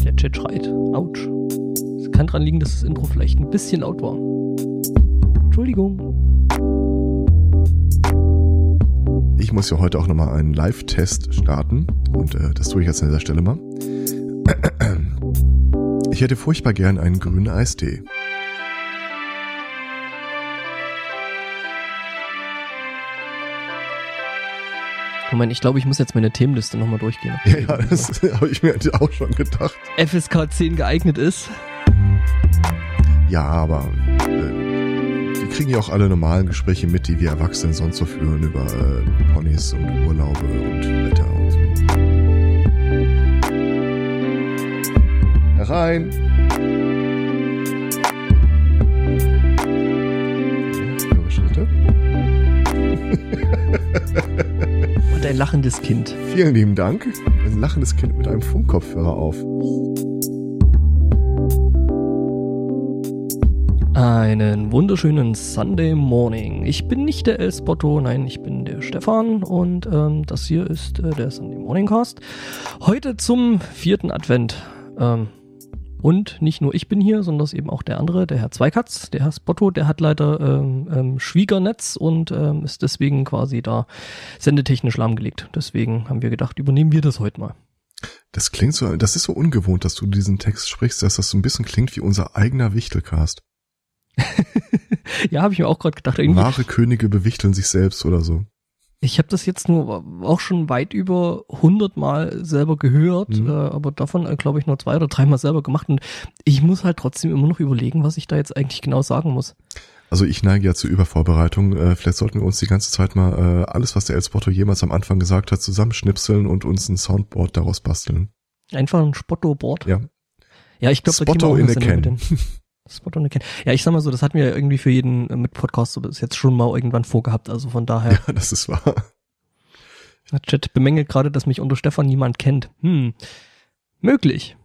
Der Chat schreit. Autsch. Es kann dran liegen, dass das Intro vielleicht ein bisschen laut war. Entschuldigung. Ich muss ja heute auch nochmal einen Live-Test starten und äh, das tue ich jetzt an dieser Stelle mal. Ich hätte furchtbar gern einen grünen Eistee. Moment, ich glaube, ich muss jetzt meine Themenliste nochmal durchgehen. Ja, ja das habe ich mir auch schon gedacht. FSK 10 geeignet ist. Ja, aber äh, die kriegen ja auch alle normalen Gespräche mit, die wir Erwachsene sonst so führen über äh, Ponys und Urlaube und Wetter und so. Herein! Schritte. Und ein lachendes Kind. Vielen lieben Dank. Ein lachendes Kind mit einem Funkkopfhörer auf. Einen wunderschönen Sunday Morning. Ich bin nicht der El Spotto, nein, ich bin der Stefan und ähm, das hier ist äh, der Sunday Morning Cast. Heute zum vierten Advent. Ähm, und nicht nur ich bin hier, sondern eben auch der andere, der Herr Zweikatz, der Herr Spotto, der hat leider ähm, ähm, Schwiegernetz und ähm, ist deswegen quasi da sendetechnisch lahmgelegt. Deswegen haben wir gedacht, übernehmen wir das heute mal. Das klingt so, das ist so ungewohnt, dass du diesen Text sprichst, dass das so ein bisschen klingt wie unser eigener Wichtelcast. ja, habe ich mir auch gerade gedacht. Irgendwie, Wahre Könige bewichteln sich selbst oder so. Ich habe das jetzt nur auch schon weit über 100 Mal selber gehört, Mhm. äh, aber davon äh, glaube ich nur zwei oder dreimal selber gemacht und ich muss halt trotzdem immer noch überlegen, was ich da jetzt eigentlich genau sagen muss. Also ich neige ja zur Übervorbereitung. Äh, vielleicht sollten wir uns die ganze Zeit mal äh, alles, was der El Spotto jemals am Anfang gesagt hat, zusammenschnipseln und uns ein Soundboard daraus basteln. Einfach ein Spotto-Board. Ja. Ja, ich glaube, Spotto in a can. in a can. Ja, ich sag mal so, das hatten wir ja irgendwie für jeden äh, mit Podcast so bis jetzt schon mal irgendwann vorgehabt, also von daher. Ja, das ist wahr. Der Chat bemängelt gerade, dass mich unter Stefan niemand kennt. Hm, möglich.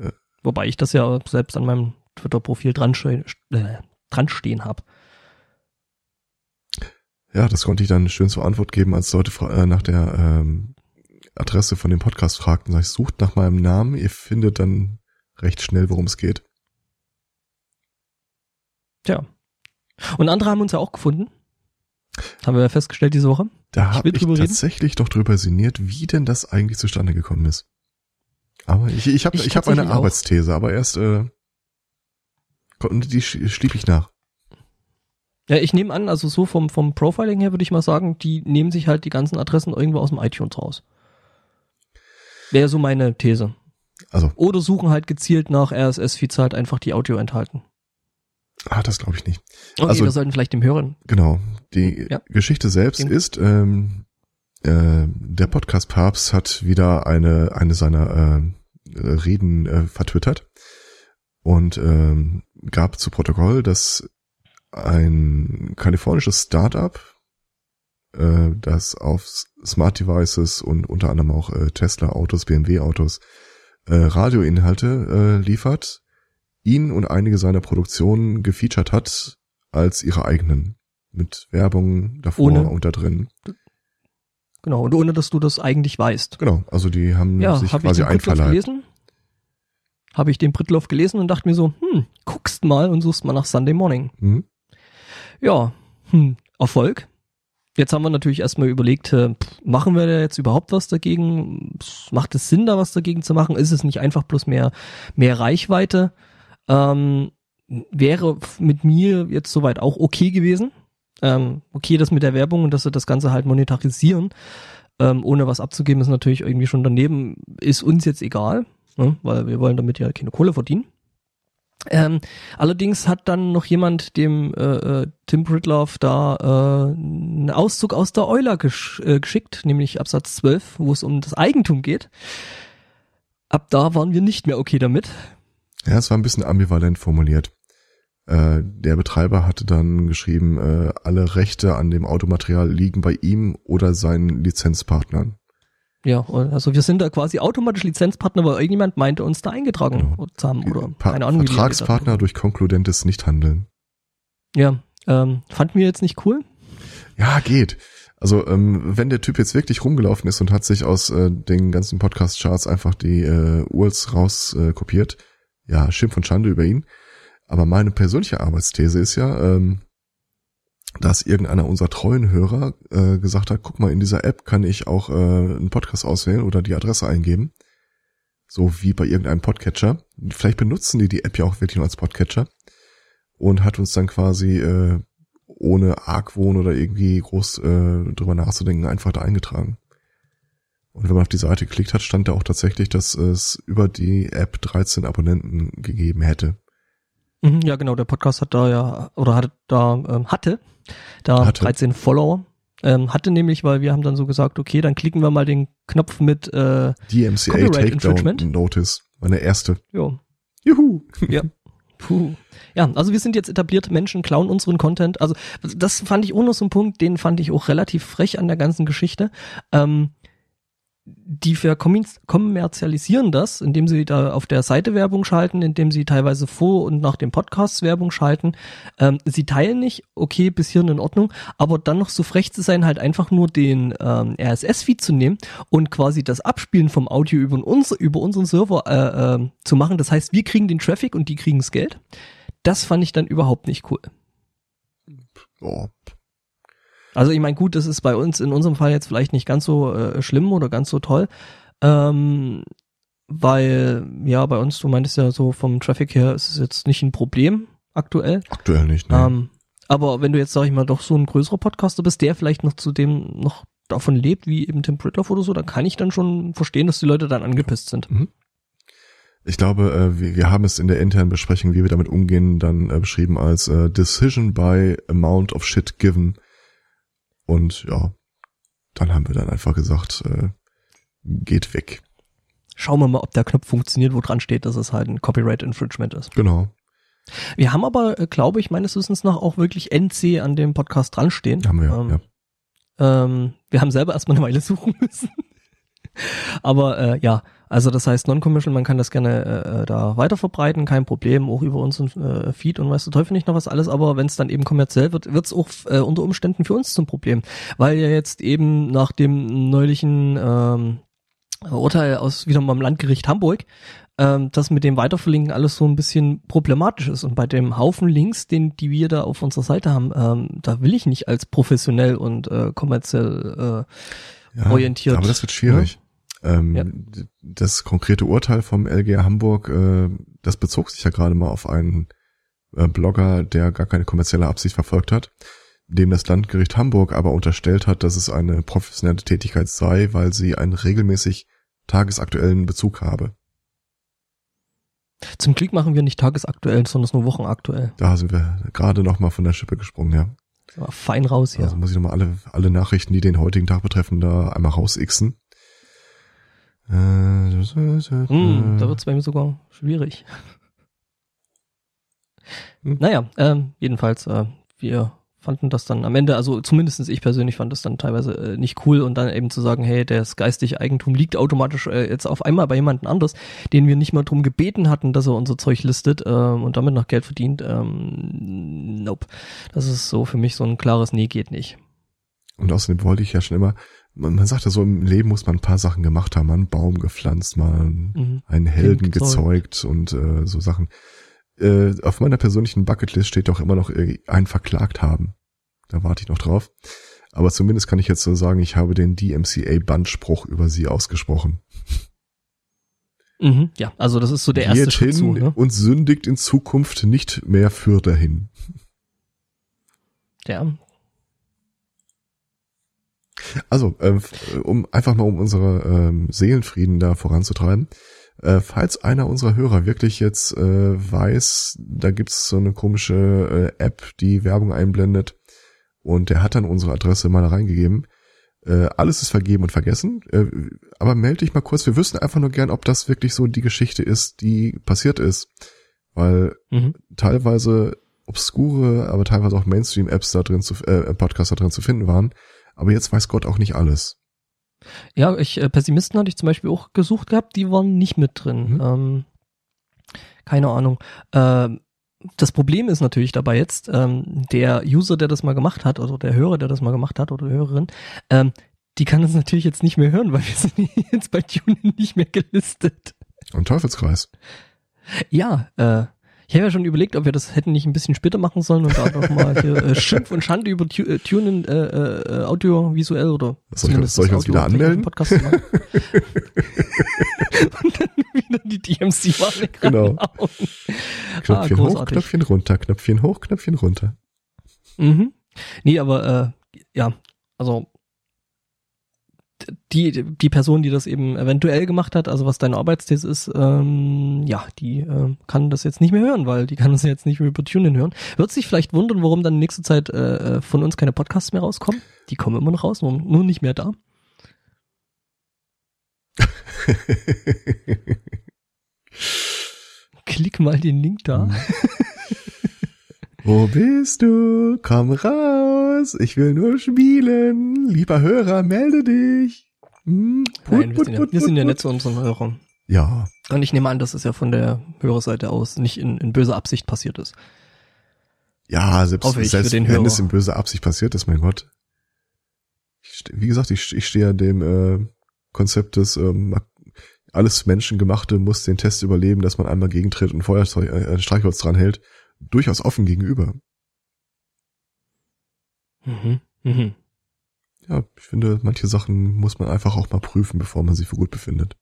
Ja. Wobei ich das ja selbst an meinem Twitter-Profil dran, äh, dran stehen habe. Ja, das konnte ich dann schön zur Antwort geben, als Leute äh, nach der ähm, Adresse von dem Podcast fragten. Sag ich, sucht nach meinem Namen, ihr findet dann recht schnell, worum es geht. Tja. Und andere haben uns ja auch gefunden. Haben wir ja festgestellt diese Woche. Da Ich habe ich drüber reden. tatsächlich doch drüber sinniert, wie denn das eigentlich zustande gekommen ist. Aber ich, ich habe Ich ich hab eine auch. Arbeitsthese, aber erst äh, die sch- schlieb ich nach. Ja, ich nehme an, also so vom, vom Profiling her würde ich mal sagen, die nehmen sich halt die ganzen Adressen irgendwo aus dem iTunes raus. Wäre so meine These. Also, Oder suchen halt gezielt nach RSS-Feeds halt einfach die Audio enthalten. Ah, das glaube ich nicht. Okay, Also- wir sollten vielleicht dem Hören. Genau. Die Ja. Geschichte selbst Dem- ist, ähm, äh, der Podcast Papst hat wieder eine, eine seiner äh, Reden äh, vertwittert und ähm, gab zu Protokoll, dass ein kalifornisches Startup, äh, das auf Smart Devices und unter anderem auch äh, Tesla Autos, BMW Autos äh, Radioinhalte äh, liefert, ihn und einige seiner Produktionen gefeatured hat als ihre eigenen. Mit Werbung davor Ohne- und da drin. Genau, und ohne dass du das eigentlich weißt. Genau, also die haben Ja, sich ich quasi einverleibt. gelesen. Habe ich den Britloff gelesen und dachte mir so, hm, guckst mal und suchst mal nach Sunday Morning. Mhm. Ja, hm, Erfolg. Jetzt haben wir natürlich erstmal überlegt, äh, machen wir da jetzt überhaupt was dagegen? Macht es Sinn, da was dagegen zu machen? Ist es nicht einfach bloß mehr, mehr Reichweite? Ähm, wäre mit mir jetzt soweit auch okay gewesen. Ähm, okay, das mit der Werbung und dass sie das Ganze halt monetarisieren, ähm, ohne was abzugeben, ist natürlich irgendwie schon daneben, ist uns jetzt egal, ne? weil wir wollen damit ja keine Kohle verdienen. Ähm, allerdings hat dann noch jemand dem äh, äh, Tim Britloff da äh, einen Auszug aus der Euler gesch äh, geschickt, nämlich Absatz 12, wo es um das Eigentum geht. Ab da waren wir nicht mehr okay damit. Ja, es war ein bisschen ambivalent formuliert. Äh, der Betreiber hatte dann geschrieben, äh, alle Rechte an dem Automaterial liegen bei ihm oder seinen Lizenzpartnern. Ja, also wir sind da quasi automatisch Lizenzpartner, weil irgendjemand meinte, uns da eingetragen Genau. zu haben oder Pa keine Ahnung. Vertragspartner durch konkludentes Nichthandeln. Ja, ähm, fanden wir jetzt nicht cool. Ja, geht. Also ähm, wenn der Typ jetzt wirklich rumgelaufen ist und hat sich aus äh, den ganzen Podcast-Charts einfach die äh, URLs raus äh, ja, Schimpf und Schande über ihn. Aber meine persönliche Arbeitsthese ist ja, ähm, dass irgendeiner unserer treuen Hörer äh, gesagt hat, guck mal, in dieser App kann ich auch äh, einen Podcast auswählen oder die Adresse eingeben. So wie bei irgendeinem Podcatcher. Vielleicht benutzen die die App ja auch wirklich nur als Podcatcher. Und hat uns dann quasi äh, ohne Argwohn oder irgendwie groß äh, drüber nachzudenken einfach da eingetragen. Und wenn man auf die Seite geklickt hat, stand da auch tatsächlich, dass es über die App 13 Abonnenten gegeben hätte. Mhm, ja, genau, der Podcast hat da ja, oder hat da, ähm, hatte da hatte. 13 Follower. Ähm, hatte nämlich, weil wir haben dann so gesagt, okay, dann klicken wir mal den Knopf mit äh, DMCA Takedown Notice, meine erste. Jo. Juhu. Ja. Puh. Ja, also wir sind jetzt etablierte Menschen, klauen unseren Content. Also das fand ich auch noch so ein Punkt, den fand ich auch relativ frech an der ganzen Geschichte. Ähm, die kommerzialisieren das, indem sie da auf der Seite Werbung schalten, indem sie teilweise vor und nach dem Podcast Werbung schalten. Ähm, sie teilen nicht, okay, bis hierhin in Ordnung, aber dann noch so frech zu sein, halt einfach nur den ähm, RSS-Feed zu nehmen und quasi das Abspielen vom Audio über, uns, über unseren Server äh, äh, zu machen. Das heißt, wir kriegen den Traffic und die kriegen das Geld. Das fand ich dann überhaupt nicht cool. Oh, also ich meine, gut, das ist bei uns in unserem Fall jetzt vielleicht nicht ganz so äh, schlimm oder ganz so toll, ähm, weil ja bei uns, du meintest ja so vom Traffic her, ist es jetzt nicht ein Problem aktuell. Aktuell nicht. Ne? Ähm, aber wenn du jetzt sag ich mal doch so ein größerer Podcaster bist, der vielleicht noch zu dem noch davon lebt, wie eben Tim Pritloff oder so, dann kann ich dann schon verstehen, dass die Leute dann angepisst sind. Mhm. Ich glaube, äh, wir, wir haben es in der internen Besprechung, wie wir damit umgehen, dann äh, beschrieben als äh, Decision by Amount of Shit Given. Und ja, dann haben wir dann einfach gesagt, äh, geht weg. Schauen wir mal, ob der Knopf funktioniert, wo dran steht, dass es halt ein Copyright Infringement ist. Genau. Wir haben aber, äh, glaube ich, meines Wissens nach auch wirklich NC an dem Podcast dran stehen. Haben wir, ähm, ja. Ähm, wir haben selber erstmal eine Weile suchen müssen. aber äh, ja, also das heißt Non-Commercial, man kann das gerne äh, äh, da weiter verbreiten, kein Problem, auch über unseren äh, Feed und weißt du Teufel nicht noch was alles, aber wenn es dann eben kommerziell wird, wird es auch äh, unter Umständen für uns zum Problem, weil ja jetzt eben nach dem neulichen ähm, Urteil aus wieder mal im Landgericht Hamburg, ähm, das mit dem Weiterverlinken alles so ein bisschen problematisch ist. Und bei dem Haufen Links, den die wir da auf unserer Seite haben, ähm, da will ich nicht als professionell und äh, kommerziell äh, ja, orientiert. Aber das wird schwierig. Ähm, ja. Das konkrete Urteil vom LGR Hamburg, äh, das bezog sich ja gerade mal auf einen äh, Blogger, der gar keine kommerzielle Absicht verfolgt hat, dem das Landgericht Hamburg aber unterstellt hat, dass es eine professionelle Tätigkeit sei, weil sie einen regelmäßig tagesaktuellen Bezug habe. Zum Glück machen wir nicht tagesaktuell, sondern nur wochenaktuell. Da sind wir gerade noch mal von der Schippe gesprungen, ja. Fein raus hier. Also muss ich noch mal alle, alle Nachrichten, die den heutigen Tag betreffen, da einmal rausixen. Hm, da wird es bei mir sogar schwierig. Hm. Naja, ähm, jedenfalls, äh, wir fanden das dann am Ende, also zumindestens ich persönlich fand das dann teilweise äh, nicht cool und dann eben zu sagen, hey, das geistige Eigentum liegt automatisch äh, jetzt auf einmal bei jemandem anders, den wir nicht mal drum gebeten hatten, dass er unser Zeug listet ähm, und damit noch Geld verdient. Ähm, nope. Das ist so für mich so ein klares Nee geht nicht. Und außerdem wollte ich ja schon immer, man, man sagt ja so, im Leben muss man ein paar Sachen gemacht haben, man einen Baum gepflanzt, mal mhm. einen Helden gezeugt und äh, so Sachen. Äh, auf meiner persönlichen Bucketlist steht doch immer noch einen verklagt haben. Da warte ich noch drauf. Aber zumindest kann ich jetzt so sagen, ich habe den DMCA-Bandspruch über sie ausgesprochen. Mhm, ja, also das ist so der erste Schritt hin zu, ne? und sündigt in Zukunft nicht mehr für dahin. Ja, also, äh, um einfach mal um unsere ähm, Seelenfrieden da voranzutreiben, äh, falls einer unserer Hörer wirklich jetzt äh, weiß, da gibt's so eine komische äh, App, die Werbung einblendet und der hat dann unsere Adresse mal da reingegeben, äh, alles ist vergeben und vergessen, äh, aber melde dich mal kurz, wir wüssten einfach nur gern, ob das wirklich so die Geschichte ist, die passiert ist, weil mhm. teilweise obskure, aber teilweise auch Mainstream-Apps da drin zu, äh, Podcasts da drin zu finden waren, aber jetzt weiß Gott auch nicht alles. Ja, ich, äh, Pessimisten hatte ich zum Beispiel auch gesucht gehabt, die waren nicht mit drin. Mhm. Ähm, keine Ahnung. Ähm, das Problem ist natürlich dabei jetzt, ähm, der User, der das mal gemacht hat, oder der Hörer, der das mal gemacht hat, oder die Hörerin, ähm, die kann uns natürlich jetzt nicht mehr hören, weil wir sind jetzt bei TuneIn nicht mehr gelistet. Und Teufelskreis. Ja, äh, ich habe ja schon überlegt, ob wir das hätten nicht ein bisschen später machen sollen und da noch mal hier äh, Schimpf und Schande über tu äh, TuneIn äh, äh, audiovisuell oder soll ich, soll ich uns wieder anmelden? Podcast und dann wieder die DMC-Warnung Genau. Knöpfchen ah, hoch, Knöpfchen runter, Knöpfchen hoch, Knöpfchen runter. Mhm. Nee, aber äh, ja, also die, die Person, die das eben eventuell gemacht hat, also was deine Arbeitsthese ist, ähm, ja, die äh, kann das jetzt nicht mehr hören, weil die kann das jetzt nicht mehr über TuneIn hören. Wird sich vielleicht wundern, warum dann in nächster Zeit äh, äh, von uns keine Podcasts mehr rauskommen. Die kommen immer noch raus, nur, nur nicht mehr da. Klick mal den Link da. Mhm. Wo bist du? Komm raus. Ich will nur spielen. Lieber Hörer, melde dich. Hm, put, Nein, wir, put, sind, ja, wir sind ja nett zu unseren Hörern. Ja. Und ich nehme an, dass es ja von der Hörerseite aus nicht in, in böser Absicht passiert ist. Ja, selbst, selbst wenn Hörer. es in böser Absicht passiert ist, mein Gott. Ich, wie gesagt, ich, ich stehe an dem äh, Konzept des ähm, alles Menschengemachte muss den Test überleben, dass man einmal gegentritt und Feuerzeug, äh, Streichholz dran hält durchaus offen gegenüber. Mhm. Mhm. Ja, ich finde, manche Sachen muss man einfach auch mal prüfen, bevor man sie für gut befindet.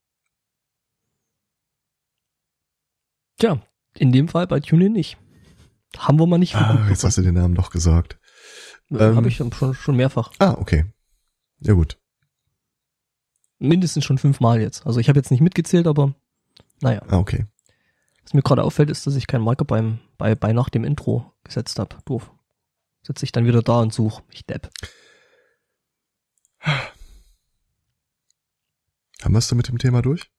Tja, in dem Fall bei TuneIn nicht. Haben wir mal nicht für ah, Jetzt hast du den Namen doch gesagt. Ähm, Habe ich schon, schon mehrfach. Ah, okay. Ja gut. Mindestens schon fünfmal jetzt. Also ich habe jetzt nicht mitgezählt, aber naja. Ah, okay. Was mir gerade auffällt, ist, dass ich keinen Marker beim, bei, bei nach dem Intro gesetzt habe. Doof. Sitze ich dann wieder da und suche. Ich depp. Haben wir es da mit dem Thema durch?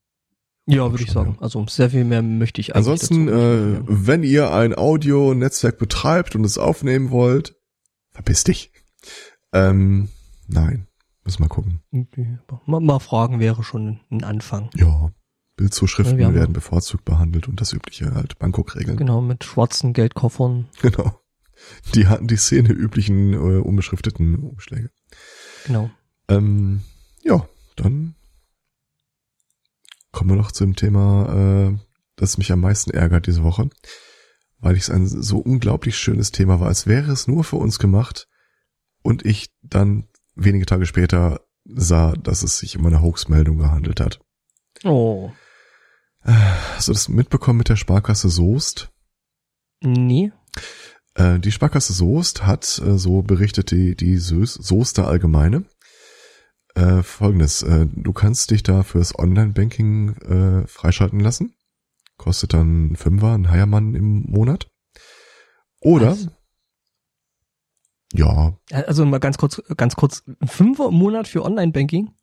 Ja, würde ich sagen. Also sehr viel mehr möchte ich eigentlich Ansonsten, äh, wenn ihr ein Audio-Netzwerk betreibt und es aufnehmen wollt, verpiss dich. Ähm, nein, müssen wir gucken. Mal, mal fragen wäre schon ein Anfang. Ja. Bildzuschriften ja, werden bevorzugt behandelt und das übliche halt Bangkok-Regeln. Genau, mit schwarzen Geldkoffern. Genau. Die hatten die Szene üblichen äh, unbeschrifteten Umschläge. Genau. Ähm, ja, dann kommen wir noch zum Thema, äh, das mich am meisten ärgert diese Woche, weil ich es ein so unglaublich schönes Thema war, als wäre es nur für uns gemacht und ich dann wenige Tage später sah, dass es sich um eine Hoax-Meldung gehandelt hat. Oh. Hast du das mitbekommen mit der Sparkasse Soest? Nee. Äh, die Sparkasse Soest hat, äh, so berichtet die, die Soester Allgemeine, äh, folgendes. Äh, du kannst dich da fürs Online-Banking äh, freischalten lassen. Kostet dann Fünfer, ein Heiermann im Monat. Oder, Was? ja. Also mal ganz kurz, ganz kurz, ein Fünfer im Monat für Online-Banking?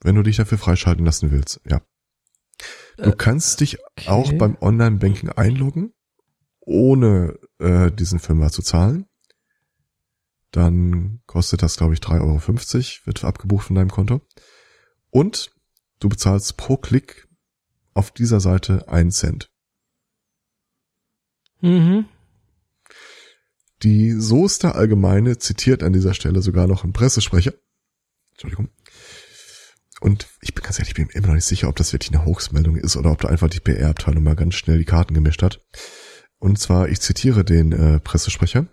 Wenn du dich dafür freischalten lassen willst, ja. Du kannst dich okay. auch beim Online-Banking einloggen, ohne äh, diesen Firma zu zahlen. Dann kostet das, glaube ich, 3,50 Euro, wird abgebucht von deinem Konto. Und du bezahlst pro Klick auf dieser Seite einen Cent. Mhm. Die Soester Allgemeine zitiert an dieser Stelle sogar noch einen Pressesprecher. Entschuldigung. Und ich bin ganz ehrlich, ich bin immer noch nicht sicher, ob das wirklich eine Hoaxmeldung ist oder ob da einfach die PR-Abteilung mal ganz schnell die Karten gemischt hat. Und zwar, ich zitiere den äh, Pressesprecher.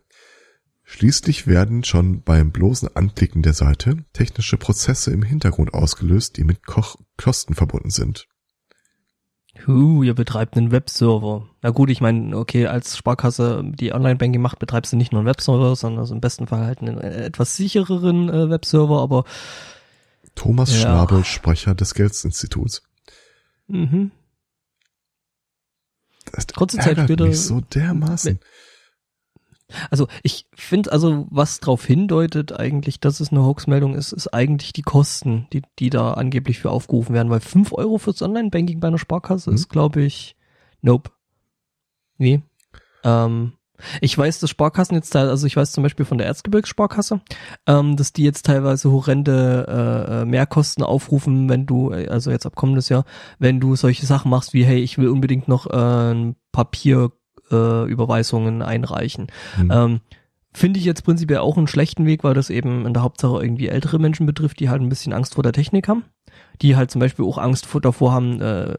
Schließlich werden schon beim bloßen Anklicken der Seite technische Prozesse im Hintergrund ausgelöst, die mit Koch Kosten verbunden sind. Huh, ihr betreibt einen Webserver. Na gut, ich meine, okay, als Sparkasse, die Online-Banking macht, betreibst du nicht nur einen Webserver, sondern also im besten Fall halt einen äh, etwas sichereren äh, Webserver, aber Thomas ja. Schnabel, Sprecher des Geldinstituts. Mhm. Das Kurze Zeit später. Mich so dermaßen. Also ich finde, also was darauf hindeutet eigentlich, dass es eine Hoax-Meldung ist, ist eigentlich die Kosten, die, die da angeblich für aufgerufen werden, weil fünf Euro fürs Online-Banking bei einer Sparkasse mhm. ist, glaube ich, nope. Nee. Ähm, ich weiß, dass Sparkassen jetzt also ich weiß zum Beispiel von der Erzgebirgssparkasse, ähm, dass die jetzt teilweise horrende äh, äh, Mehrkosten aufrufen, wenn du, äh, also jetzt ab kommendes Jahr, wenn du solche Sachen machst wie, hey, ich will unbedingt noch äh, ein Papier Banküberweisungen äh, einreichen. Mhm. Ähm, Finde ich jetzt prinzipiell auch einen schlechten Weg, weil das eben in der Hauptsache irgendwie ältere Menschen betrifft, die halt ein bisschen Angst vor der Technik haben. Die halt zum Beispiel auch Angst vor, davor haben, äh,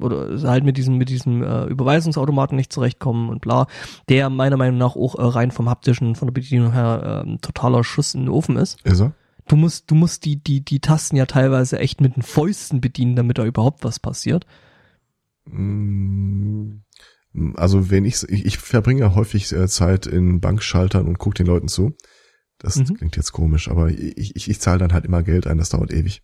oder halt mit diesem, mit diesem äh, Überweisungsautomaten nicht zurechtkommen und bla. Der meiner Meinung nach auch äh, rein vom haptischen, von der Bedienung her äh, totaler Schuss in den Ofen ist. Ist er? Du musst, du musst die, die, die Tasten ja teilweise echt mit den Fäusten bedienen, damit da überhaupt was passiert. Mm, Also wenn ich, ich, ich verbringe häufig äh, Zeit in Bankschaltern und gucke den Leuten zu. Das Mhm. klingt jetzt komisch, aber ich, ich, ich zahle dann halt immer Geld ein, das dauert ewig.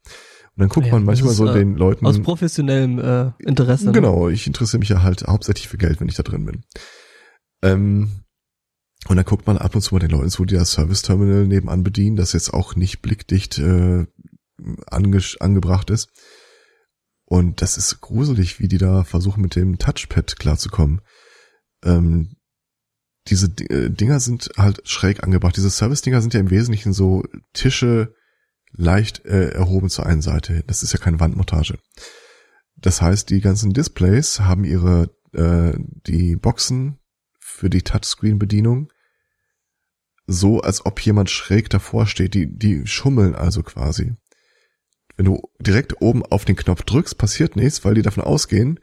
Und dann guckt Ja, man manchmal das so ist, äh, den Leuten. Aus professionellem äh, Interesse. ne? Genau, ich interessiere mich ja halt hauptsächlich für Geld, wenn ich da drin bin. Ähm, und dann guckt man ab und zu mal den Leuten zu, die das Service-Terminal nebenan bedienen, das jetzt auch nicht blickdicht äh, ange angebracht ist. Und das ist gruselig, wie die da versuchen, mit dem Touchpad klarzukommen. Ähm, diese D äh, Dinger sind halt schräg angebracht. Diese Service-Dinger sind ja im Wesentlichen so Tische leicht äh, erhoben zur einen Seite hin. Das ist ja keine Wandmontage. Das heißt, die ganzen Displays haben ihre äh, die Boxen für die Touchscreen-Bedienung so, als ob jemand schräg davor steht. Die die schummeln also quasi. Wenn du direkt oben auf den Knopf drückst, passiert nichts, weil die davon ausgehen,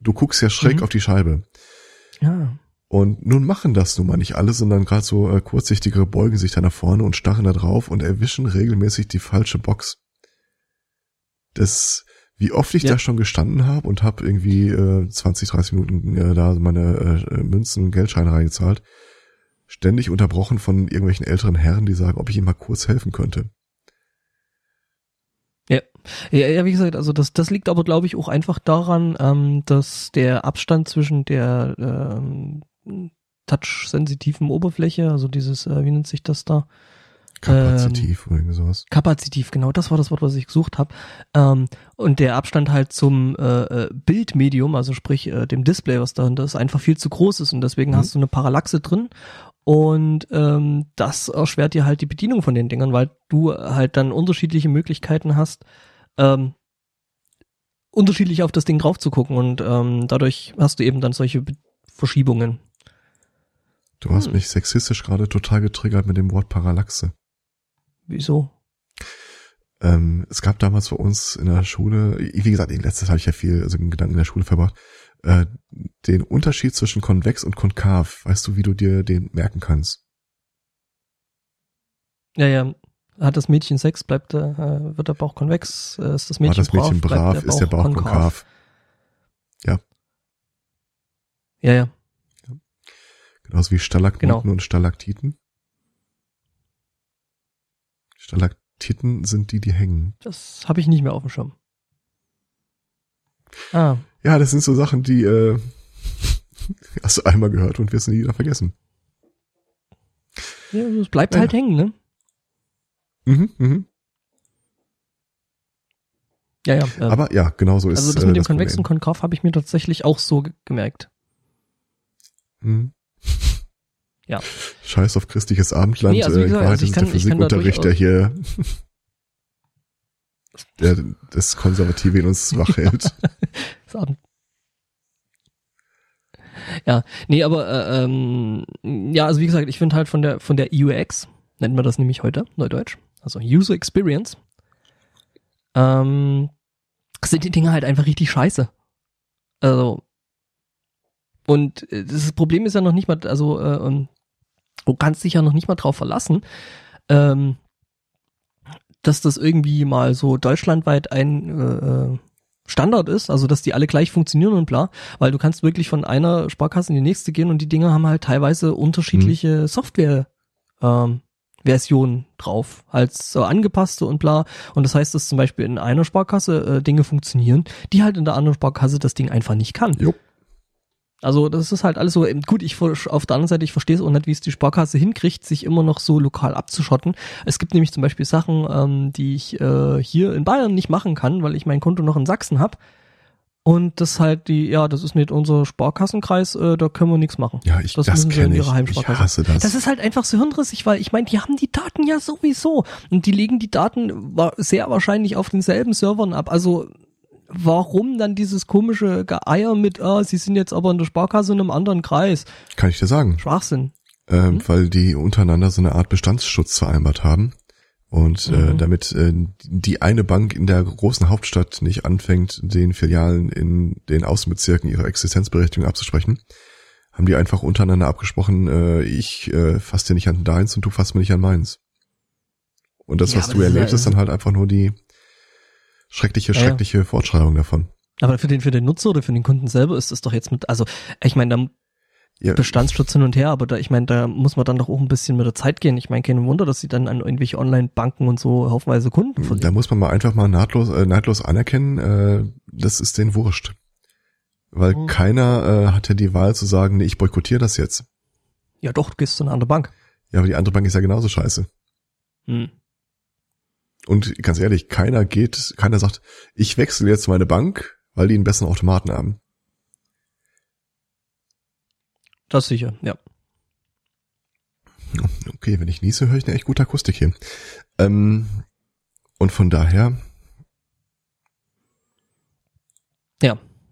du guckst ja schräg Mhm. auf die Scheibe. Ja. Und nun machen das nun mal nicht alle, sondern gerade so äh, kurzsichtigere beugen sich da nach vorne und starren da drauf und erwischen regelmäßig die falsche Box. Das, wie oft ich Ja. da schon gestanden habe und habe irgendwie äh, 20, 30 Minuten äh, da meine äh, Münzen und Geldscheine reingezahlt, ständig unterbrochen von irgendwelchen älteren Herren, die sagen, ob ich ihm mal kurz helfen könnte. Ja, ja, wie gesagt, also das, das liegt aber, glaube ich, auch einfach daran, ähm, dass der Abstand zwischen der ähm, touch-sensitiven Oberfläche, also dieses, äh, wie nennt sich das da? Kapazitiv oder irgendwie sowas. Kapazitiv, genau, das war das Wort, was ich gesucht habe. Ähm, und der Abstand halt zum äh, äh, Bildmedium, also sprich äh, dem Display, was dahinter ist, einfach viel zu groß ist und deswegen Mhm. hast du eine Parallaxe drin. Und ähm, das erschwert dir halt die Bedienung von den Dingern, weil du halt dann unterschiedliche Möglichkeiten hast, ähm, unterschiedlich auf das Ding drauf zu gucken und ähm, dadurch hast du eben dann solche Be Verschiebungen. Du hast Hm. mich sexistisch gerade total getriggert mit dem Wort Parallaxe. Wieso? Ähm, es gab damals bei uns in der Schule, wie gesagt, in letztes habe ich ja viel also Gedanken in der Schule verbracht, äh, den Unterschied zwischen konvex und konkav. Weißt du, wie du dir den merken kannst? Ja, ja. Hat das Mädchen Sex, bleibt der, äh, wird der Bauch konvex, äh, ist das War Mädchen das Mädchen brav, brav, ist der Bauch konkav. Ja, ja. Genauso wie Stalagniten Genau. und Stalaktiten. Stalaktiten sind die, die hängen. Das habe ich nicht mehr auf dem Schirm. Ah, Ja, das sind so Sachen, die äh, hast du einmal gehört und wirst nie wieder vergessen. ja, es bleibt Ja. halt hängen, ne? Mhm, mhm. Ja, ja. ähm, Aber ja, genau so ist also das äh, mit dem das konvexen. Konkav habe ich mir tatsächlich auch so ge- gemerkt. Mhm. Ja. Scheiß auf christliches Abendland. Nee, also äh, gesagt, also ich der kann- da Physikunterricht, der hier der das Konservative in uns wach hält. Ja, nee, aber äh, ähm, ja, also wie gesagt, ich finde halt von der von der UX nennt man das nämlich heute Neudeutsch, also User Experience, ähm, sind die Dinge halt einfach richtig scheiße. Also und äh, das Problem ist ja noch nicht mal, also äh, ähm, du kannst dich ja noch nicht mal drauf verlassen, ähm, dass das irgendwie mal so deutschlandweit ein äh, äh, Standard ist, also dass die alle gleich funktionieren und bla, weil du kannst wirklich von einer Sparkasse in die nächste gehen und die Dinger haben halt teilweise unterschiedliche Software ähm, Versionen drauf, als so angepasste und bla. Und das heißt, dass zum Beispiel in einer Sparkasse äh, Dinge funktionieren, die halt in der anderen Sparkasse das Ding einfach nicht kann. Jo. Also das ist halt alles so, ähm, gut, ich auf der anderen Seite, ich verstehe es auch nicht, wie es die Sparkasse hinkriegt, sich immer noch so lokal abzuschotten. Es gibt nämlich zum Beispiel Sachen, ähm, die ich äh, hier in Bayern nicht machen kann, weil ich mein Konto noch in Sachsen hab. Und das halt die, ja, das ist nicht unser Sparkassenkreis, äh, da können wir nichts machen. Ja, ich Das das, müssen sie in kenne ihrer ich. Ich Heimsparkasse. hasse das. Das ist halt einfach so hirnrissig, weil ich meine, die haben die Daten ja sowieso und die legen die Daten sehr wahrscheinlich auf denselben Servern ab. Also warum dann dieses komische Geeier mit, ah, sie sind jetzt aber in der Sparkasse in einem anderen Kreis? Kann ich dir sagen. Schwachsinn. Ähm, Mhm. Weil die untereinander so eine Art Bestandsschutz vereinbart haben. Und äh, Mhm. damit äh, die eine Bank in der großen Hauptstadt nicht anfängt, den Filialen in den Außenbezirken ihre Existenzberechtigung abzusprechen, haben die einfach untereinander abgesprochen, äh, ich äh, fass dir nicht an deins und du fasst mir nicht an meins. Und das, Ja, was du ist erlebst, ja- ist dann halt einfach nur die schreckliche, Ja, ja. schreckliche Fortschreibung davon. Aber für den, für den Nutzer oder für den Kunden selber ist das doch jetzt mit, also, ich meine, da Ja, Bestandsschutz hin und her, aber da, ich meine, da muss man dann doch auch ein bisschen mit der Zeit gehen. Ich meine, kein Wunder, dass sie dann an irgendwelche Online-Banken und so haufenweise Kunden verlieren. Da muss man mal einfach mal nahtlos, äh, neidlos anerkennen, äh, das ist denen wurscht. Weil Mhm. keiner äh, hat ja die Wahl zu sagen, nee, ich boykottiere das jetzt. Ja doch, du gehst zu einer anderen Bank. Ja, aber die andere Bank ist ja genauso scheiße. Hm. Und ganz ehrlich, keiner geht, keiner sagt, ich wechsle jetzt meine Bank, weil die einen besseren Automaten haben. Das sicher, ja. Okay, wenn ich niese, höre ich eine echt gute Akustik hier. Ähm, und von daher,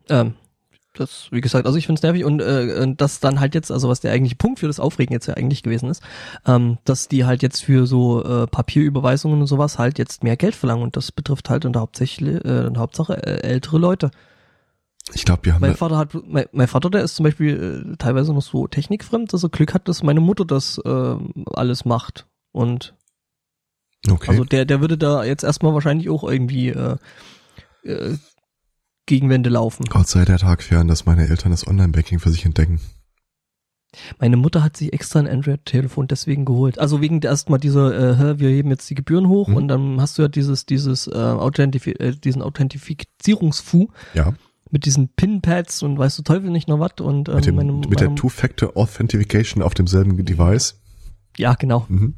Ähm, das, wie gesagt, also ich finde es nervig und äh, das dann halt jetzt, also was der eigentliche Punkt für das Aufregen jetzt ja eigentlich gewesen ist, ähm, dass die halt jetzt für so äh, Papierüberweisungen und sowas halt jetzt mehr Geld verlangen und das betrifft halt in der Hauptsächlich, äh, in der Hauptsache äh, ältere Leute. ich glaube, wir haben Mein Vater hat, mein, mein Vater, der ist zum Beispiel äh, teilweise noch so technikfremd, dass er Glück hat, dass meine Mutter das äh, alles macht und okay, also der, der würde da jetzt erstmal wahrscheinlich auch irgendwie äh, Gegenwände laufen. Gott sei der Tag fern, dass meine Eltern das Online-Banking für sich entdecken. Meine Mutter hat sich extra ein Android-Telefon deswegen geholt. Also wegen erstmal dieser, äh, wir heben jetzt die Gebühren hoch Mhm. und dann hast du ja dieses, dieses äh, Authentifi äh, diesen Authentifizierungsfu Ja, mit diesen Pin-Pads und weißt du Teufel nicht noch was und ähm, mit, dem, meine, mit der Two-Factor Authentification auf demselben Device. ja genau. Mhm.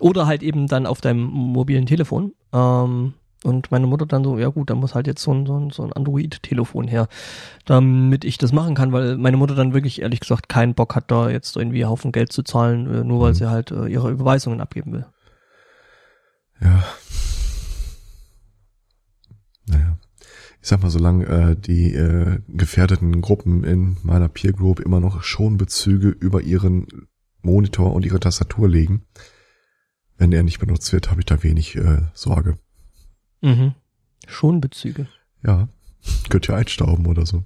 Oder halt eben dann auf deinem mobilen Telefon. Ähm, und meine Mutter dann so, ja gut, dann muss halt jetzt so ein, so ein, so ein Android-Telefon her, damit ich das machen kann, weil meine Mutter dann wirklich ehrlich gesagt keinen Bock hat, da jetzt irgendwie Haufen Geld zu zahlen, äh, nur weil Mhm. sie halt äh, ihre Überweisungen abgeben will. Ja. Naja. Ich sag mal, solange äh, die äh, gefährdeten Gruppen in meiner Peer Group immer noch Schonbezüge über ihren Monitor und ihre Tastatur legen, wenn er nicht benutzt wird, habe ich da wenig äh, Sorge. Mhm. Schon Bezüge. Ja, könnt ihr einstauben oder so.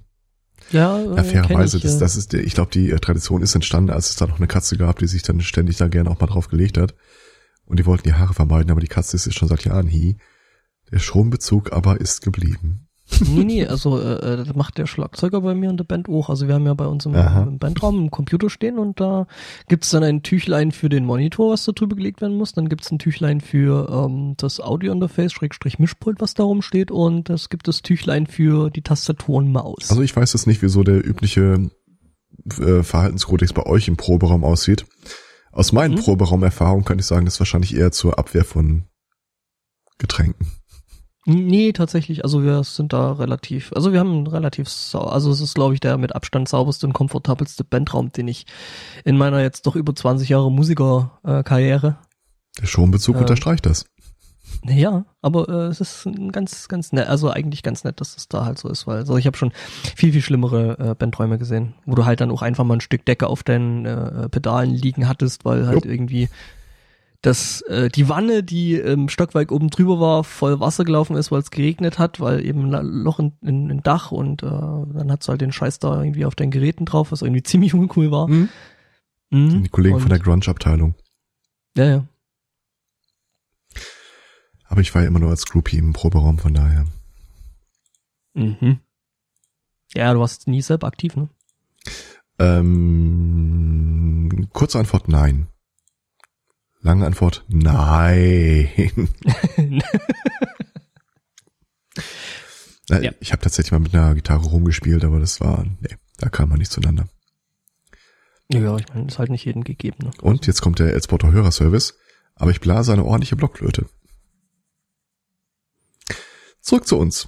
Ja, äh, Ja, fairerweise, kenn ich, das, äh, das ist, der- ich glaube, die äh, Tradition ist entstanden, als es da noch eine Katze gab, die sich dann ständig da gerne auch mal drauf gelegt hat. Und die wollten die Haare vermeiden, aber die Katze ist jetzt schon seit Jahren hi. Der Schonbezug aber ist geblieben. Nee, nee, also äh, äh, das macht der Schlagzeuger bei mir in der Band auch. Also wir haben ja bei uns im, im Bandraum einen Computer stehen und da gibt's dann ein Tüchlein für den Monitor, was da drüber gelegt werden muss. Dann gibt's ein Tüchlein für ähm, das Audio-Interface, Schrägstrich Mischpult, was da rumsteht. Und es gibt das Tüchlein für die Tastatur und Maus. Also ich weiß jetzt nicht, wieso der übliche äh, Verhaltenskodex bei euch im Proberaum aussieht. Aus meinen Mhm. Proberaumerfahrungen kann ich sagen, das ist wahrscheinlich eher zur Abwehr von Getränken. Nee, tatsächlich, also wir sind da relativ, also wir haben relativ, also es ist, glaube ich, der mit Abstand sauberste und komfortabelste Bandraum, den ich in meiner jetzt doch über 20 Jahre Musikerkarriere Der Schonbezug Ähm. unterstreicht das. Ja, aber äh, es ist ein ganz, ganz nett, also eigentlich ganz nett, dass das da halt so ist, weil also ich habe schon viel, viel schlimmere äh, Bandräume gesehen, wo du halt dann auch einfach mal ein Stück Decke auf deinen äh, Pedalen liegen hattest, weil halt Jupp. irgendwie das, äh, die Wanne, die im Stockwerk oben drüber war, voll Wasser gelaufen ist, weil es geregnet hat, weil eben ein Loch in, in, in Dach und äh, dann hat's halt den Scheiß da irgendwie auf deinen Geräten drauf, was irgendwie ziemlich uncool war. Mhm. Mhm. Die Kollegen und, von der Grunge-Abteilung. Ja, ja. Aber ich war ja immer nur als Groupie im Proberaum, von daher. Mhm. Ja, du warst nie selber aktiv, ne? Ähm, kurze Antwort, nein. Lange Antwort, nein. Ja. Ich habe tatsächlich mal mit einer Gitarre rumgespielt, aber das war, nee, da kam man nicht zueinander. Ja, ich meine, ist halt nicht jedem gegeben. Ne? Und jetzt kommt der Elsporter Hörerservice, aber ich blase eine ordentliche Blockflöte. Zurück zu uns.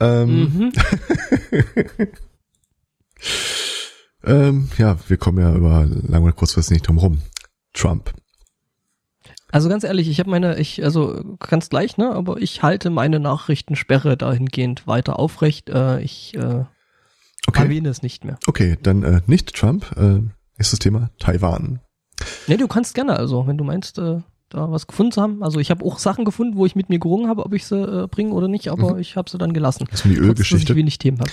Ähm, Mhm. ähm, ja, wir kommen ja über lang oder kurzfristig nicht drum rum. Trump. Also ganz ehrlich, ich habe meine, ich, also ganz gleich, ne, aber ich halte meine Nachrichtensperre dahingehend weiter aufrecht. Äh, ich äh, Okay. erwähne es nicht mehr. Okay, dann äh, nicht Trump. Äh, nächstes Thema, Taiwan. Ne, du kannst gerne, also wenn du meinst, äh, da was gefunden zu haben. Also ich habe auch Sachen gefunden, wo ich mit mir gerungen habe, ob ich sie äh, bringe oder nicht, aber Mhm. ich habe sie dann gelassen. Das ist die Ölgeschichte. Ich wenig Themen habe.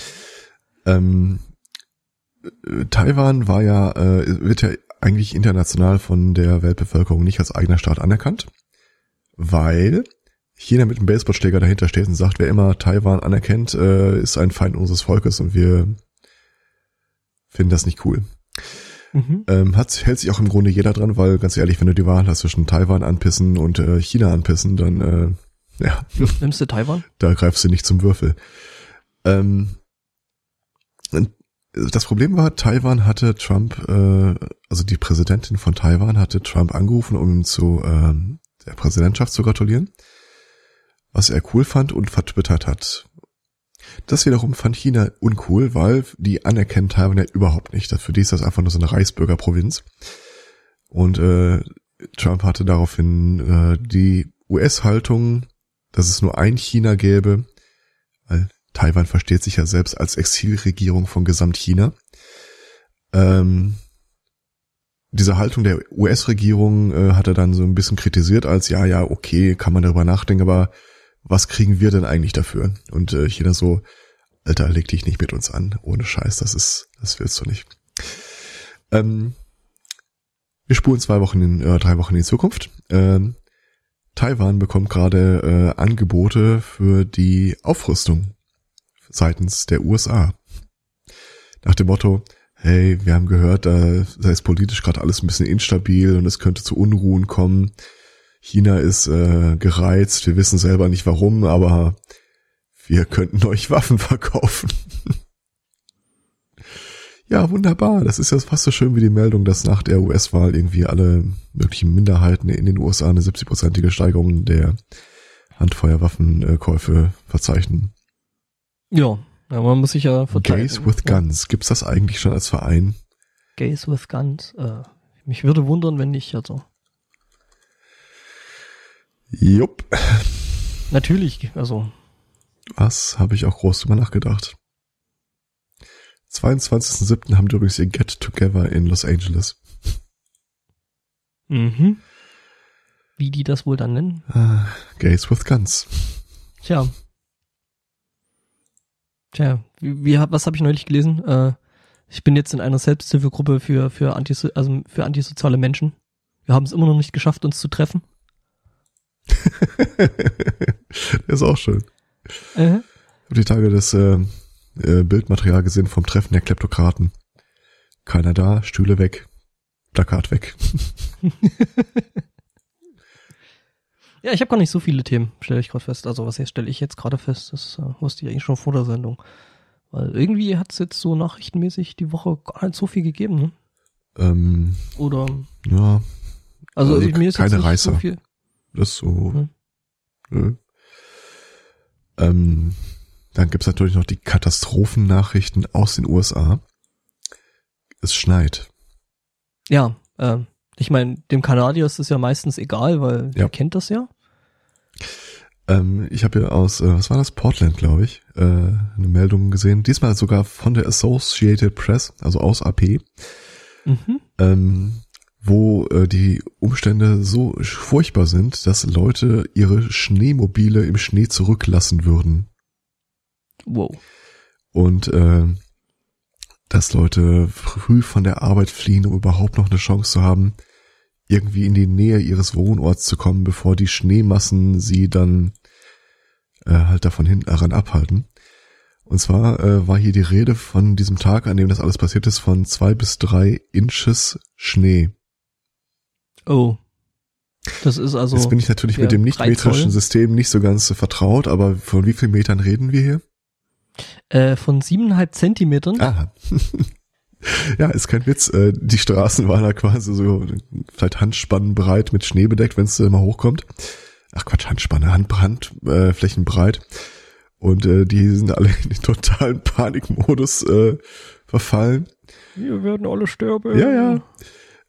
Ähm, äh, Taiwan war ja, äh, wird ja eigentlich international von der Weltbevölkerung nicht als eigener Staat anerkannt, weil China mit einem Baseballschläger dahinter steht und sagt, wer immer Taiwan anerkennt, äh, ist ein Feind unseres Volkes und wir finden das nicht cool. Mhm. Ähm, hat, hält sich auch im Grunde jeder dran, weil ganz ehrlich, wenn du die Wahl hast zwischen Taiwan anpissen und äh, China anpissen, dann äh, ja, Nimmst du Taiwan? da greifst du nicht zum Würfel. Ähm, das Problem war, Taiwan hatte Trump, äh, also die Präsidentin von Taiwan hatte Trump angerufen, um ihm zu ähm, der Präsidentschaft zu gratulieren, was er cool fand und vertwittert hat. Das wiederum fand China uncool, weil die anerkennen Taiwan ja überhaupt nicht. Für die ist das einfach nur so eine Reichsbürgerprovinz. Und äh, Trump hatte daraufhin äh, die US-Haltung, dass es nur ein China gäbe, Taiwan versteht sich ja selbst als Exilregierung von Gesamtchina. Ähm, diese Haltung der US-Regierung äh, hat er dann so ein bisschen kritisiert als, ja, ja, okay, kann man darüber nachdenken, aber was kriegen wir denn eigentlich dafür? Und äh, China so, Alter, leg dich nicht mit uns an, ohne Scheiß, das ist, das willst du nicht. Ähm, wir spulen zwei Wochen in, äh, drei Wochen in die Zukunft. Ähm, Taiwan bekommt gerade äh, Angebote für die Aufrüstung seitens der USA. Nach dem Motto, hey, wir haben gehört, da, ist politisch gerade alles ein bisschen instabil und es könnte zu Unruhen kommen. China ist äh, gereizt, wir wissen selber nicht warum, aber wir könnten euch Waffen verkaufen. ja, wunderbar. Das ist ja fast so schön wie die Meldung, dass nach der US-Wahl irgendwie alle möglichen Minderheiten in den USA eine 70-prozentige Steigerung der Handfeuerwaffenkäufe verzeichnen. Ja, man muss sich ja verteidigen. Gays with. Guns. Gibt's das eigentlich schon als Verein? Gays with Guns. Äh, mich würde wundern, wenn nicht, also. Jupp. Natürlich, also. Was habe ich auch groß drüber nachgedacht. 22.07. haben die übrigens ihr Get Together in Los Angeles. Mhm. Wie die das wohl dann nennen? Ah, Gays with Guns. Tja. Tja, wie, wie was habe ich neulich gelesen? Äh, ich bin jetzt in einer Selbsthilfegruppe für für Antiso also für antisoziale Menschen. Wir haben es immer noch nicht geschafft, uns zu treffen. Ist auch schön. Äh, Ich habe die Tage das äh, äh, Bildmaterial gesehen vom Treffen der Kleptokraten. Keiner da, Stühle weg, Plakat weg. ja, ich habe gar nicht so viele Themen, stelle ich gerade fest. Also was stelle ich jetzt gerade fest? Das äh, wusste ich eigentlich schon vor der Sendung. Weil irgendwie hat es jetzt so nachrichtenmäßig die Woche gar nicht so viel gegeben, ne? Ähm, Oder ja, also, Also mir ist keine jetzt nicht Reißer. so viel. das ist so. Hm. Nö. Ähm, dann gibt's natürlich noch die Katastrophennachrichten aus den USA. Es schneit. Ja, äh, ich meine, dem Kanadier ist es ja meistens egal, weil Ja. der kennt das ja. Ähm, ich habe hier aus, äh, was war das, Portland, glaube ich, äh, eine Meldung gesehen. Diesmal sogar von der Associated Press, also aus AP, Mhm. ähm, wo äh, die Umstände so furchtbar sind, dass Leute ihre Schneemobile im Schnee zurücklassen würden. Wow. Und äh, dass Leute früh von der Arbeit fliehen, um überhaupt noch eine Chance zu haben, irgendwie in die Nähe ihres Wohnorts zu kommen, bevor die Schneemassen sie dann äh, halt davon hinten daran abhalten. Und zwar äh, war hier die Rede von diesem Tag, an dem das alles passiert ist, von zwei bis drei Inches Schnee. Oh. Das ist also. Jetzt bin ich natürlich mit dem drei nicht-metrischen Zoll. System nicht so ganz vertraut, aber von wie vielen Metern reden wir hier? Äh, von siebeneinhalb Zentimetern. Aha. ja, ist kein Witz. Äh, die Straßen waren da quasi so vielleicht handspannenbreit mit Schnee bedeckt, wenn es mal hochkommt. Ach Quatsch, Handspanne, Hand, Handflächen äh, Flächen breit. Und äh, die sind alle in den totalen Panikmodus äh, verfallen. Wir werden alle sterben. Ja, ja.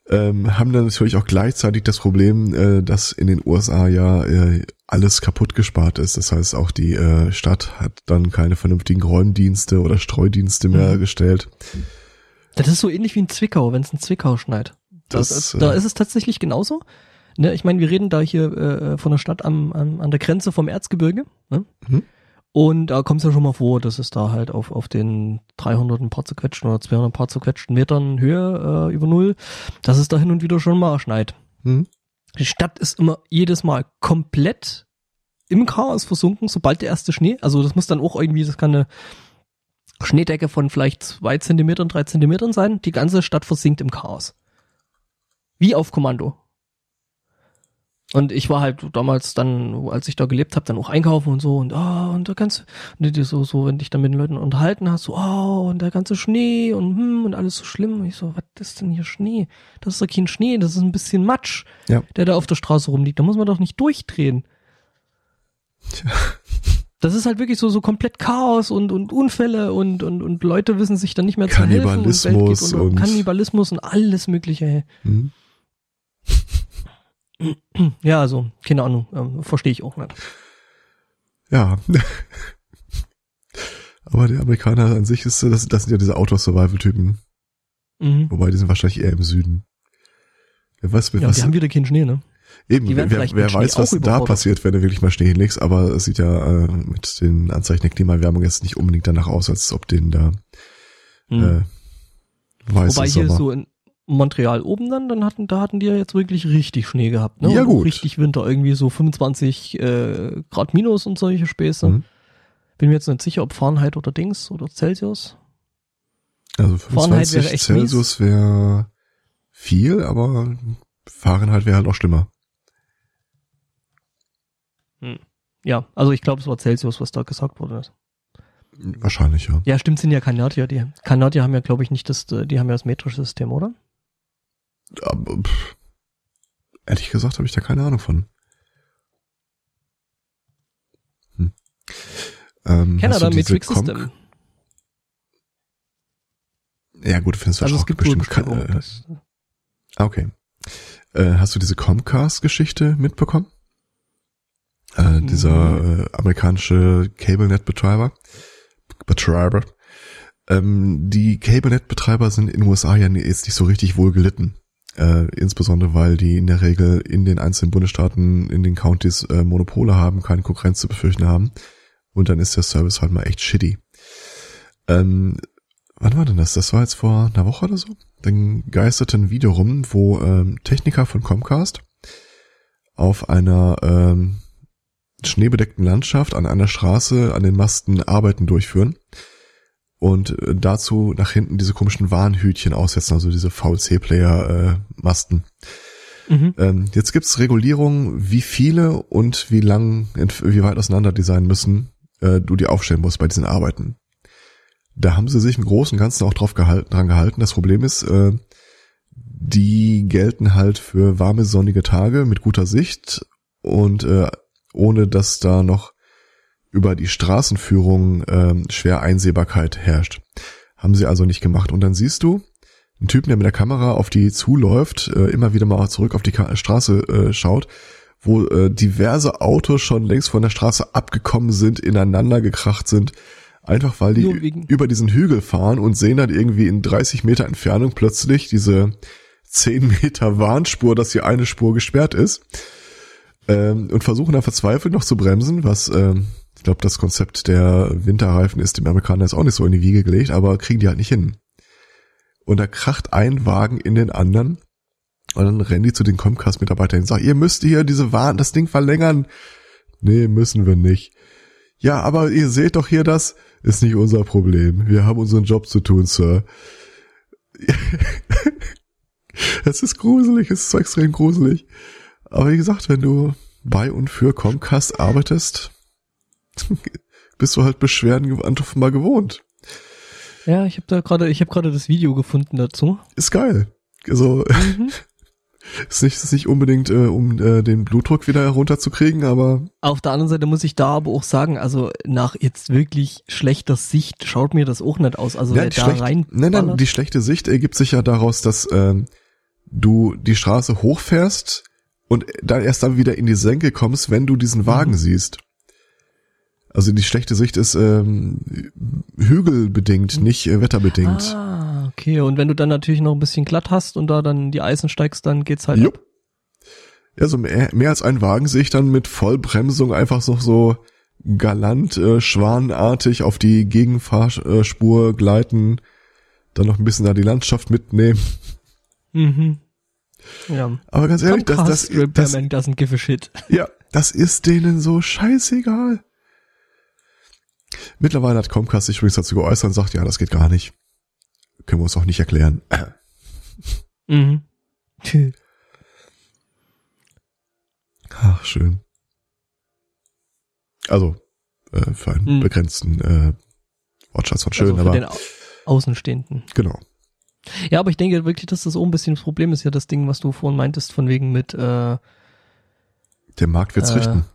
ähm, haben dann natürlich auch gleichzeitig das Problem, äh, dass in den USA ja äh, alles kaputt gespart ist. Das heißt, auch die äh, Stadt hat dann keine vernünftigen Räumdienste oder Streudienste mehr Mhm. gestellt. Das ist so ähnlich wie in Zwickau, wenn es in Zwickau schneit. Das, Das, äh, da ist es tatsächlich genauso. Ne, ich meine, wir reden da hier äh, von der Stadt am, am, an der Grenze vom Erzgebirge. Ne? Mhm. Und da kommt es ja schon mal vor, dass es da halt auf, auf den 300 ein paar zerquetschten oder 200 ein paar zerquetschten Metern Höhe äh, über Null, dass es da hin und wieder schon mal schneit. Hm? Die Stadt ist immer jedes Mal komplett im Chaos versunken, sobald der erste Schnee, also das muss dann auch irgendwie, das kann eine Schneedecke von vielleicht zwei Zentimetern, drei Zentimetern sein. Die ganze Stadt versinkt im Chaos. Wie auf Kommando. Und ich war halt damals dann, als ich da gelebt habe, dann auch einkaufen und so und ah und da kannst du dir so so, wenn dich dann mit den Leuten unterhalten hast, so oh und der ganze Schnee und hm und alles so schlimm. Und ich so, was ist denn hier Schnee? Das ist doch kein Schnee, das ist ein bisschen Matsch, Ja. der da auf der Straße rumliegt. Da muss man doch nicht durchdrehen. Das ist halt wirklich so so komplett Chaos und und Unfälle und und und Leute wissen sich dann nicht mehr zu helfen und Kannibalismus unter. und- Kannibalismus und alles mögliche. Hm? Ja, also keine Ahnung, ähm, verstehe ich auch nicht. Ja. Aber der Amerikaner an sich ist, das, das sind ja diese Outdoor-Survival-Typen. Mhm. Wobei, die sind wahrscheinlich eher im Süden. Wer weiß, Ja, was, die haben wieder keinen Schnee, ne? Eben, wer, wer weiß, was da passiert, wenn du wirklich mal Schnee hinlegst, aber es sieht ja äh, mit den Anzeichen der Klimaerwärmung jetzt nicht unbedingt danach aus, als ob denen da Mhm. äh, weiße Wobei hier so in Montreal oben dann, dann hatten, da hatten die ja jetzt wirklich richtig Schnee gehabt, ne? Ja, Und gut. Richtig Winter, irgendwie so 25 äh, Grad minus und solche Späße. Mhm. Bin mir jetzt nicht sicher, ob Fahrenheit oder Dings oder Celsius. Also Fahrenheit 25 wäre echt Celsius wäre viel, aber Fahrenheit wäre halt auch schlimmer. Ja, also ich glaube, es war Celsius, was da gesagt worden ist. Wahrscheinlich, ja. Ja, stimmt, sind ja Kanadier. Die Kanadier haben ja, glaube ich, nicht das, die haben ja das metrische System, oder? Aber, pff, ehrlich gesagt habe ich da keine Ahnung von. Hm. Ähm, Canada Metric System. Ja gut, findest du Also es auch gibt bestimmt. Beschreibungen. Äh, ah, okay. Äh, hast du diese Comcast-Geschichte mitbekommen? Äh, dieser äh, amerikanische CableNet-Betreiber. Betreiber. Ähm, die CableNet-Betreiber sind in den USA ja jetzt nicht so richtig wohl gelitten. Äh, insbesondere weil die in der Regel in den einzelnen Bundesstaaten, in den Counties äh, Monopole haben, keine Konkurrenz zu befürchten haben. Und dann ist der Service halt mal echt shitty. Ähm, wann war denn das? Das war jetzt vor einer Woche oder so? Dann geisterte ein Video rum, wo ähm, Techniker von Comcast auf einer ähm, schneebedeckten Landschaft an einer Straße an den Masten Arbeiten durchführen und äh, dazu nach hinten diese komischen Warnhütchen aussetzen, also diese VLC-Player-Masten. Mhm. Ähm, jetzt gibt's Regulierungen, wie viele und wie lang, wie weit auseinander die sein müssen, äh, du die aufstellen musst bei diesen Arbeiten. Da haben sie sich im Großen und Ganzen auch drauf gehalten, dran gehalten. Das Problem ist, äh, die gelten halt für warme, sonnige Tage mit guter Sicht und äh, ohne dass da noch über die Straßenführung ähm, schwer Einsehbarkeit herrscht. Haben sie also nicht gemacht. Und dann siehst du einen Typen, der mit der Kamera auf die zuläuft, äh, immer wieder mal zurück auf die Ka Straße äh, schaut, wo äh, diverse Autos schon längst von der Straße abgekommen sind, ineinander gekracht sind, einfach weil die über diesen Hügel fahren und sehen dann irgendwie in 30 Meter Entfernung plötzlich diese 10 Meter Warnspur, dass hier eine Spur gesperrt ist ähm, und versuchen da verzweifelt noch zu bremsen, was ähm, ich glaube, das Konzept der Winterreifen ist dem Amerikaner jetzt auch nicht so in die Wiege gelegt, aber kriegen die halt nicht hin. Und da kracht ein Wagen in den anderen und dann rennen die zu den Comcast-Mitarbeitern und sagen, ihr müsst hier diese Warn, das Ding verlängern. Nee, müssen wir nicht. Ja, aber ihr seht doch hier das, ist nicht unser Problem. Wir haben unseren Job zu tun, Sir. Es ist gruselig, es ist so extrem gruselig. Aber wie gesagt, wenn du bei und für Comcast arbeitest, bist du halt Beschwerden mal gewohnt. Ja, ich habe da gerade, ich habe gerade das Video gefunden dazu. Ist geil. Also, Mhm. ist nicht, ist nicht unbedingt, äh, um äh, den Blutdruck wieder herunterzukriegen, aber Auf der anderen Seite muss ich da aber auch sagen, also nach jetzt wirklich schlechter Sicht schaut mir das auch nicht aus. Also die da schlecht- rein nein, nein, die schlechte Sicht ergibt sich ja daraus, dass ähm, du die Straße hochfährst und dann erst dann wieder in die Senke kommst, wenn du diesen Wagen Mhm. siehst. Also die schlechte Sicht ist ähm, hügelbedingt, nicht äh, wetterbedingt. Ah, okay. Und wenn du dann natürlich noch ein bisschen glatt hast und da dann die Eisen steigst, dann geht's halt Jupp. ab. Ja, so mehr, mehr als ein Wagen sehe ich dann mit Vollbremsung einfach noch so galant, äh, schwanartig auf die Gegenfahrspur gleiten, dann noch ein bisschen da die Landschaft mitnehmen. Mhm. Ja. Aber ganz ehrlich, das, das, Comcast das, Repairman doesn't give a shit. ja, das ist denen so scheißegal. Mittlerweile hat Comcast sich übrigens dazu geäußert und sagt, ja, das geht gar nicht. Können wir uns auch nicht erklären. Mhm. Ach, schön. Also, äh, für einen Hm. begrenzten äh, Wortschatz von schön, also für aber den Au Außenstehenden. genau. Ja, aber ich denke wirklich, dass das auch ein bisschen das Problem ist ja das Ding, was du vorhin meintest, von wegen mit, äh, Der Markt wird's Äh, richten.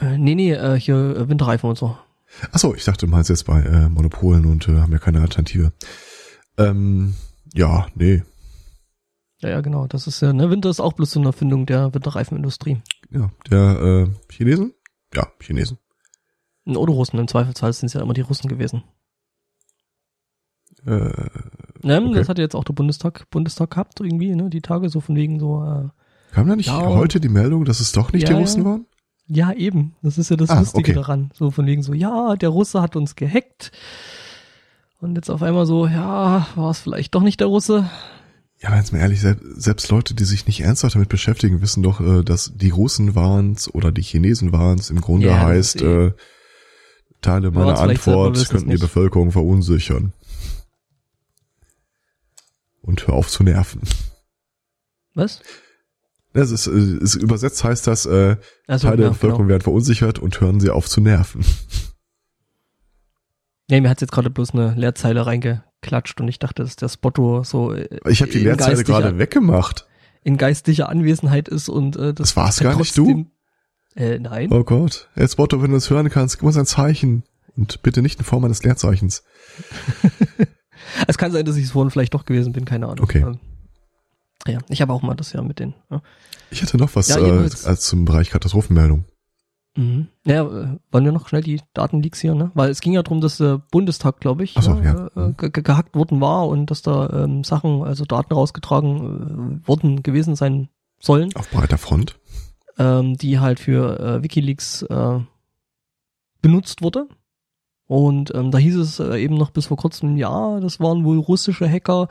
äh nee, nee, äh, hier äh, Winterreifen und so. Ach so, ich dachte, du meinst jetzt bei äh, Monopolen und äh, haben ja keine Alternative. Ähm, ja, nee. Ja, ja, genau. Das ist ja, ne, Winter ist auch bloß so eine Erfindung der Winterreifenindustrie. Ja, der äh, Chinesen? Ja, Chinesen. Oder Russen, im Zweifelsfall sind es ja immer die Russen gewesen. Äh, Ne, Okay. Das hat ja jetzt auch der Bundestag, Bundestag gehabt, irgendwie, ne, die Tage so von wegen so, äh, kam da nicht Ja. heute die Meldung, dass es doch nicht Ja, die ja. Russen waren? ja, eben. Das ist ja das Ah, Lustige okay. daran. So von wegen so, ja, der Russe hat uns gehackt. Und jetzt auf einmal so, ja, war es vielleicht doch nicht der Russe. Ja, aber jetzt mal ehrlich, selbst, Leute, die sich nicht ernsthaft damit beschäftigen, wissen doch, äh, dass die Russen waren's oder die Chinesen waren's. Im Grunde Ja, heißt, eh- äh, Teile meiner Antwort könnten die. Bevölkerung verunsichern. Und hör auf zu nerven. Was? Das ist, äh, ist übersetzt heißt das, äh, Also, Teile ja, der Bevölkerung genau. werden verunsichert und hören sie auf zu nerven. Nee, mir hat jetzt gerade bloß eine Leerzeile reingeklatscht und ich dachte, dass der Spotto so äh, Ich habe die Leerzeile gerade weggemacht. in geistlicher Anwesenheit ist und äh, das, Das war's gar nicht, trotzdem- Äh, nein. Oh Gott. Jetzt Botto, wenn du das hören kannst, gib uns ein Zeichen. Und bitte nicht in Form eines Leerzeichens. Es kann sein, dass ich es vorhin vielleicht doch gewesen bin, keine Ahnung. Okay. Ähm, ja, ich habe auch mal das ja mit den. Ja, Ich hätte noch was Ja, äh, als zum Bereich Katastrophenmeldung. mhm. ja äh, wollen wir noch schnell die Datenleaks hier, ne? Weil es ging ja darum, dass der Bundestag, glaube ich, so, ne, ja. äh, ge ge gehackt worden war und dass da ähm, Sachen, also Daten rausgetragen äh, worden gewesen sein sollen, Auf breiter Front. ähm, die halt für äh, WikiLeaks äh, benutzt wurde. Und ähm, da hieß es äh, eben noch bis vor kurzem, ja, das waren wohl russische Hacker.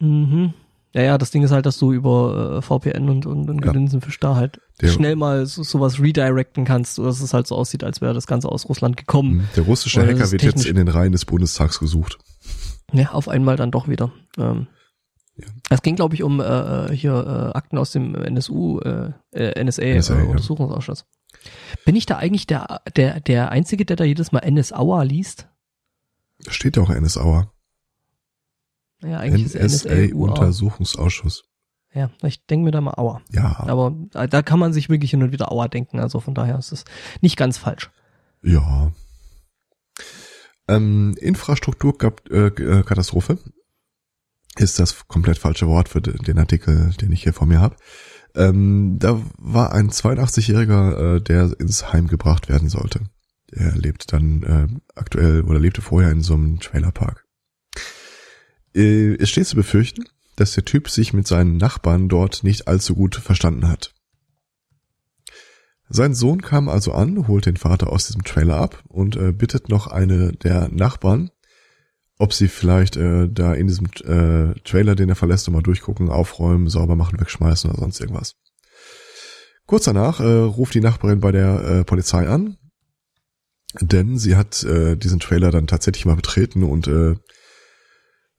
Mhm. Ja, ja, das Ding ist halt, dass du über äh, VPN und, und, und Ja. Gedinsenfisch da halt Der- schnell mal so, sowas redirecten kannst, dass es halt so aussieht, als wäre das Ganze aus Russland gekommen. Der russische Oder Hacker wird jetzt in den Reihen des Bundestags gesucht. Ja, auf einmal dann doch wieder. Ähm, Ja. Es ging, glaube ich, um äh, äh, hier äh, Akten aus dem NSU, äh, äh, NSA, NSA, äh. Untersuchungsausschuss. Bin ich da eigentlich der, der, der Einzige, der da jedes Mal NSAUA liest? Da steht ja auch NSAUer. Ja, eigentlich. NSA-Untersuchungsausschuss. Ja, ich denke mir da mal Aua. Ja, Aber äh, da kann man sich wirklich hin und wieder Aua denken. Also von daher ist es nicht ganz falsch. ja. Ähm, Infrastrukturkatastrophe ist das komplett falsche Wort für de- den Artikel, den ich hier vor mir habe. Ähm, da war ein 82-Jähriger, äh, der ins Heim gebracht werden sollte. Er lebt dann äh, aktuell oder lebte vorher in so einem Trailerpark. Äh, es steht zu befürchten, dass der Typ sich mit seinen Nachbarn dort nicht allzu gut verstanden hat. Sein Sohn kam also an, holt den Vater aus diesem Trailer ab und äh, bittet noch eine der Nachbarn, ob sie vielleicht äh, da in diesem äh, Trailer, den er verlässt, nochmal durchgucken, aufräumen, sauber machen, wegschmeißen oder sonst irgendwas. Kurz danach äh, ruft die Nachbarin bei der äh, Polizei an, denn sie hat äh, diesen Trailer dann tatsächlich mal betreten und äh,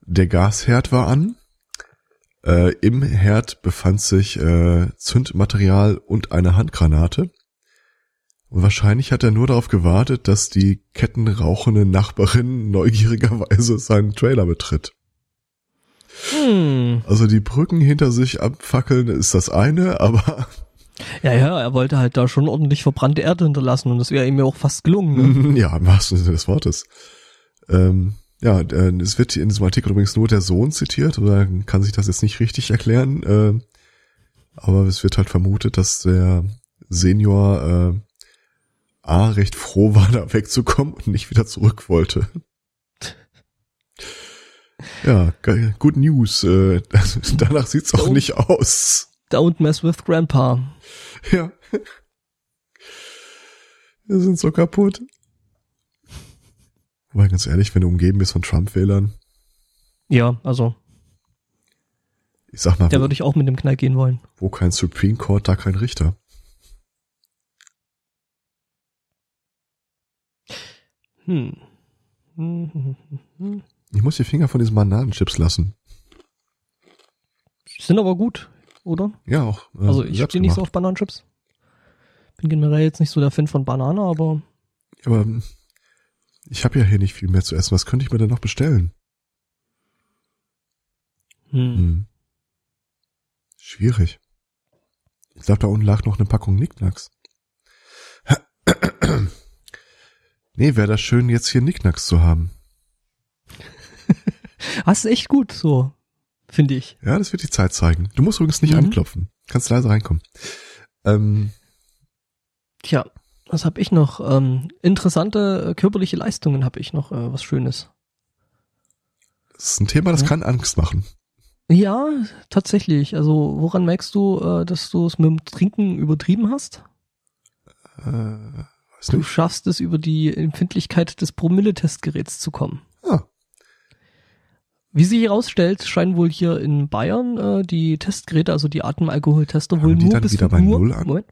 der Gasherd war an. Äh, Im Herd befand sich äh, Zündmaterial und eine Handgranate. Wahrscheinlich hat er nur darauf gewartet, dass die kettenrauchende Nachbarin neugierigerweise seinen Trailer betritt. Hm. Also die Brücken hinter sich abfackeln ist das eine, aber Ja, ja, er wollte halt da schon ordentlich verbrannte Erde hinterlassen und das wäre ihm ja auch fast gelungen. Ne? ja, im wahrsten Sinne des Wortes. Ähm, Ja, äh, es wird in diesem Artikel übrigens nur der Sohn zitiert, oder kann sich das jetzt nicht richtig erklären, äh, aber es wird halt vermutet, dass der Senior äh, A recht froh war, da wegzukommen und nicht wieder zurück wollte. Ja, geil. good news. Äh, danach sieht's auch Don't- nicht aus. Don't mess with Grandpa. Ja. Wir sind so kaputt. Weil ganz ehrlich, wenn du umgeben bist von Trump-Wählern, Ja, also, ich sag mal, da würde ich auch mit dem Knall gehen wollen. wo kein Supreme Court, da kein Richter. Hm. Hm, hm, hm, hm. Ich muss die Finger von diesen Bananenchips lassen. Sind aber gut, oder? Ja, auch. äh, Also ich stehe nicht so auf Bananenchips. Bin generell jetzt nicht so der Fan von Banane, aber Aber ähm, ich habe ja hier nicht viel mehr zu essen. Was könnte ich mir denn noch bestellen? hm. Hm. Schwierig. Ich glaube, da unten lag noch eine Packung Nicknacks. Nee, wäre das schön, jetzt hier Nicknacks zu haben. Das ist echt gut, so, finde ich. Ja, das wird die Zeit zeigen. Du musst übrigens nicht Mhm. anklopfen. Kannst leise reinkommen. Ähm, Tja, was habe ich noch? Ähm, interessante äh, körperliche Leistungen habe ich noch, äh, was Schönes. das ist ein Thema, das Ja. kann Angst machen. Ja, tatsächlich. Also woran merkst du, äh, dass du es mit dem Trinken übertrieben hast? Äh, Du schaffst es über die Empfindlichkeit des Promille-Testgeräts zu kommen. Ah, Wie sich herausstellt, scheinen wohl hier in Bayern äh, die Testgeräte, also die Atemalkoholtester, wohl nur bis wieder zu bei nur, Null an? Moment.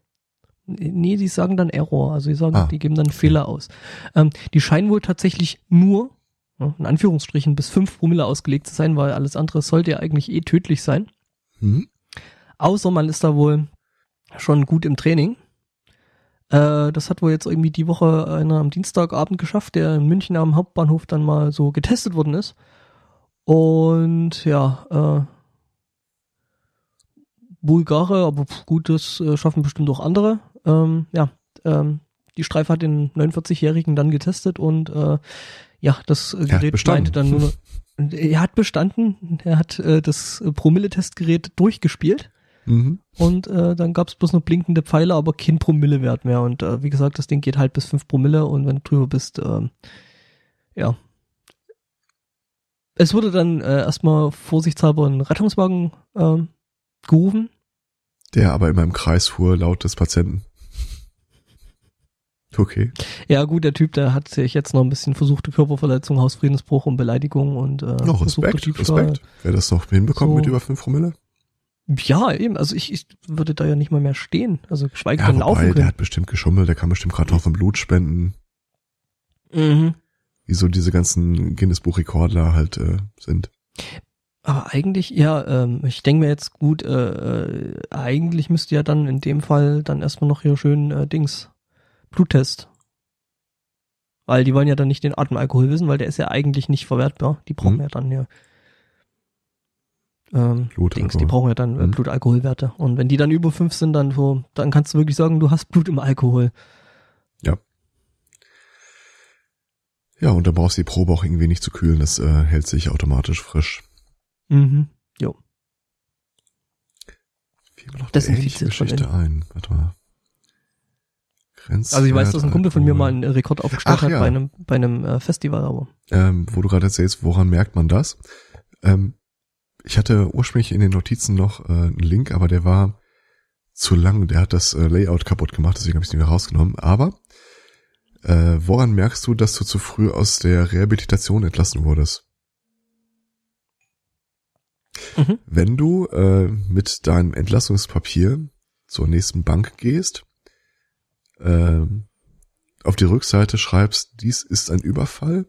Nee, die sagen dann Error, also die sagen, Ah, die geben dann Fehler aus. Ähm, die scheinen wohl tatsächlich nur, in Anführungsstrichen, bis fünf Promille ausgelegt zu sein, weil alles andere sollte ja eigentlich eh tödlich sein. hm? Außer man ist da wohl schon gut im Training. Äh, das hat wohl jetzt irgendwie die Woche einer am Dienstagabend geschafft, der in München am Hauptbahnhof dann mal so getestet worden ist. Und ja, äh, Bulgare, aber gut, das äh, schaffen bestimmt auch andere. Ähm, ja, ähm, die Streife hat den 49-Jährigen dann getestet und äh, ja, das äh, Gerät meinte dann nur, er hat bestanden, er hat äh, das Promille-Testgerät durchgespielt Mhm. und äh, dann gab es bloß noch blinkende Pfeile, aber kein Promillewert mehr. Und äh, wie gesagt, das Ding geht halt bis 5 Promille und wenn du drüber bist, ähm, ja. Es wurde dann äh, erstmal vorsichtshalber ein Rettungswagen ähm, gerufen. Der aber immer im Kreis fuhr, laut des Patienten. Okay. Ja gut, der Typ, der hat sich jetzt noch ein bisschen versuchte Körperverletzung, Hausfriedensbruch und Beleidigung und äh, versuchte Respekt. Respekt. Wer das noch hinbekommt So. mit über 5 Promille? Ja, eben, also ich, ich würde da ja nicht mal mehr stehen, also geschweige Ja, denn wobei, laufen der können. hat bestimmt geschummelt, der kann bestimmt gerade noch vom Blut spenden, Mhm. wie so diese ganzen Guinness-Buch-Rekordler halt äh, sind. Aber eigentlich, ja, ähm, ich denke mir jetzt gut, äh, äh, eigentlich müsste ja dann in dem Fall dann erstmal noch hier schön äh, Dings, Bluttest. Weil die wollen ja dann nicht den Atemalkohol wissen, weil der ist ja eigentlich nicht verwertbar. Die brauchen Mhm. ja dann ja ähm. Dings, die brauchen ja dann äh, Mhm. Blutalkoholwerte. Und wenn die dann über fünf sind, dann so, dann kannst du wirklich sagen, du hast Blut im Alkohol. Ja, und dann brauchst du die Probe auch irgendwie nicht zu kühlen, das äh, hält sich automatisch frisch. Mhm. Jo. Fiel mir noch eine ähnliche Geschichte ein. Warte mal. Grenzwert Also ich weiß, dass ein Kumpel von mir mal einen Rekord aufgestellt Ach, hat ja. bei einem, bei einem äh, Festival, aber. ähm, wo du gerade erzählst, woran merkt man das? Ähm, ich hatte ursprünglich in den Notizen noch äh, einen Link, aber der war zu lang. Der hat das äh, Layout kaputt gemacht, deswegen habe ich es nicht mehr rausgenommen. Aber äh, woran merkst du, dass du zu früh aus der Rehabilitation entlassen wurdest? Mhm. Wenn du äh, mit deinem Entlassungspapier zur nächsten Bank gehst, ähm, auf die Rückseite schreibst, dies ist ein Überfall,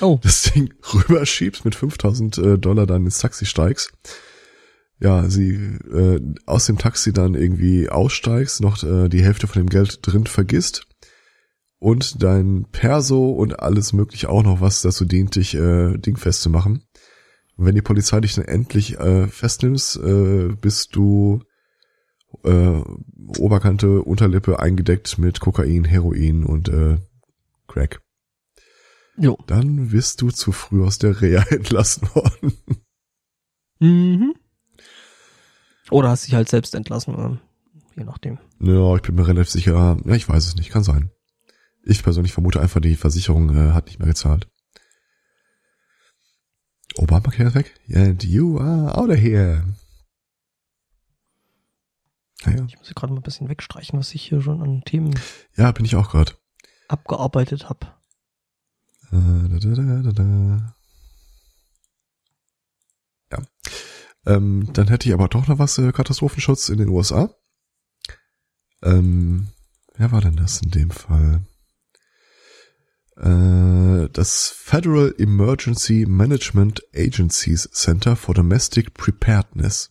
Oh. das Ding rüberschiebst, mit 5000 äh, Dollar dann ins Taxi steigst, ja, sie äh, aus dem Taxi dann irgendwie aussteigst, noch äh, die Hälfte von dem Geld drin vergisst und dein Perso und alles mögliche auch noch was dazu dient, dich äh, dingfest zu machen. Und wenn die Polizei dich dann endlich äh, festnimmst, äh, bist du äh, Oberkante, Unterlippe eingedeckt mit Kokain, Heroin und äh, Crack. Jo. dann bist du zu früh aus der Reha entlassen worden. Mhm. Oder hast dich halt selbst entlassen, ähm, je nachdem. Ja, ich bin mir relativ sicher. Ja, ich weiß es nicht, kann sein. Ich persönlich vermute einfach, die Versicherung äh, hat nicht mehr gezahlt. Obamacare ist weg? And you are out of here. Naja. Ich muss hier gerade mal ein bisschen wegstreichen, was ich hier schon an Themen Ja, bin ich auch gerade. abgearbeitet habe. Äh, da, da, da, da, da. Ja. Ähm, dann hätte ich aber doch noch was, äh, Katastrophenschutz in den USA. Ähm, wer war denn das in dem Fall? Äh, das Federal Emergency Management Agencies Center for Domestic Preparedness.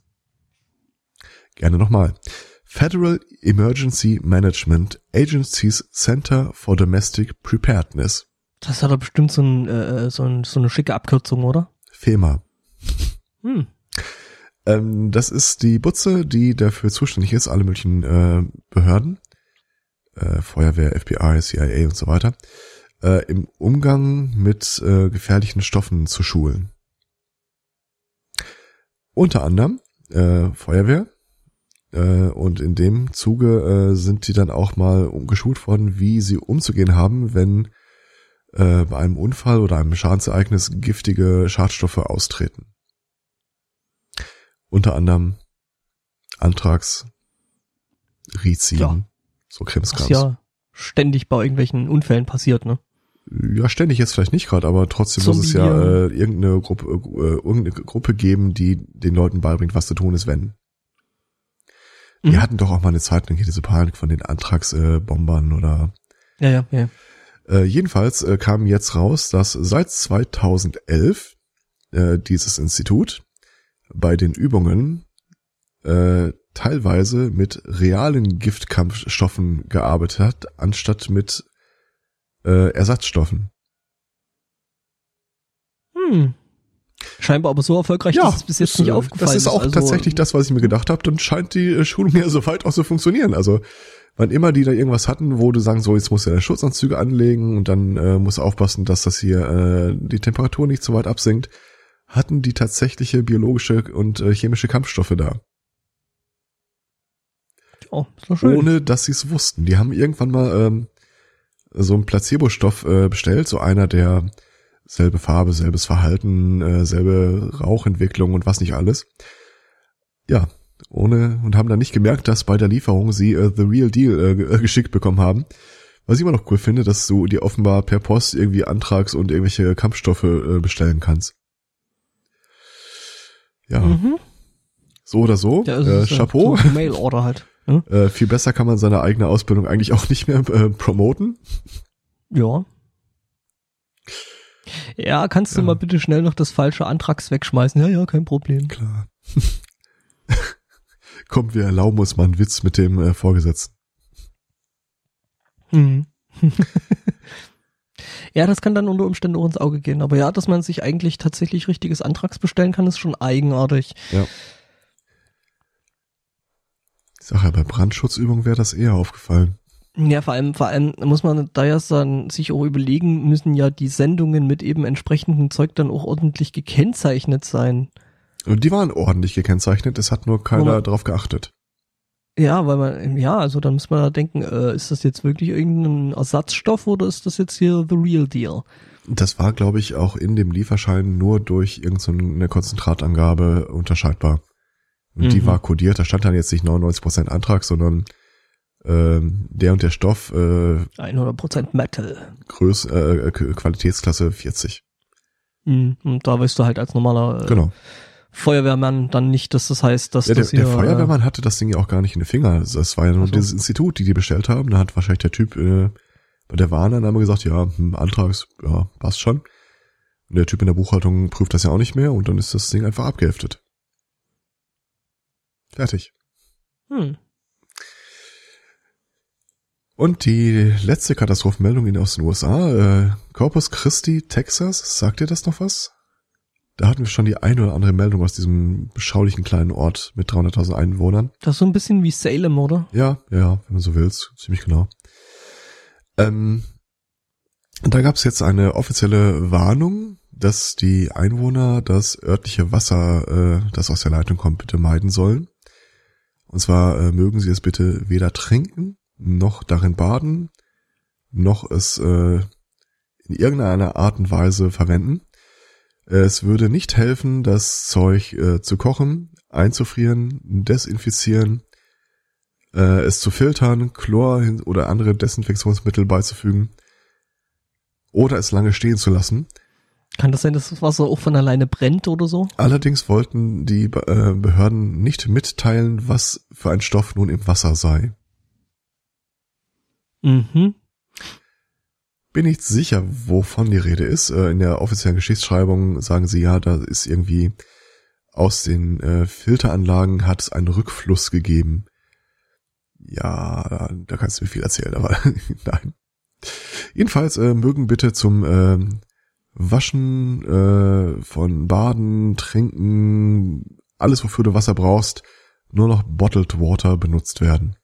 Gerne nochmal. Federal Emergency Management Agencies Center for Domestic Preparedness. Das hat doch bestimmt so, ein, äh, so, ein, so eine schicke Abkürzung, oder? FEMA. Hm. Ähm, das ist die Butze, die dafür zuständig ist, alle möglichen äh, Behörden, äh, Feuerwehr, FBI, CIA und so weiter, äh, im Umgang mit äh, gefährlichen Stoffen zu schulen. Unter anderem äh, Feuerwehr. Äh, und in dem Zuge äh, sind die dann auch mal umgeschult worden, wie sie umzugehen haben, wenn äh, bei einem Unfall oder einem Schadensereignis giftige Schadstoffe austreten. Unter anderem Anthrax, Rizin, Ja. so Was Krimskrams. ja ständig bei irgendwelchen Unfällen passiert, ne? Ja, ständig jetzt vielleicht nicht gerade, aber trotzdem muss es ja äh, Zombie, irgendeine Gruppe, äh, irgendeine Gruppe geben, die den Leuten beibringt, was zu tun ist, wenn. Mhm. Wir hatten doch auch mal eine Zeit lang hier diese Panik von den Antragsbombern oder Ja, ja, ja. Äh, jedenfalls äh, kam jetzt raus, dass seit 2011 äh, dieses Institut bei den Übungen äh, teilweise mit realen Giftkampfstoffen gearbeitet hat, anstatt mit äh, Ersatzstoffen. Hm. Scheinbar aber so erfolgreich, dass es bis jetzt nicht äh, aufgefallen Das ist auch Also, tatsächlich das, was ich mir gedacht habe. Dann scheint die Schulung ja soweit auch zu funktionieren. Also wann immer die da irgendwas hatten, wo du sagen, so jetzt musst du deine Schutzanzüge anlegen und dann äh, musst du aufpassen, dass das hier äh, die Temperatur nicht zu weit absinkt, hatten die tatsächliche biologische und äh, chemische Kampfstoffe da, Oh, doch schön. ohne dass sie es wussten. Die haben irgendwann mal ähm, so einen Placebo-Stoff äh, bestellt, so einer, der selbe Farbe, selbes Verhalten, äh, selbe Rauchentwicklung und was nicht alles. Ja, ohne und haben dann nicht gemerkt, dass bei der Lieferung sie äh, The Real Deal äh, äh, geschickt bekommen haben. Was ich immer noch cool finde, dass du dir offenbar per Post irgendwie Antrags und irgendwelche Kampfstoffe äh, bestellen kannst. Ja, Mhm. so oder so. Ja, äh, Chapeau. So Mail Order halt. Ne? Äh, viel besser kann man seine eigene Ausbildung eigentlich auch nicht mehr äh, promoten. Ja. Ja, kannst du Ja. mal bitte schnell noch das falsche Antrags wegschmeißen? Ja, ja, kein Problem. Klar. Kommt, wir erlauben uns mal einen Witz mit dem äh, Vorgesetzten. Hm. ja, das kann dann unter Umständen auch ins Auge gehen. Aber ja, dass man sich eigentlich tatsächlich richtiges Antrags bestellen kann, ist schon eigenartig. Ja. Ich sag ja, bei Brandschutzübungen wäre das eher aufgefallen. Ja, vor allem, vor allem muss man da ja dann sich auch überlegen, müssen ja die Sendungen mit eben entsprechendem Zeug dann auch ordentlich gekennzeichnet sein. Und die waren ordentlich gekennzeichnet, es hat nur keiner Nummer- drauf geachtet. Ja, weil man, ja, also dann muss man da denken, äh, ist das jetzt wirklich irgendein Ersatzstoff oder ist das jetzt hier the real deal? Das war, glaube ich, auch in dem Lieferschein nur durch irgendeine Konzentratangabe unterscheidbar. Und die Mhm. war kodiert, da stand dann jetzt nicht 99% Antrag, sondern ähm, der und der Stoff, äh, 100% Metal. Größ, äh, Qualitätsklasse 40. Mhm. Und da weißt du halt als normaler äh, Genau. Feuerwehrmann dann nicht, dass das heißt, dass Ja, der, das hier, der Feuerwehrmann hatte das Ding ja auch gar nicht in den Finger. Also Das war ja nur Ach so. dieses Institut, die die bestellt haben. Da hat wahrscheinlich der Typ äh, bei der Warnannahme gesagt, ja, hm, Antrags, ja, passt schon. Und der Typ in der Buchhaltung prüft das ja auch nicht mehr und dann ist das Ding einfach abgeheftet. Fertig. Äh, hm. Und die letzte Katastrophenmeldung in aus den USA, äh, Corpus Christi, Texas, sagt ihr das noch was? Da hatten wir schon die eine oder andere Meldung aus diesem beschaulichen kleinen Ort mit 300.000 Einwohnern. Das ist so ein bisschen wie Salem, oder? Ja, ja, wenn man so willst, ziemlich genau. Ähm, Da gab es jetzt eine offizielle Warnung, dass die Einwohner das örtliche Wasser, äh, das aus der Leitung kommt, bitte meiden sollen. Und zwar äh, mögen sie es bitte weder trinken, noch darin baden, noch es äh, in irgendeiner Art und Weise verwenden. Es würde nicht helfen, das Zeug äh, zu kochen, einzufrieren, desinfizieren, äh, es zu filtern, Chlor oder andere Desinfektionsmittel beizufügen oder es lange stehen zu lassen. Kann das sein, dass das Wasser auch von alleine brennt oder so? Allerdings wollten die äh, Behörden nicht mitteilen, was für ein Stoff nun im Wasser sei. Mhm. Bin nicht sicher, wovon die Rede ist. Äh, in der offiziellen Geschichtsschreibung sagen sie ja, da ist irgendwie aus den äh, Filteranlagen hat es einen Rückfluss gegeben. Ja, da kannst du mir viel erzählen, aber nein. Jedenfalls äh, mögen bitte zum äh, Waschen äh, von Baden, Trinken, alles wofür du Wasser brauchst, nur noch Bottled Water benutzt werden.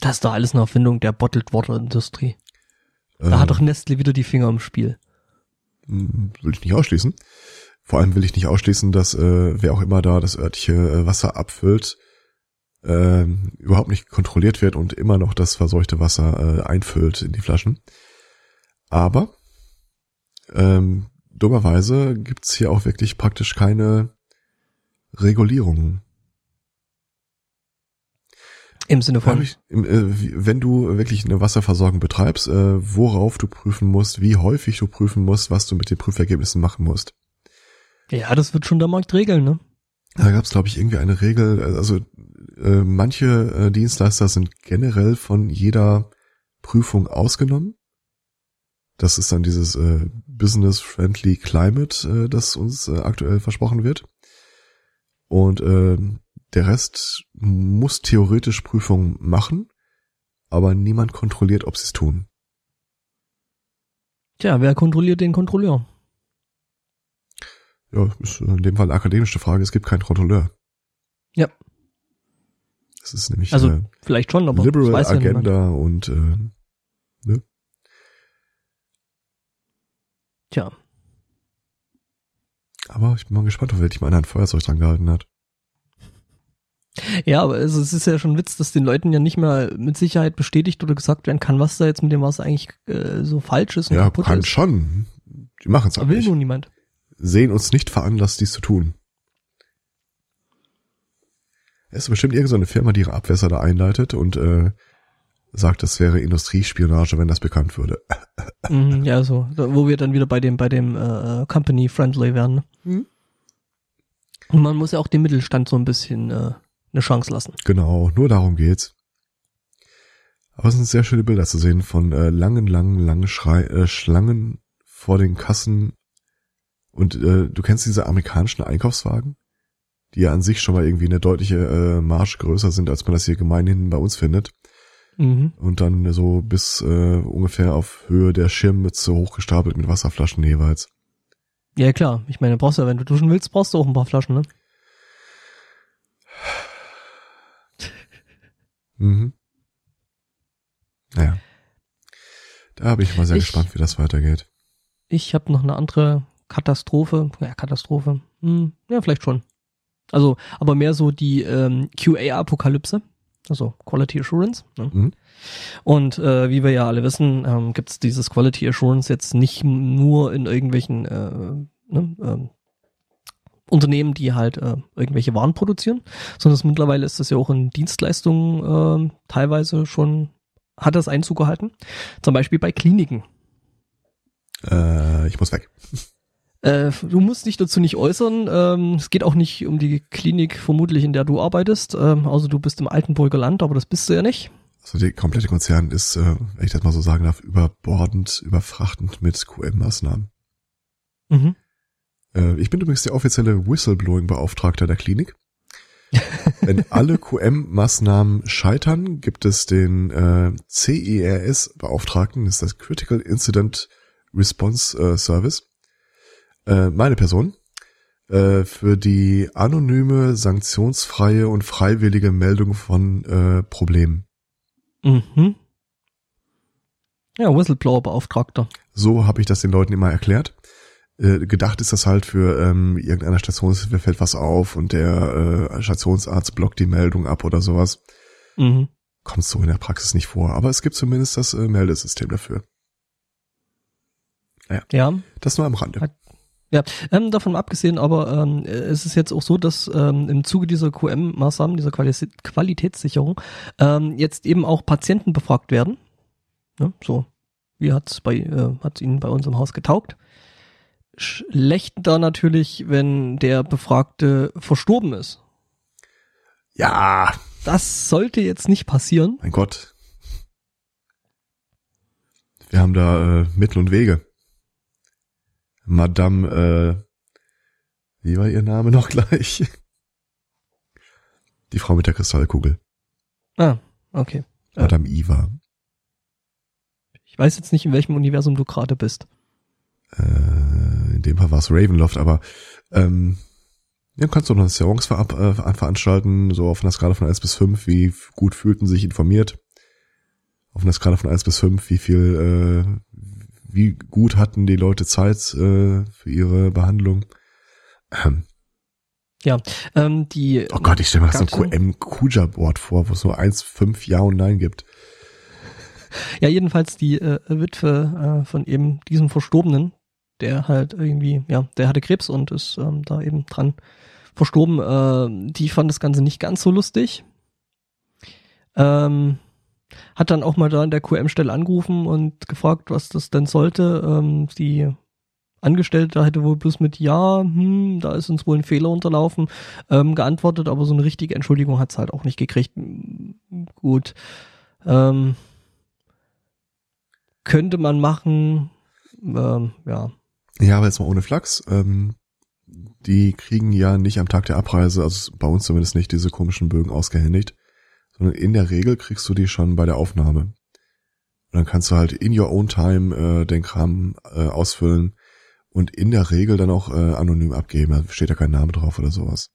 Das ist doch alles eine Erfindung der Bottled Water Industrie. Da ähm, hat doch Nestle wieder die Finger im Spiel. Hm, will ich nicht ausschließen. Vor allem will ich nicht ausschließen, dass äh, wer auch immer da das örtliche äh, Wasser abfüllt, äh, überhaupt nicht kontrolliert wird und immer noch das verseuchte Wasser äh, einfüllt in die Flaschen. Aber ähm, dummerweise gibt's hier auch wirklich praktisch keine Regulierungen. Im Sinne von? Ich, äh, wenn du wirklich eine Wasserversorgung betreibst, äh, worauf du prüfen musst, wie häufig du prüfen musst, was du mit den Prüfergebnissen machen musst. Ja, das wird schon der Markt regeln, ne? Da gab es, glaube ich, irgendwie eine Regel, also äh, manche äh, Dienstleister sind generell von jeder Prüfung ausgenommen. Das ist dann dieses äh, Business-Friendly Climate, äh, das uns aktuell versprochen wird. Und äh, der Rest muss theoretisch Prüfungen machen, aber niemand kontrolliert, ob sie es tun. Tja, wer kontrolliert den Kontrolleur? Ja, ist in dem Fall eine akademische Frage. Es gibt keinen Kontrolleur. Ja. Das ist nämlich also äh, vielleicht schon, aber Liberal Agenda ja und äh, ne? Tja. Aber ich bin mal gespannt, auf welchem einer ein Feuerzeug dran gehalten hat. Ja, aber also es ist ja schon ein Witz, dass den Leuten ja nicht mehr mit Sicherheit bestätigt oder gesagt werden kann, was da jetzt mit dem Wasser eigentlich äh, so falsch ist und ja, kaputt kann ist. schon. Die machen es aber will nur niemand. Sehen uns nicht veranlasst, dies zu tun. Es ist bestimmt irgendeine Firma, die ihre Abwässer da einleitet und äh, sagt, das wäre Industriespionage, wenn das bekannt würde. Mhm, ja, so, wo wir dann wieder bei dem bei dem äh, Company Friendly werden. Mhm. Und man muss ja auch dem Mittelstand so ein bisschen äh, eine Chance lassen. Genau, nur darum geht's. Aber es sind sehr schöne Bilder zu sehen von äh, langen, langen, langen Schrei äh, Schlangen vor den Kassen. Und äh, du kennst diese amerikanischen Einkaufswagen, die ja an sich schon mal irgendwie eine deutliche äh, Marsch größer sind, als man das hier gemeinhin bei uns findet. Mhm. Und dann so bis äh, ungefähr auf Höhe der Schirmmütze hochgestapelt mit Wasserflaschen jeweils. Ja klar, ich meine, brauchst du, wenn du duschen willst, brauchst du auch ein paar Flaschen, ne? Mhm. Naja. Da bin ich mal sehr ich, gespannt, wie das weitergeht. Ich habe noch eine andere Katastrophe. Ja, Katastrophe. Hm, ja, vielleicht schon. Also, aber mehr so die ähm, QA-Apokalypse. Also Quality Assurance. Ne? Mhm. Und äh, wie wir ja alle wissen, ähm, gibt es dieses Quality Assurance jetzt nicht nur in irgendwelchen äh, ne, äh, Unternehmen, die halt äh, irgendwelche Waren produzieren, sondern mittlerweile ist das ja auch in Dienstleistungen äh, teilweise schon, hat das Einzug gehalten. Zum Beispiel bei Kliniken. Äh, ich muss weg. Äh, du musst dich dazu nicht äußern. Ähm, es geht auch nicht um die Klinik vermutlich, in der du arbeitest. Ähm, also du bist im Altenburger Land, aber das bist du ja nicht. Also der komplette Konzern ist, äh, wenn ich das mal so sagen darf, überbordend, überfrachtend mit QM-Maßnahmen. Mhm. Äh, ich bin übrigens der offizielle Whistleblowing-Beauftragter der Klinik. Wenn alle QM-Maßnahmen scheitern, gibt es den äh, CERS-Beauftragten, das ist das Critical Incident Response äh, Service. Äh, meine Person. Äh, für die anonyme, sanktionsfreie und freiwillige Meldung von äh, Problemen. Mhm. Ja, Whistleblower-Beauftragter. So habe ich das den Leuten immer erklärt. Äh, gedacht ist das halt für ähm, irgendeiner Stationshilfe fällt was auf und der äh, Stationsarzt blockt die Meldung ab oder sowas. Mhm. Kommt so in der Praxis nicht vor, aber es gibt zumindest das äh, Meldesystem dafür. Naja, Ja, das nur am Rande. Hat- Ja, ähm, davon abgesehen, aber ähm, es ist jetzt auch so, dass ähm, im Zuge dieser QM-Maßnahmen, dieser Quali Qualitätssicherung, ähm, jetzt eben auch Patienten befragt werden. Ne? So, wie hat's bei äh, hat's Ihnen bei uns im Haus getaugt? Schlechter natürlich, wenn der Befragte verstorben ist. Ja, Das sollte jetzt nicht passieren. mein Gott. Wir haben da äh, Mittel und Wege. Madame, äh, wie war ihr Name noch gleich? Die Frau mit der Kristallkugel. Ah, okay. Madame Iva. Ich weiß jetzt nicht, in welchem Universum du gerade bist. Äh, in dem Fall war es Ravenloft, aber ähm, ja, kannst du noch eine Seance ver äh, veranstalten, so auf einer Skala von 1 bis 5, wie gut fühlten sich informiert. Auf einer Skala von 1 bis 5, wie viel, äh, wie gut hatten die Leute Zeit äh, für ihre Behandlung. Ähm, Ähm, die oh Gott, ich stelle mir das so ein QM-Kuja-Board vor, wo es nur 1, 5, Ja und Nein gibt. Ja, jedenfalls die äh, Witwe äh, von eben diesem Verstorbenen, der halt irgendwie, ja, der hatte Krebs und ist ähm, da eben dran verstorben. Äh, die fand das Ganze nicht ganz so lustig. Ähm, hat dann auch mal da an der QM-Stelle angerufen und gefragt, was das denn sollte. Ähm, die Angestellte hätte wohl bloß mit Ja, hm, da ist uns wohl ein Fehler unterlaufen, ähm, geantwortet, aber so eine richtige Entschuldigung hat's halt auch nicht gekriegt. Gut. Ähm, könnte man machen, ähm, ja. Ja, aber jetzt mal ohne Flachs. Ähm, die kriegen ja nicht am Tag der Abreise, also bei uns zumindest nicht, diese komischen Bögen ausgehändigt, sondern in der Regel kriegst du die schon bei der Aufnahme. Und dann kannst du halt in your own time äh, den Kram äh, ausfüllen und in der Regel dann auch äh, anonym abgeben. Da steht ja kein Name drauf oder sowas.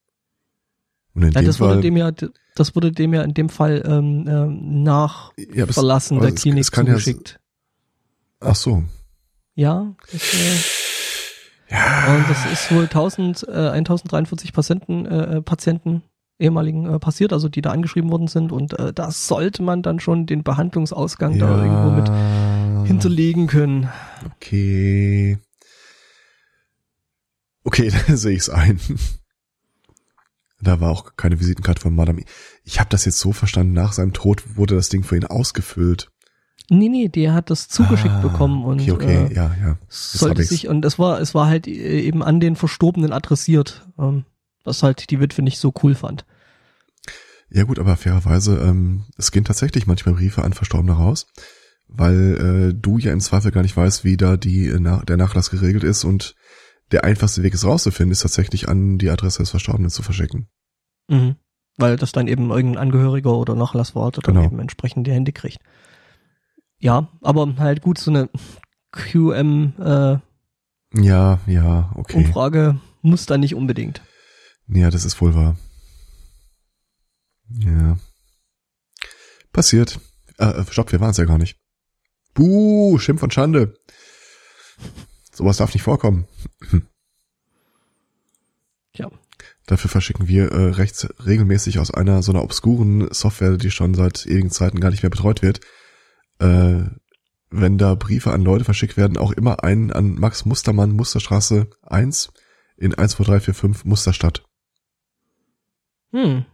Und in ja dem das Fall, wurde dem ja, das wurde dem ja in dem Fall ähm, ähm, nach ja, Verlassen der es- Klinik es kann ja- zugeschickt. Ach so. Ja, das, äh, Ja. und das ist wohl 1000, äh, 1043 Patienten, äh, äh, Patienten ehemaligen äh, passiert, also die da angeschrieben worden sind und äh, da sollte man dann schon den Behandlungsausgang da irgendwo mit hinterlegen können. Okay. Okay, dann sehe ich's ein. Da war auch keine Visitenkarte von Madame. Ich habe das jetzt so verstanden, nach seinem Tod wurde das Ding für ihn ausgefüllt. Nee, nee, der hat das zugeschickt Ah, bekommen und Okay, okay, äh, ja, ja. sollte hab ich's. sich und es war es war halt äh, eben an den Verstorbenen adressiert, ähm, was halt die Witwe nicht so cool fand. Ja gut, aber fairerweise, ähm, es gehen tatsächlich manchmal Briefe an Verstorbene raus, weil äh, du ja im Zweifel gar nicht weißt, wie da die, äh, na, der Nachlass geregelt ist und der einfachste Weg, es rauszufinden, ist tatsächlich an die Adresse des Verstorbenen zu verschicken. Mhm. Weil das dann eben irgendein Angehöriger oder Nachlasswarte dann Genau. eben entsprechend die Hände kriegt. Ja, aber halt gut, so eine QM-Umfrage Ja, ja, okay. muss da nicht unbedingt. Ja, das ist wohl wahr. Ja. Passiert. Äh, äh, stopp, wir waren es ja gar nicht. Buh, Schimpf und Schande. Sowas darf nicht vorkommen. Ja. Dafür verschicken wir äh, rechts regelmäßig aus einer so einer obskuren Software, die schon seit ewigen Zeiten gar nicht mehr betreut wird, äh, wenn da Briefe an Leute verschickt werden, auch immer einen an Max Mustermann, Musterstraße 1 in 12345 Musterstadt. Hm.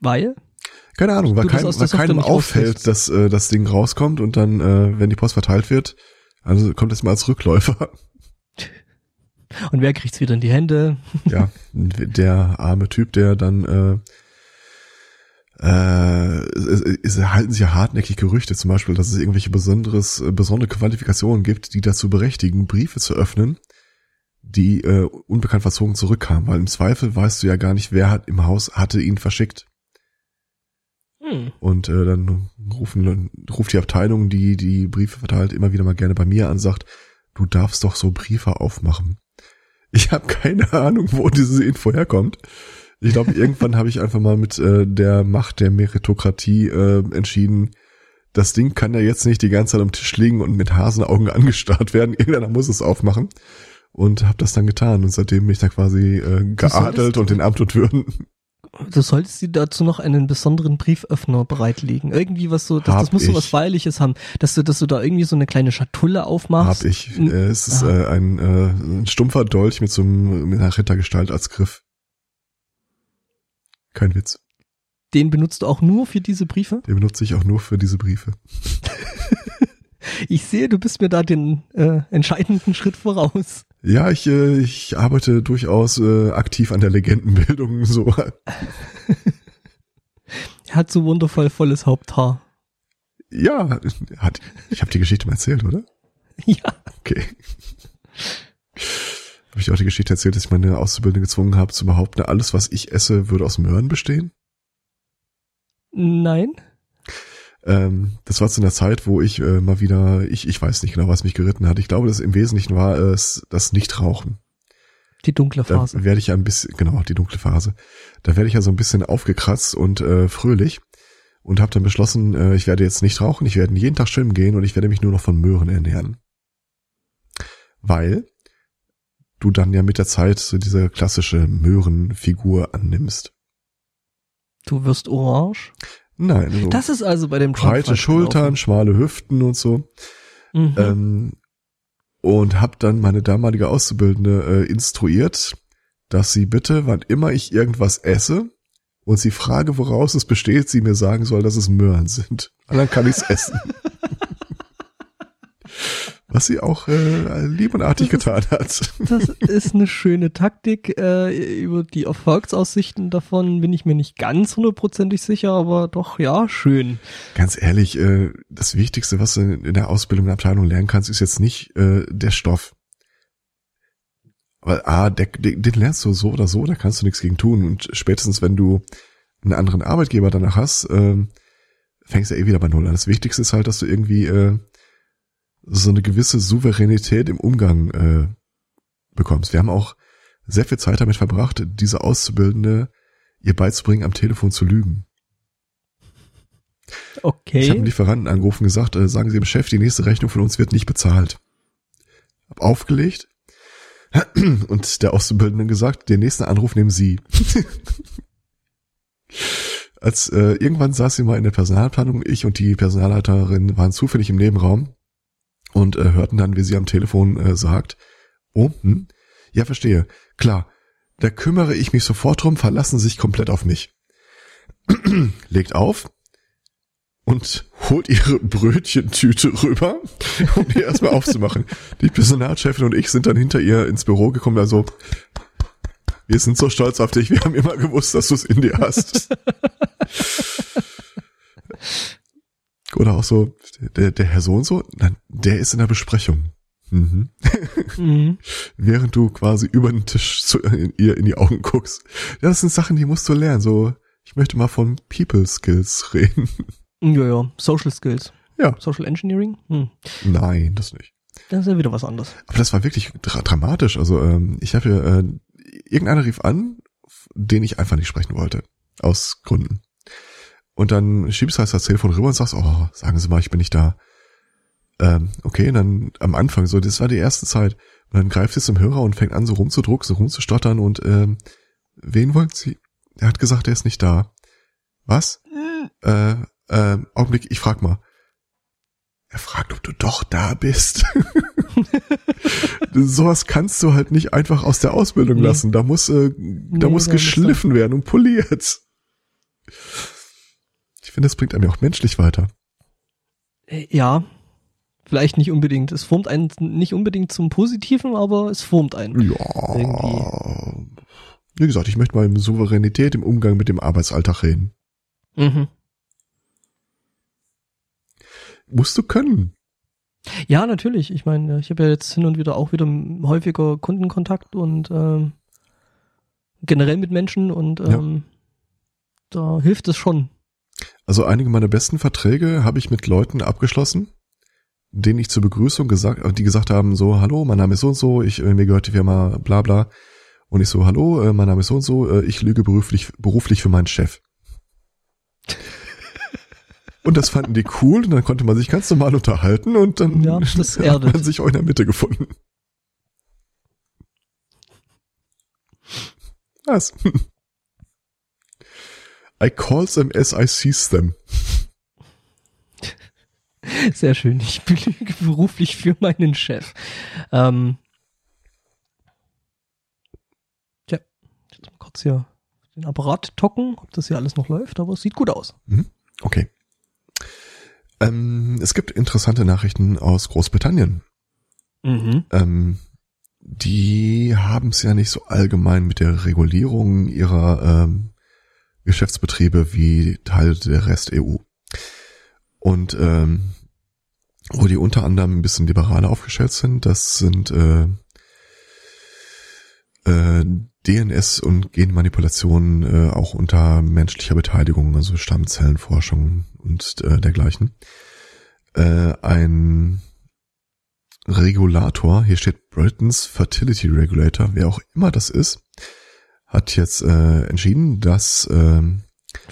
Weil? Keine Ahnung, weil, kein, weil keinem auffällt, dass äh, das Ding rauskommt und dann, äh, wenn die Post verteilt wird, also kommt es mal als Rückläufer. Und wer kriegt's wieder in die Hände? ja, der arme Typ, der dann äh, äh, es, es erhalten sich ja hartnäckig Gerüchte, zum Beispiel, dass es irgendwelche besonderes, äh, besondere Qualifikationen gibt, die dazu berechtigen, Briefe zu öffnen, die äh, unbekannt verzogen zurückkamen, weil im Zweifel weißt du ja gar nicht, wer hat im Haus hatte ihn verschickt. Hm. Und äh, dann rufen, ruft die Abteilung, die die Briefe verteilt, immer wieder mal gerne bei mir an, sagt, du darfst doch so Briefe aufmachen. Ich habe keine Ahnung, wo diese Info herkommt. Ich glaube, irgendwann habe ich einfach mal mit äh, der Macht der Meritokratie äh, entschieden, das Ding kann ja jetzt nicht die ganze Zeit am Tisch liegen und mit Hasenaugen angestarrt werden. Irgendeiner muss es aufmachen. Und habe das dann getan. Und seitdem bin ich da quasi äh, geadelt und den Amt und Würden. Du solltest dir dazu noch einen besonderen Brieföffner bereitlegen. Irgendwie was so, das, das muss so was Feierliches haben, dass du, dass du da irgendwie so eine kleine Schatulle aufmachst. Hab ich. Äh, es ist äh, ein, äh, ein stumpfer Dolch mit so einem, mit einer Rittergestalt als Griff. Kein Witz. Den benutzt du auch nur für diese Briefe? Den benutze ich auch nur für diese Briefe. ich sehe, du bist mir da den äh, entscheidenden Schritt voraus. Ja, ich, äh, ich arbeite durchaus äh, aktiv an der Legendenbildung. So. er hat so wundervoll volles Haupthaar. Ja, hat, ich habe die Geschichte mal erzählt, oder? Ja. Okay. Habe ich auch die Geschichte erzählt, dass ich meine Auszubildende gezwungen habe zu behaupten, alles, was ich esse, würde aus Möhren bestehen? Nein. Ähm, das war zu einer Zeit, wo ich äh, mal wieder, ich, ich weiß nicht genau, was mich geritten hat. Ich glaube, das im Wesentlichen war es das Nichtrauchen. Die dunkle Phase. Da werde ich ja ein bisschen, genau, die dunkle Phase. Da werde ich ja so ein bisschen aufgekratzt und äh, fröhlich und habe dann beschlossen, äh, ich werde jetzt nicht rauchen, ich werde jeden Tag schwimmen gehen und ich werde mich nur noch von Möhren ernähren. Weil du dann ja mit der Zeit so diese klassische Möhrenfigur annimmst. Du wirst orange? Nein. Also das ist also bei dem Breite Schultern, schmale Hüften und so. Mhm. Ähm, und habe dann meine damalige Auszubildende äh, instruiert, dass sie bitte, wann immer ich irgendwas esse und sie frage, woraus es besteht, sie mir sagen soll, dass es Möhren sind. Und dann kann ich es essen. Was sie auch äh, lieb und artig das getan hat. Das ist eine schöne Taktik. Äh, über die Erfolgsaussichten davon bin ich mir nicht ganz hundertprozentig sicher, aber doch, ja, schön. Ganz ehrlich, äh, das Wichtigste, was du in der Ausbildung in der Abteilung lernen kannst, ist jetzt nicht äh, der Stoff. Weil, ah, der, den, den lernst du so oder so, da kannst du nichts gegen tun. Und spätestens, wenn du einen anderen Arbeitgeber danach hast, äh, fängst du eh wieder bei Null an. Das Wichtigste ist halt, dass du irgendwie äh, so eine gewisse Souveränität im Umgang äh, bekommst. Wir haben auch sehr viel Zeit damit verbracht, diese Auszubildende ihr beizubringen, am Telefon zu lügen. Okay. Ich habe einen Lieferanten angerufen und gesagt, äh, sagen Sie dem Chef, die nächste Rechnung von uns wird nicht bezahlt. Hab aufgelegt und der Auszubildende gesagt, den nächsten Anruf nehmen Sie. Als äh, irgendwann saß sie mal in der Personalplanung, ich und die Personalleiterin waren zufällig im Nebenraum und äh, hörten dann, wie sie am Telefon äh, sagt, oh, hm, ja, verstehe, klar, da kümmere ich mich sofort drum, verlassen sich komplett auf mich. Legt auf und holt ihre Brötchentüte rüber, um die erstmal aufzumachen. Die Personalchefin und ich sind dann hinter ihr ins Büro gekommen, also wir sind so stolz auf dich, wir haben immer gewusst, dass du es in dir hast. Oder auch so, der, der Herr so und so, nein, der ist in der Besprechung. Mhm. Mhm. Während du quasi über den Tisch zu, in, ihr in die Augen guckst. Ja, das sind Sachen, die musst du lernen. So, ich möchte mal von People Skills reden. Ja, ja, Social Skills. Ja. Social Engineering? Hm. Nein, das nicht. Das ist ja wieder was anderes. Aber das war wirklich dra dramatisch. Also ähm, ich habe äh, irgendeiner rief an, den ich einfach nicht sprechen wollte. Aus Gründen. Und dann schiebst du halt das Telefon rüber und sagst, oh, sagen Sie mal, ich bin nicht da. Ähm, okay, und dann am Anfang, so, das war die erste Zeit. Und dann greift es zum Hörer und fängt an, so rumzudrucken, so rumzustottern und ähm, wen wollen Sie? Er hat gesagt, er ist nicht da. Was? äh, äh, Augenblick, ich frag mal. Er fragt, ob du doch da bist. Sowas kannst du halt nicht einfach aus der Ausbildung nee. lassen. Da muss, äh, da nee, muss geschliffen werden und poliert. Ich finde, es bringt einem ja auch menschlich weiter. Äh, ja, vielleicht nicht unbedingt. Es formt einen nicht unbedingt zum Positiven, aber es formt einen. Ja. Irgendwie. Wie gesagt, ich möchte mal im Souveränität im Umgang mit dem Arbeitsalltag reden. Mhm. Musst du können. Ja, natürlich. Ich meine, ich habe ja jetzt hin und wieder auch wieder häufiger Kundenkontakt und ähm, generell mit Menschen und ähm, ja. da hilft es schon. Also einige meiner besten Verträge habe ich mit Leuten abgeschlossen, denen ich zur Begrüßung gesagt, die gesagt haben so, hallo, mein Name ist so und so, ich, äh, mir gehört die Firma bla bla. Und ich so, hallo, äh, mein Name ist so und so, äh, ich lüge beruflich, beruflich für meinen Chef. Und das fanden die cool und dann konnte man sich ganz normal unterhalten und dann Ja, das hat man sich auch in der Mitte gefunden. Was? I call them as I sees them. Sehr schön. Ich belüge beruflich für meinen Chef. Ähm, tja, jetzt mal kurz hier den Apparat tocken, ob das hier alles noch läuft, aber es sieht gut aus. Okay. Ähm, es gibt interessante Nachrichten aus Großbritannien. Mhm. Ähm, die haben es ja nicht so allgemein mit der Regulierung ihrer ähm, Geschäftsbetriebe wie Teil der Rest EU. Und ähm, wo die unter anderem ein bisschen liberaler aufgestellt sind, das sind äh, äh, DNS und Genmanipulationen äh, auch unter menschlicher Beteiligung, also Stammzellenforschung und äh, dergleichen. Äh, ein Regulator, hier steht Britain's Fertility Regulator, wer auch immer das ist, hat jetzt äh, entschieden, dass ähm,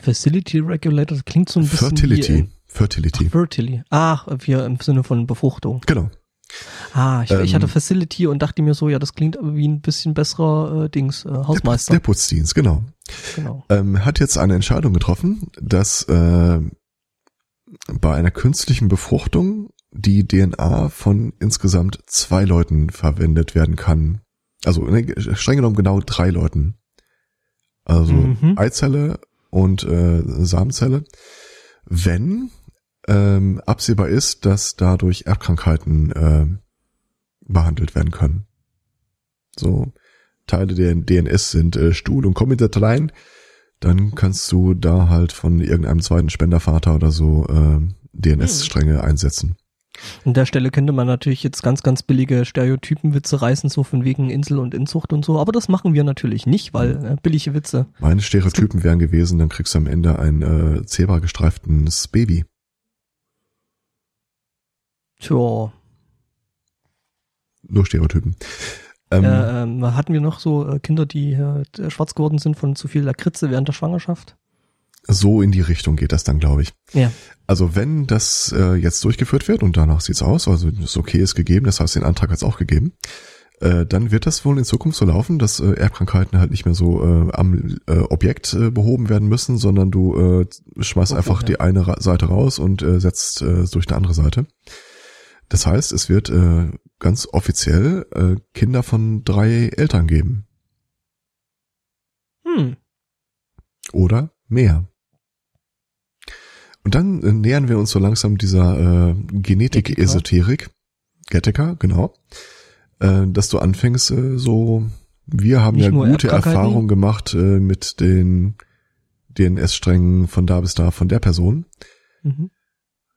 Facility Regulator, das klingt so ein bisschen Fertility, wie, Fertility, Ach, Fertility. Ach, wir im Sinne von Befruchtung. genau, Ah, ich, ich Ähm, hatte Facility und dachte mir so, ja, das klingt aber wie ein bisschen besserer äh, Dings, äh, Hausmeister. der Putzdienst, genau, genau. ähm, hat jetzt eine Entscheidung getroffen, dass äh, bei einer künstlichen Befruchtung die DNA von insgesamt zwei Leuten verwendet werden kann. Also ne, streng genommen genau drei Leuten. Also Mhm. Eizelle und äh, Samenzelle. Wenn ähm, absehbar ist, dass dadurch Erbkrankheiten äh, behandelt werden können. So Teile der DNS sind äh, Stuhl- und Kommentateien, dann kannst du da halt von irgendeinem zweiten Spendervater oder so äh, DNS-Stränge einsetzen. An der Stelle könnte man natürlich jetzt ganz, ganz billige Stereotypenwitze reißen, so von wegen Insel und Inzucht und so, aber das machen wir natürlich nicht, weil äh, billige Witze. Meine Stereotypen wären gewesen, dann kriegst du am Ende ein äh, zebra-gestreiftes Baby. Tja, Nur Stereotypen. Ähm, äh, ähm, hatten wir noch so äh, Kinder, die äh, schwarz geworden sind von zu viel Lakritze während der Schwangerschaft? So in die Richtung geht das dann, glaube ich. Ja. Also wenn das äh, jetzt durchgeführt wird und danach sieht's aus, also das Okay ist gegeben, das heißt den Antrag hat's auch gegeben, äh, dann wird das wohl in Zukunft so laufen, dass äh, Erbkrankheiten halt nicht mehr so äh, am äh, Objekt äh, behoben werden müssen, sondern du äh, schmeißt Okay, einfach ja. die eine Ra Seite raus und äh, setzt äh, durch eine andere Seite. Das heißt, es wird äh, ganz offiziell äh, Kinder von drei Eltern geben Hm. oder mehr. Und dann äh, nähern wir uns so langsam dieser äh, Genetik-Esoterik, Gattaca, genau, äh, dass du anfängst äh, so, wir haben Nicht ja gute? Erfahrungen gemacht äh, mit den DNS-Strängen von da bis da von der Person. Mhm.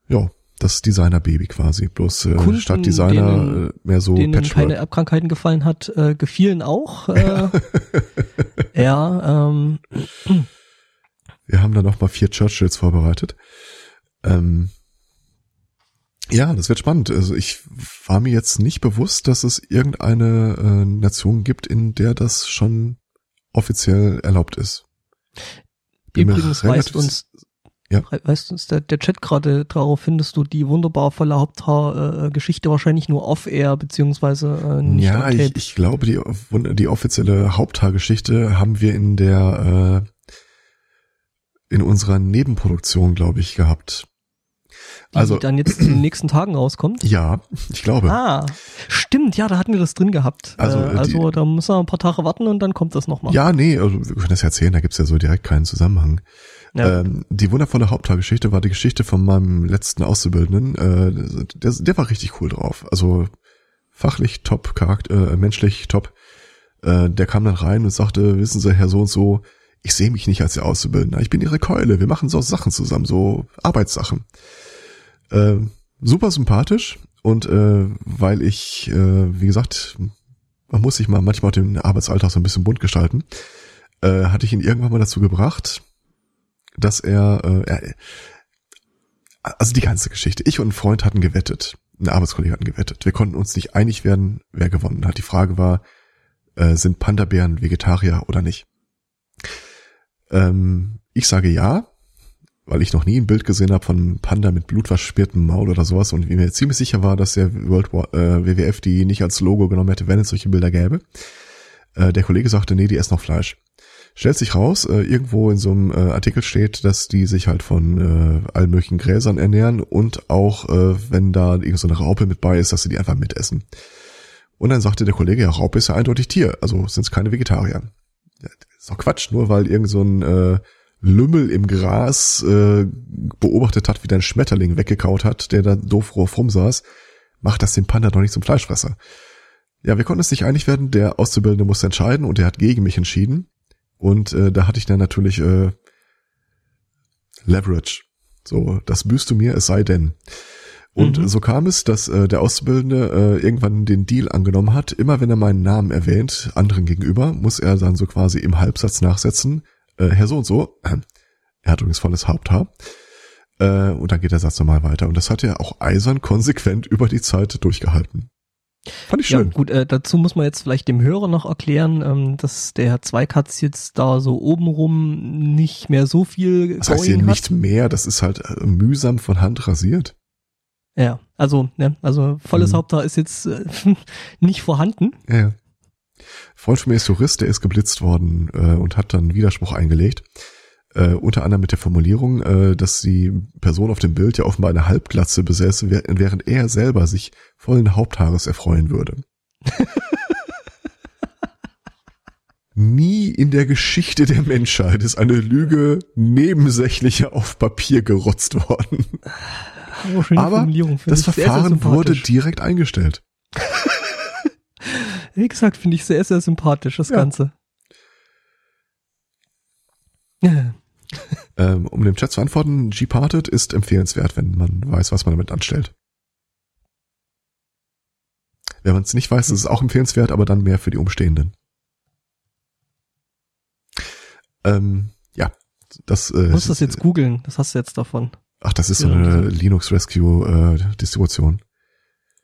Ja, das Designer-Baby quasi, bloß äh, Kunden, statt Designer denen- äh, mehr so denen keine Patchwork. Erbkrankheiten gefallen hat, äh, gefielen auch. Äh, ja, ähm, Wir haben da noch mal vier Churchills vorbereitet. Ähm, ja, das wird spannend. Also ich war mir jetzt nicht bewusst, dass es irgendeine äh, Nation gibt, in der das schon offiziell erlaubt ist. Bin übrigens weist uns, Ja. weist uns der, der Chat gerade darauf findest du die wunderbar volle Haupthaar-Geschichte wahrscheinlich nur off-air, beziehungsweise äh, nicht Ja, ich, ich glaube, die, die offizielle Haupthaargeschichte haben wir in der äh, in unserer Nebenproduktion, glaube ich, gehabt. Die also- dann jetzt in den nächsten Tagen rauskommt. Ja, ich glaube. Ah, stimmt, ja, da hatten wir das drin gehabt. Also, äh, äh, also da müssen wir ein paar Tage warten und dann kommt das nochmal. Ja, nee, also wir können das ja erzählen, da gibt's ja so direkt keinen Zusammenhang. Ja. Ähm, die wundervolle Haupthaargeschichte war die Geschichte von meinem letzten Auszubildenden. Äh, der, der war richtig cool drauf. Also fachlich top, Charakter, äh, menschlich top. Äh, der kam dann rein und sagte, wissen Sie, Herr so und so, ich sehe mich nicht als Ihr Auszubildender. Ich bin Ihre Keule. Wir machen so Sachen zusammen, so Arbeitssachen. Äh, super sympathisch und äh, weil ich, äh, wie gesagt, man muss sich mal manchmal den Arbeitsalltag so ein bisschen bunt gestalten, äh, hatte ich ihn irgendwann mal dazu gebracht, dass er, äh, er also die ganze Geschichte. Ich und ein Freund hatten gewettet, ein Arbeitskollege hatten gewettet. Wir konnten uns nicht einig werden, wer gewonnen hat. Die Frage war, äh, sind Panda-Bären Vegetarier oder nicht? Ähm, ich sage ja. Weil ich noch nie ein Bild gesehen habe von einem Panda mit blutverschmiertem Maul oder sowas und wie mir ziemlich sicher war, dass der World War, äh, WWF die nicht als Logo genommen hätte, wenn es solche Bilder gäbe. Äh, der Kollege sagte, nee, die essen noch Fleisch. Stellt sich raus, äh, irgendwo in so einem äh, Artikel steht, dass die sich halt von äh, allen möglichen Gräsern ernähren und auch, äh, wenn da irgendeine so Raupe mit bei ist, dass sie die einfach mitessen. Und dann sagte der Kollege, ja, Raupe ist ja eindeutig Tier, also sind es keine Vegetarier. Ja, ist doch Quatsch, nur weil irgend so ein äh, Lümmel im Gras äh, beobachtet hat, wie dein Schmetterling weggekaut hat, der da doof rumsaß, macht das den Panda doch nicht zum Fleischfresser. Ja, wir konnten uns nicht einig werden, der Auszubildende musste entscheiden und er hat gegen mich entschieden. Und äh, da hatte ich dann natürlich äh, Leverage. So, das büßt du mir, es sei denn. Und mhm. so kam es, dass äh, der Auszubildende äh, irgendwann den Deal angenommen hat. Immer wenn er meinen Namen erwähnt, anderen gegenüber, muss er dann so quasi im Halbsatz nachsetzen, äh, Herr so und so, äh, er hat übrigens volles Haupthaar. Äh, und dann geht der Satz nochmal weiter. Und das hat er auch eisern konsequent über die Zeit durchgehalten. Fand ich schön. Ja, gut, äh, dazu muss man jetzt vielleicht dem Hörer noch erklären, ähm, dass der Herr Zweikatz jetzt da so obenrum nicht mehr so viel Das heißt hier hat. nicht mehr, das ist halt äh, mühsam von Hand rasiert. Ja, also, ne, also volles mhm. Haupthaar ist jetzt äh, nicht vorhanden. Ja, ja. Freund von mir ist Jurist, der ist geblitzt worden äh, und hat dann Widerspruch eingelegt. Äh, unter anderem mit der Formulierung, äh, dass die Person auf dem Bild ja offenbar eine Halbglatze besäße, während er selber sich vollen Haupthaares erfreuen würde. Nie in der Geschichte der Menschheit ist eine Lüge nebensächlicher auf Papier gerotzt worden. Oh, Aber das Verfahren wurde direkt eingestellt. Wie gesagt, finde ich sehr, sehr sympathisch, das ja. Ganze. ähm, um dem Chat zu antworten, G-Parted ist empfehlenswert, wenn man weiß, was man damit anstellt. Wenn man es nicht weiß, ist es auch empfehlenswert, aber dann mehr für die Umstehenden. Ähm, ja, das. Äh, du musst das jetzt googeln. Das hast du jetzt davon. Ach, das ist so eine Linux Rescue äh, Distribution.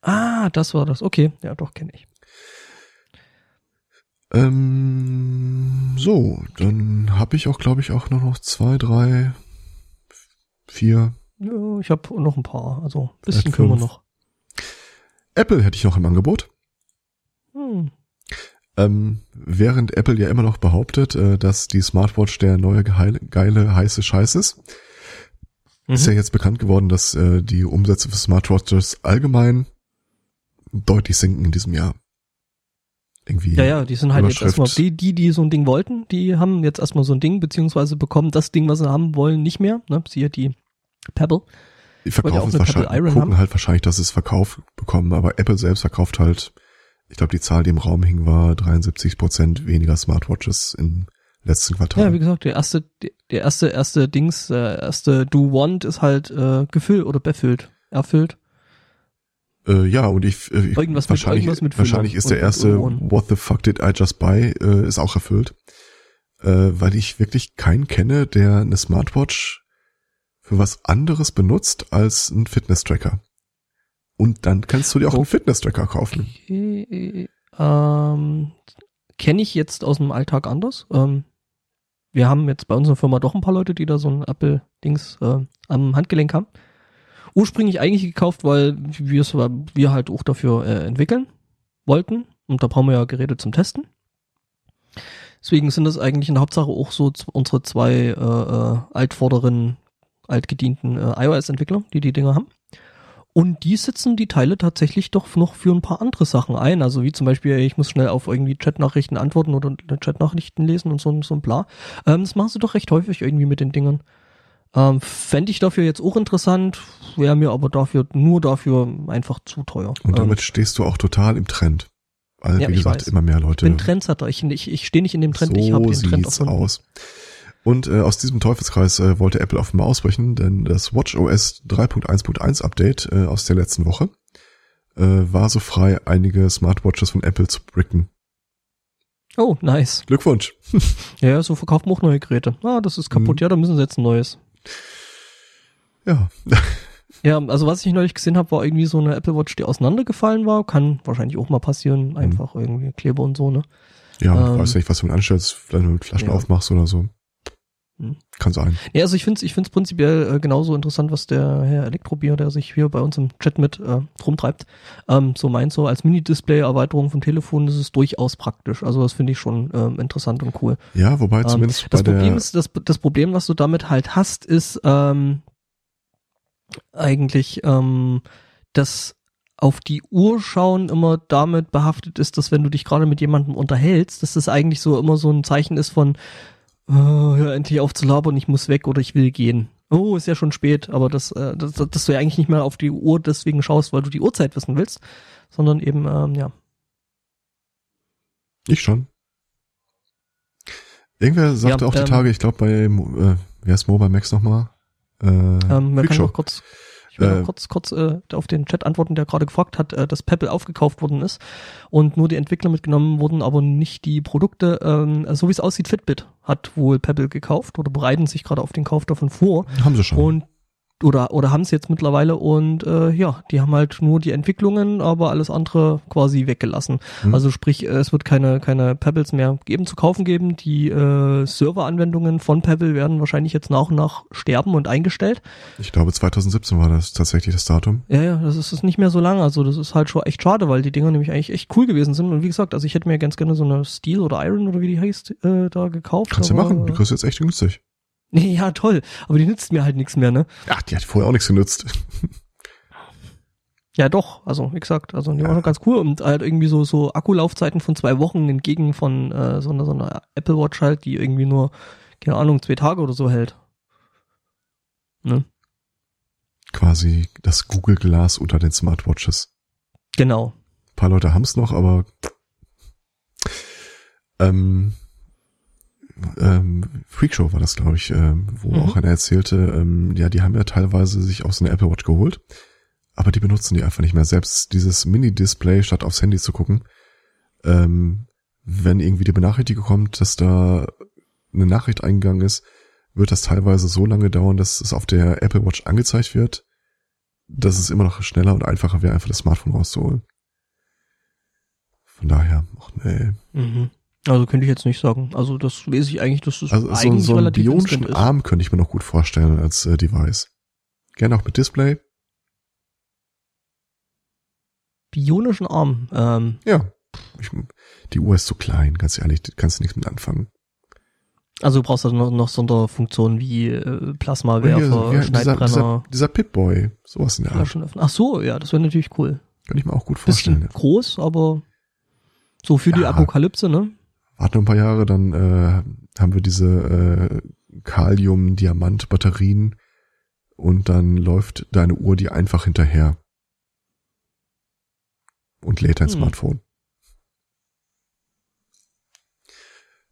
Ah, das war das. Okay, ja, doch kenne ich. Ähm, so, dann habe ich auch, glaube ich, auch nur noch zwei, drei, vier. Ja, ich habe noch ein paar. Also ein bisschen können wir noch. Apple hätte ich noch im Angebot. Hm. Ähm, während Apple ja immer noch behauptet, äh, dass die Smartwatch der neue geile, geile heiße Scheiß ist, mhm. ist ja jetzt bekannt geworden, dass äh, die Umsätze für Smartwatches allgemein deutlich sinken in diesem Jahr irgendwie. Ja, ja, die sind halt jetzt erstmal, die, die, die so ein Ding wollten, die haben jetzt erstmal so ein Ding, beziehungsweise bekommen das Ding, was sie haben wollen, nicht mehr. Ne? Siehe die Pebble. Die verkaufen es wahrscheinlich, gucken haben. halt wahrscheinlich, dass es Verkauf bekommen, aber Apple selbst verkauft halt, ich glaube, die Zahl, die im Raum hing, war 73 Prozent weniger Smartwatches im letzten Quartal. Ja, wie gesagt, der erste, der erste, erste Dings, der erste Do Want ist halt äh, gefüllt oder befüllt, erfüllt. Äh, ja, und ich, äh, irgendwas wahrscheinlich, mit, irgendwas mit wahrscheinlich ist der erste What the fuck did I just buy äh, ist auch erfüllt, äh, weil ich wirklich keinen kenne, der eine Smartwatch für was anderes benutzt als ein Fitness-Tracker. Und dann kannst du dir auch oh. einen Fitness-Tracker kaufen. Okay. Ähm, kenne ich jetzt aus dem Alltag anders. Ähm, wir haben jetzt bei unserer Firma doch ein paar Leute, die da so ein Apple-Dings äh, am Handgelenk haben ursprünglich eigentlich gekauft, weil wir es halt auch dafür äh, entwickeln wollten. Und da brauchen wir ja Geräte zum Testen. Deswegen sind das eigentlich in der Hauptsache auch so unsere zwei äh, äh, altvorderen, altgedienten äh, iOS-Entwickler, die die Dinger haben. Und die setzen die Teile tatsächlich doch noch für ein paar andere Sachen ein. Also wie zum Beispiel, ich muss schnell auf irgendwie Chatnachrichten antworten oder Chatnachrichten lesen und so, so ein bla. Ähm, das machen sie doch recht häufig irgendwie mit den Dingern. Ähm, Fände ich dafür jetzt auch interessant, wäre mir aber dafür nur dafür einfach zu teuer. Und damit ähm, stehst du auch total im Trend. Weil, ja, wie gesagt, weiß. immer mehr Leute. Ich bin Trendsetter. Ich, ich, ich stehe nicht in dem Trend, so ich habe den Trend sieht's aus. Und äh, aus diesem Teufelskreis äh, wollte Apple offenbar ausbrechen, denn das WatchOS 3.1.1 Update äh, aus der letzten Woche äh, war so frei, einige Smartwatches von Apple zu bricken. Oh, nice. Glückwunsch. ja, so verkauft man auch neue Geräte. Ah, das ist kaputt. Mhm. Ja, da müssen sie jetzt ein neues. Ja. ja, also was ich neulich gesehen habe, war irgendwie so eine Apple Watch, die auseinandergefallen war. Kann wahrscheinlich auch mal passieren, mhm. einfach mhm. irgendwie Kleber und so, ne? Ja, ähm, weiß nicht, was du mit anstellst, wenn du Flaschen ja. aufmachst oder so. Hm. Kann sein. Ja, also ich finde es ich find's prinzipiell äh, genauso interessant, was der Herr Elektrobier, der sich hier bei uns im Chat mit äh, rumtreibt, ähm, so meint, so als Mini-Display-Erweiterung vom Telefon ist es durchaus praktisch. Also das finde ich schon ähm, interessant und cool. Ja, wobei ähm, zumindest das Problem ist, das, das Problem, was du damit halt hast, ist ähm, eigentlich, ähm, dass auf die Uhr schauen immer damit behaftet ist, dass wenn du dich gerade mit jemandem unterhältst, dass das eigentlich so immer so ein Zeichen ist von oh, hör endlich auf zu labern, ich muss weg oder ich will gehen. Oh, ist ja schon spät, aber das, äh, das, dass du ja eigentlich nicht mehr auf die Uhr deswegen schaust, weil du die Uhrzeit wissen willst, sondern eben, ähm, ja. Ich schon. Irgendwer sagte ja, auch die ähm, Tage, ich glaube bei, äh, wer ist Mobile Max nochmal? Äh, ähm, man kann noch kurz ich will äh, kurz, kurz äh, auf den Chat antworten, der gerade gefragt hat, äh, dass Pebble aufgekauft worden ist und nur die Entwickler mitgenommen wurden, aber nicht die Produkte. Ähm, so wie es aussieht, Fitbit hat wohl Pebble gekauft oder bereiten sich gerade auf den Kauf davon vor. Haben sie schon. Und oder oder haben es jetzt mittlerweile und äh, ja, die haben halt nur die Entwicklungen, aber alles andere quasi weggelassen. Mhm. Also sprich, äh, es wird keine keine Pebbles mehr geben zu kaufen geben. Die äh, Serveranwendungen von Pebble werden wahrscheinlich jetzt nach und nach sterben und eingestellt. Ich glaube 2017 war das tatsächlich das Datum. Ja, ja, das ist, ist nicht mehr so lang. Also das ist halt schon echt schade, weil die Dinger nämlich eigentlich echt cool gewesen sind. Und wie gesagt, also ich hätte mir ganz gerne so eine Steel oder Iron oder wie die heißt äh, da gekauft. Kannst du machen. Die kostet jetzt echt günstig. Nee, ja, toll. Aber die nützt mir halt nichts mehr, ne? Ach, die hat vorher auch nichts genützt. Ja, doch. Also, wie gesagt, also die ja. war schon ganz cool und halt irgendwie so, so Akkulaufzeiten von zwei Wochen entgegen von äh, so, einer, so einer Apple Watch halt, die irgendwie nur, keine Ahnung, zwei Tage oder so hält. Ne? Quasi das Google Glas unter den Smartwatches. Genau. Ein paar Leute haben's noch, aber ähm, ähm, Freakshow war das, glaube ich, ähm, wo mhm. auch einer erzählte, ähm, ja, die haben ja teilweise sich auch so eine Apple Watch geholt, aber die benutzen die einfach nicht mehr. Selbst dieses Mini-Display, statt aufs Handy zu gucken, ähm, wenn irgendwie die Benachrichtigung kommt, dass da eine Nachricht eingegangen ist, wird das teilweise so lange dauern, dass es auf der Apple Watch angezeigt wird, dass es immer noch schneller und einfacher wäre, einfach das Smartphone rauszuholen. Von daher, ach nee. Mhm. Also könnte ich jetzt nicht sagen. Also das lese ich eigentlich, dass das also eigentlich so, so einen bionischen Arm könnte ich mir noch gut vorstellen als äh, Device. Gerne auch mit Display. Bionischen Arm. Ähm. Ja. Ich, die Uhr ist zu klein, ganz ehrlich, kannst du nichts mit anfangen. Also du brauchst also noch, noch Sonderfunktionen wie äh, Plasmawerfer, ja, Schneidbrenner. Dieser, dieser, dieser Pitboy, sowas in der Art. Ach so, ja, das wäre natürlich cool. Könnte ich mir auch gut vorstellen. Bisschen groß, aber so für ja. die Apokalypse, ne? Warte noch ein paar Jahre, dann äh, haben wir diese äh, Kalium-Diamant-Batterien und dann läuft deine Uhr dir einfach hinterher und lädt dein hm. Smartphone.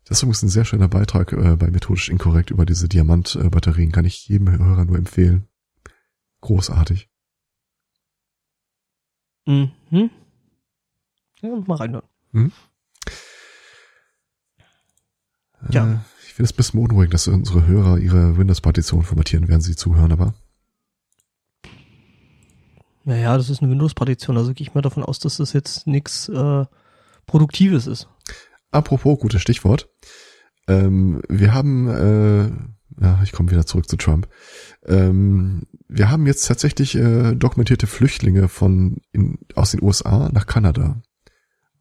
Das ist übrigens ein sehr schöner Beitrag äh, bei Methodisch Inkorrekt über diese Diamant-Batterien. Kann ich jedem Hörer nur empfehlen. Großartig. Mhm. Ja, mal reinhören. Mhm. Ja. Äh, ich finde es ein bisschen unruhig, dass unsere Hörer ihre Windows-Partition formatieren, während sie zuhören, aber. Naja, das ist eine Windows-Partition, also gehe ich mal davon aus, dass das jetzt nichts äh, Produktives ist. Apropos, gutes Stichwort. Ähm, wir haben, äh, ja, ich komme wieder zurück zu Trump. Ähm, wir haben jetzt tatsächlich äh, dokumentierte Flüchtlinge von in, aus den USA nach Kanada.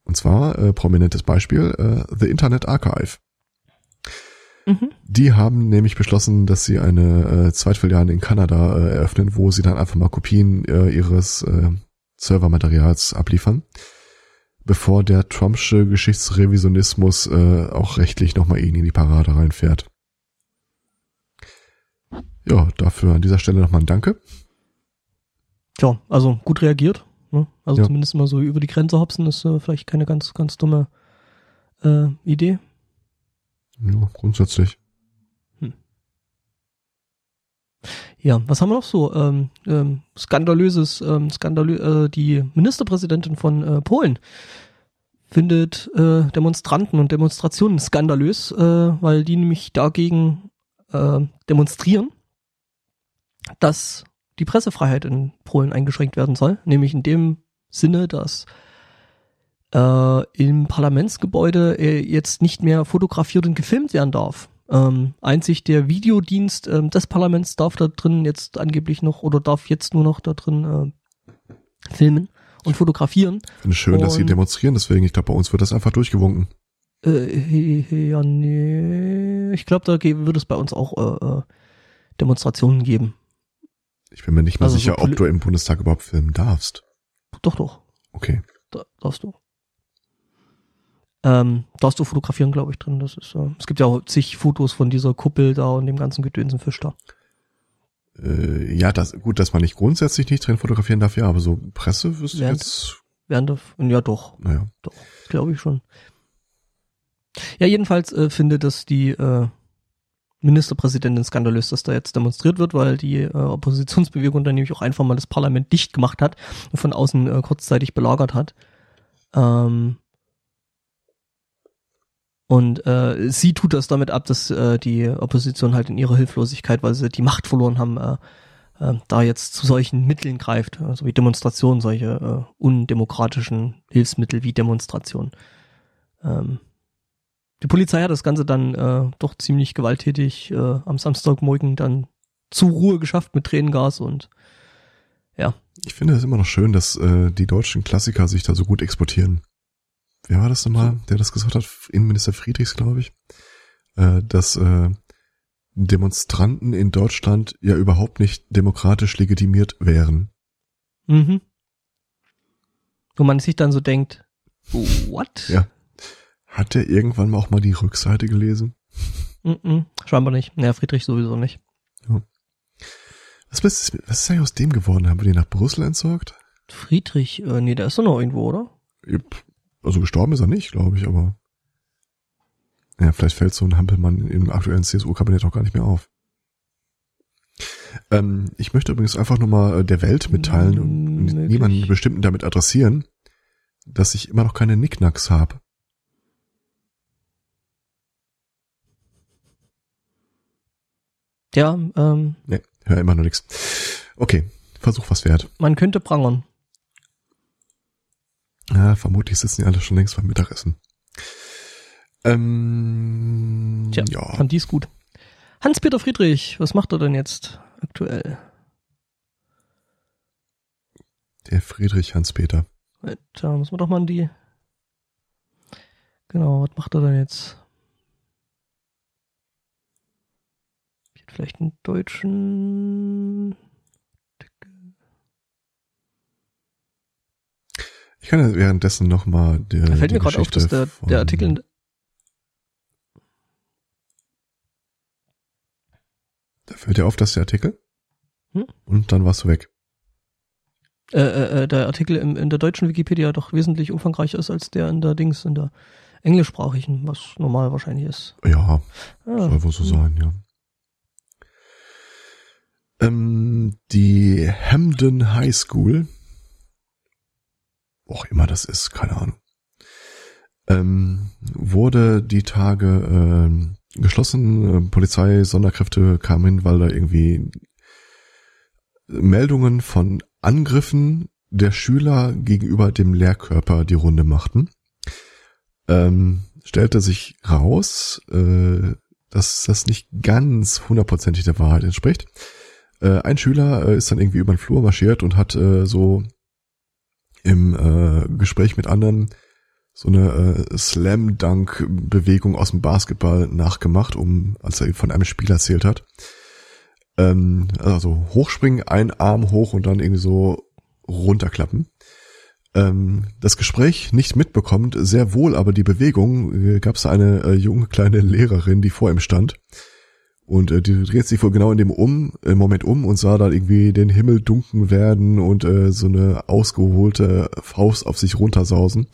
Und zwar äh, prominentes Beispiel äh, The Internet Archive. Mhm. Die haben nämlich beschlossen, dass sie eine äh, Zweitfiliale in Kanada äh, eröffnen, wo sie dann einfach mal Kopien äh, ihres äh, Servermaterials abliefern, bevor der Trumpsche Geschichtsrevisionismus äh, auch rechtlich nochmal ihnen in die Parade reinfährt. Ja, dafür an dieser Stelle nochmal ein Danke. Tja, also gut reagiert. Ne? Also ja. zumindest mal so über die Grenze hopsen ist äh, vielleicht keine ganz, ganz dumme äh, Idee. Ja, grundsätzlich. Hm. Ja, was haben wir noch so? Ähm, ähm, skandalöses, ähm, skandalö äh, die Ministerpräsidentin von äh, Polen findet äh, Demonstranten und Demonstrationen skandalös, äh, weil die nämlich dagegen äh, demonstrieren, dass die Pressefreiheit in Polen eingeschränkt werden soll, nämlich in dem Sinne, dass äh, im Parlamentsgebäude äh, jetzt nicht mehr fotografiert und gefilmt werden darf. Ähm, einzig der Videodienst ähm, des Parlaments darf da drin jetzt angeblich noch oder darf jetzt nur noch da drin äh, filmen und fotografieren. Ich finde schön, dass sie Und- demonstrieren, deswegen, ich glaube, bei uns wird das einfach durchgewunken. Äh, ja, nee. Ich glaube, da wird es bei uns auch äh, äh, Demonstrationen geben. Ich bin mir nicht mal Also so sicher, ob poli- du im Bundestag überhaupt filmen darfst. Doch, doch. Okay. Da, darfst du. Ähm, darfst du fotografieren, glaube ich, drin. Das ist, äh, es gibt ja auch zig Fotos von dieser Kuppel da und dem ganzen Gedönsen Fisch da. Äh, ja, das, gut, dass man nicht grundsätzlich nicht drin fotografieren darf, ja, aber so Presse wüsste ich Während- jetzt, Während der, ja, doch. naja. Doch, glaube ich schon. Ja, jedenfalls äh, finde das die äh, Ministerpräsidentin skandalös, dass da jetzt demonstriert wird, weil die äh, Oppositionsbewegung dann nämlich auch einfach mal das Parlament dicht gemacht hat und von außen äh, kurzzeitig belagert hat. Ähm, und äh, sie tut das damit ab, dass äh, die Opposition halt in ihrer Hilflosigkeit, weil sie die Macht verloren haben, äh, äh, da jetzt zu solchen Mitteln greift, also wie Demonstrationen, solche äh, undemokratischen Hilfsmittel wie Demonstrationen. Ähm, die Polizei hat das Ganze dann äh, doch ziemlich gewalttätig äh, am Samstagmorgen dann zur Ruhe geschafft mit Tränengas und Ich finde es immer noch schön, dass äh, die deutschen Klassiker sich da so gut exportieren. Wer war das nochmal, der das gesagt hat? Innenminister Friedrichs, glaube ich. Äh, dass äh, Demonstranten in Deutschland ja überhaupt nicht demokratisch legitimiert wären. mhm. wo man sich dann so denkt, what? Ja. Hat der irgendwann mal auch mal die Rückseite gelesen? Mhm. Scheinbar nicht. Naja, Friedrich sowieso nicht. Was ist, was ist eigentlich aus dem geworden? Haben wir den nach Brüssel entsorgt? Friedrich, äh, nee, der ist doch noch irgendwo, oder? Also gestorben ist er nicht, glaube ich, aber ja, vielleicht fällt so ein Hampelmann im aktuellen CSU-Kabinett auch gar nicht mehr auf. Ähm, ich möchte übrigens einfach nur mal äh, der Welt mitteilen und Mm, möglich. niemanden bestimmten damit adressieren, dass ich immer noch keine Nicknacks habe. Ja, ähm, Nee, hör immer noch nichts. Okay, Versuch was wert. man könnte prangern. Ja, vermutlich sitzen die alle schon längst beim Mittagessen. Ähm, Tja, ja. fand dies gut. Hans-Peter Friedrich, was macht er denn jetzt aktuell? Der Friedrich Hans-Peter. Da muss man doch mal in die. Genau, was macht er denn jetzt? Vielleicht einen deutschen. Ich kann ja währenddessen noch mal der, Da fällt mir gerade auf, dass der, der Artikel. Da fällt dir auf, dass der Artikel? Hm? Und dann warst du weg. Äh, äh, äh, der Artikel in, in der deutschen Wikipedia doch wesentlich umfangreicher ist als der in der Dings, in der englischsprachigen, was normal wahrscheinlich ist. Ja, Ah, soll wohl so sein, ja. Ähm, die Hamden High School, wo auch immer das ist, keine Ahnung, ähm, wurde die Tage ähm, geschlossen. Ähm, Polizei, Sonderkräfte kamen hin, weil da irgendwie Meldungen von Angriffen der Schüler gegenüber dem Lehrkörper die Runde machten. Ähm, stellte sich raus, äh, dass das nicht ganz hundertprozentig der Wahrheit entspricht. Äh, ein Schüler äh, ist dann irgendwie über den Flur marschiert und hat äh, so im äh, Gespräch mit anderen so eine äh, Slam-Dunk-Bewegung aus dem Basketball nachgemacht, um als er von einem Spiel erzählt hat. Ähm, also hochspringen, ein Arm hoch und dann irgendwie so runterklappen. Ähm, das Gespräch nicht mitbekommt, sehr wohl aber die Bewegung, äh, gab es eine äh, junge kleine Lehrerin, die vor ihm stand. Und äh, die dreht sich wohl genau in dem um, im Moment um und sah da irgendwie den Himmel dunkel werden und äh, so eine ausgeholte Faust auf sich runtersausen.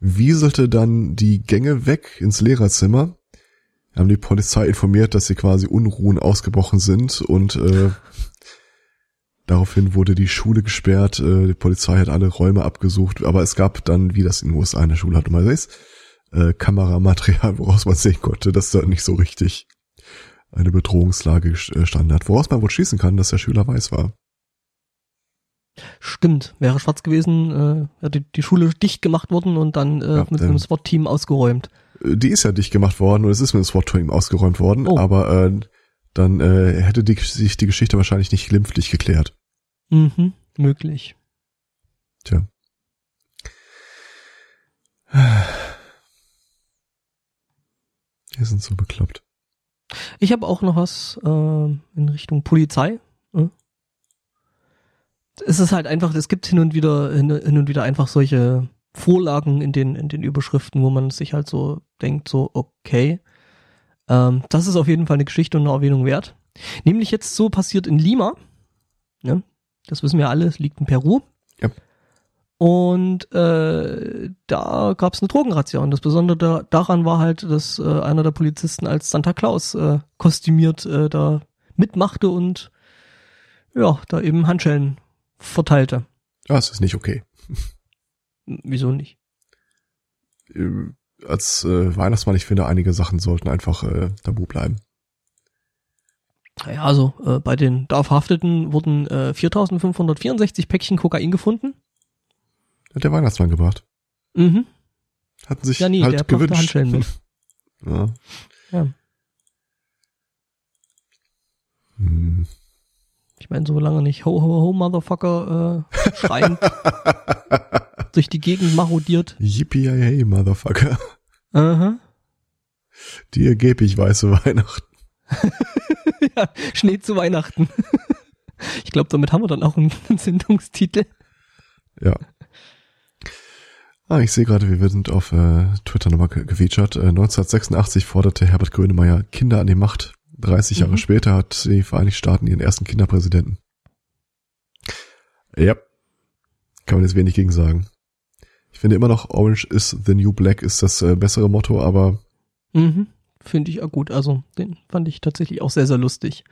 Wieselte dann die Gänge weg ins Lehrerzimmer, haben die Polizei informiert, dass sie quasi Unruhen ausgebrochen sind und äh, daraufhin wurde die Schule gesperrt, äh, die Polizei hat alle Räume abgesucht, aber es gab dann, wie das in den USA in der Schule halt immer ist, äh, Kameramaterial, woraus man sehen konnte, dass da nicht so richtig eine Bedrohungslage gestanden hat, woraus man wohl schließen kann, dass der Schüler weiß war. Stimmt, wäre schwarz gewesen, äh, hätte die Schule dicht gemacht worden und dann äh, Ja, mit einem SWAT-Team ausgeräumt. die ist ja dicht gemacht worden und es ist mit dem SWAT-Team ausgeräumt worden, Oh. aber äh, dann äh, hätte die, sich die Geschichte wahrscheinlich nicht glimpflich geklärt. Mhm, möglich. Tja. Wir sind so bekloppt. Ich habe auch noch was äh, in Richtung Polizei. Äh. Es ist halt einfach, es gibt hin und wieder hin, hin und wieder einfach solche Vorlagen in den in den Überschriften, wo man sich halt so denkt, so okay, ähm, das ist auf jeden Fall eine Geschichte und eine Erwähnung wert. Nämlich jetzt so passiert in Lima. Ne? Das wissen wir alle, es liegt in Peru. Ja. Und äh, da gab es eine Drogenrazzia. Und das Besondere da, daran war halt, dass äh, einer der Polizisten als Santa Claus äh, kostümiert äh, da mitmachte und ja, da eben Handschellen verteilte. Das ist nicht okay. Hm, Wieso nicht? Äh, Als äh, Weihnachtsmann, ich finde, einige Sachen sollten einfach äh, tabu bleiben. Ja, also äh, bei den da Verhafteten wurden äh, 4564 Päckchen Kokain gefunden. Hat der Weihnachtsmann gebracht. Mhm. Hatten sich Ja, nee, der halt brachte gewünscht. Handschellen mit. ja. Ja. Hm. Ich meine, solange nicht Ho Ho Ho Motherfucker äh, schreiend durch die Gegend marodiert. Yippie hey, Motherfucker. Aha. Dir gebe ich weiße Weihnachten. ja, Schnee zu Weihnachten. ich glaube, damit haben wir dann auch einen Sendungstitel. Ja. Ah, ich sehe gerade, wir sind auf äh, Twitter nochmal ge gefeatured. Äh, 1986 forderte Herbert Grönemeyer Kinder an die Macht. 30 Jahre Mhm. später hat die Vereinigten Staaten ihren ersten Kinderpräsidenten. Ja. Kann man jetzt wenig gegen sagen. Ich finde immer noch Orange is the New Black ist das äh, bessere Motto, aber Mhm. Finde ich auch gut. Also, den fand ich tatsächlich auch sehr, sehr lustig.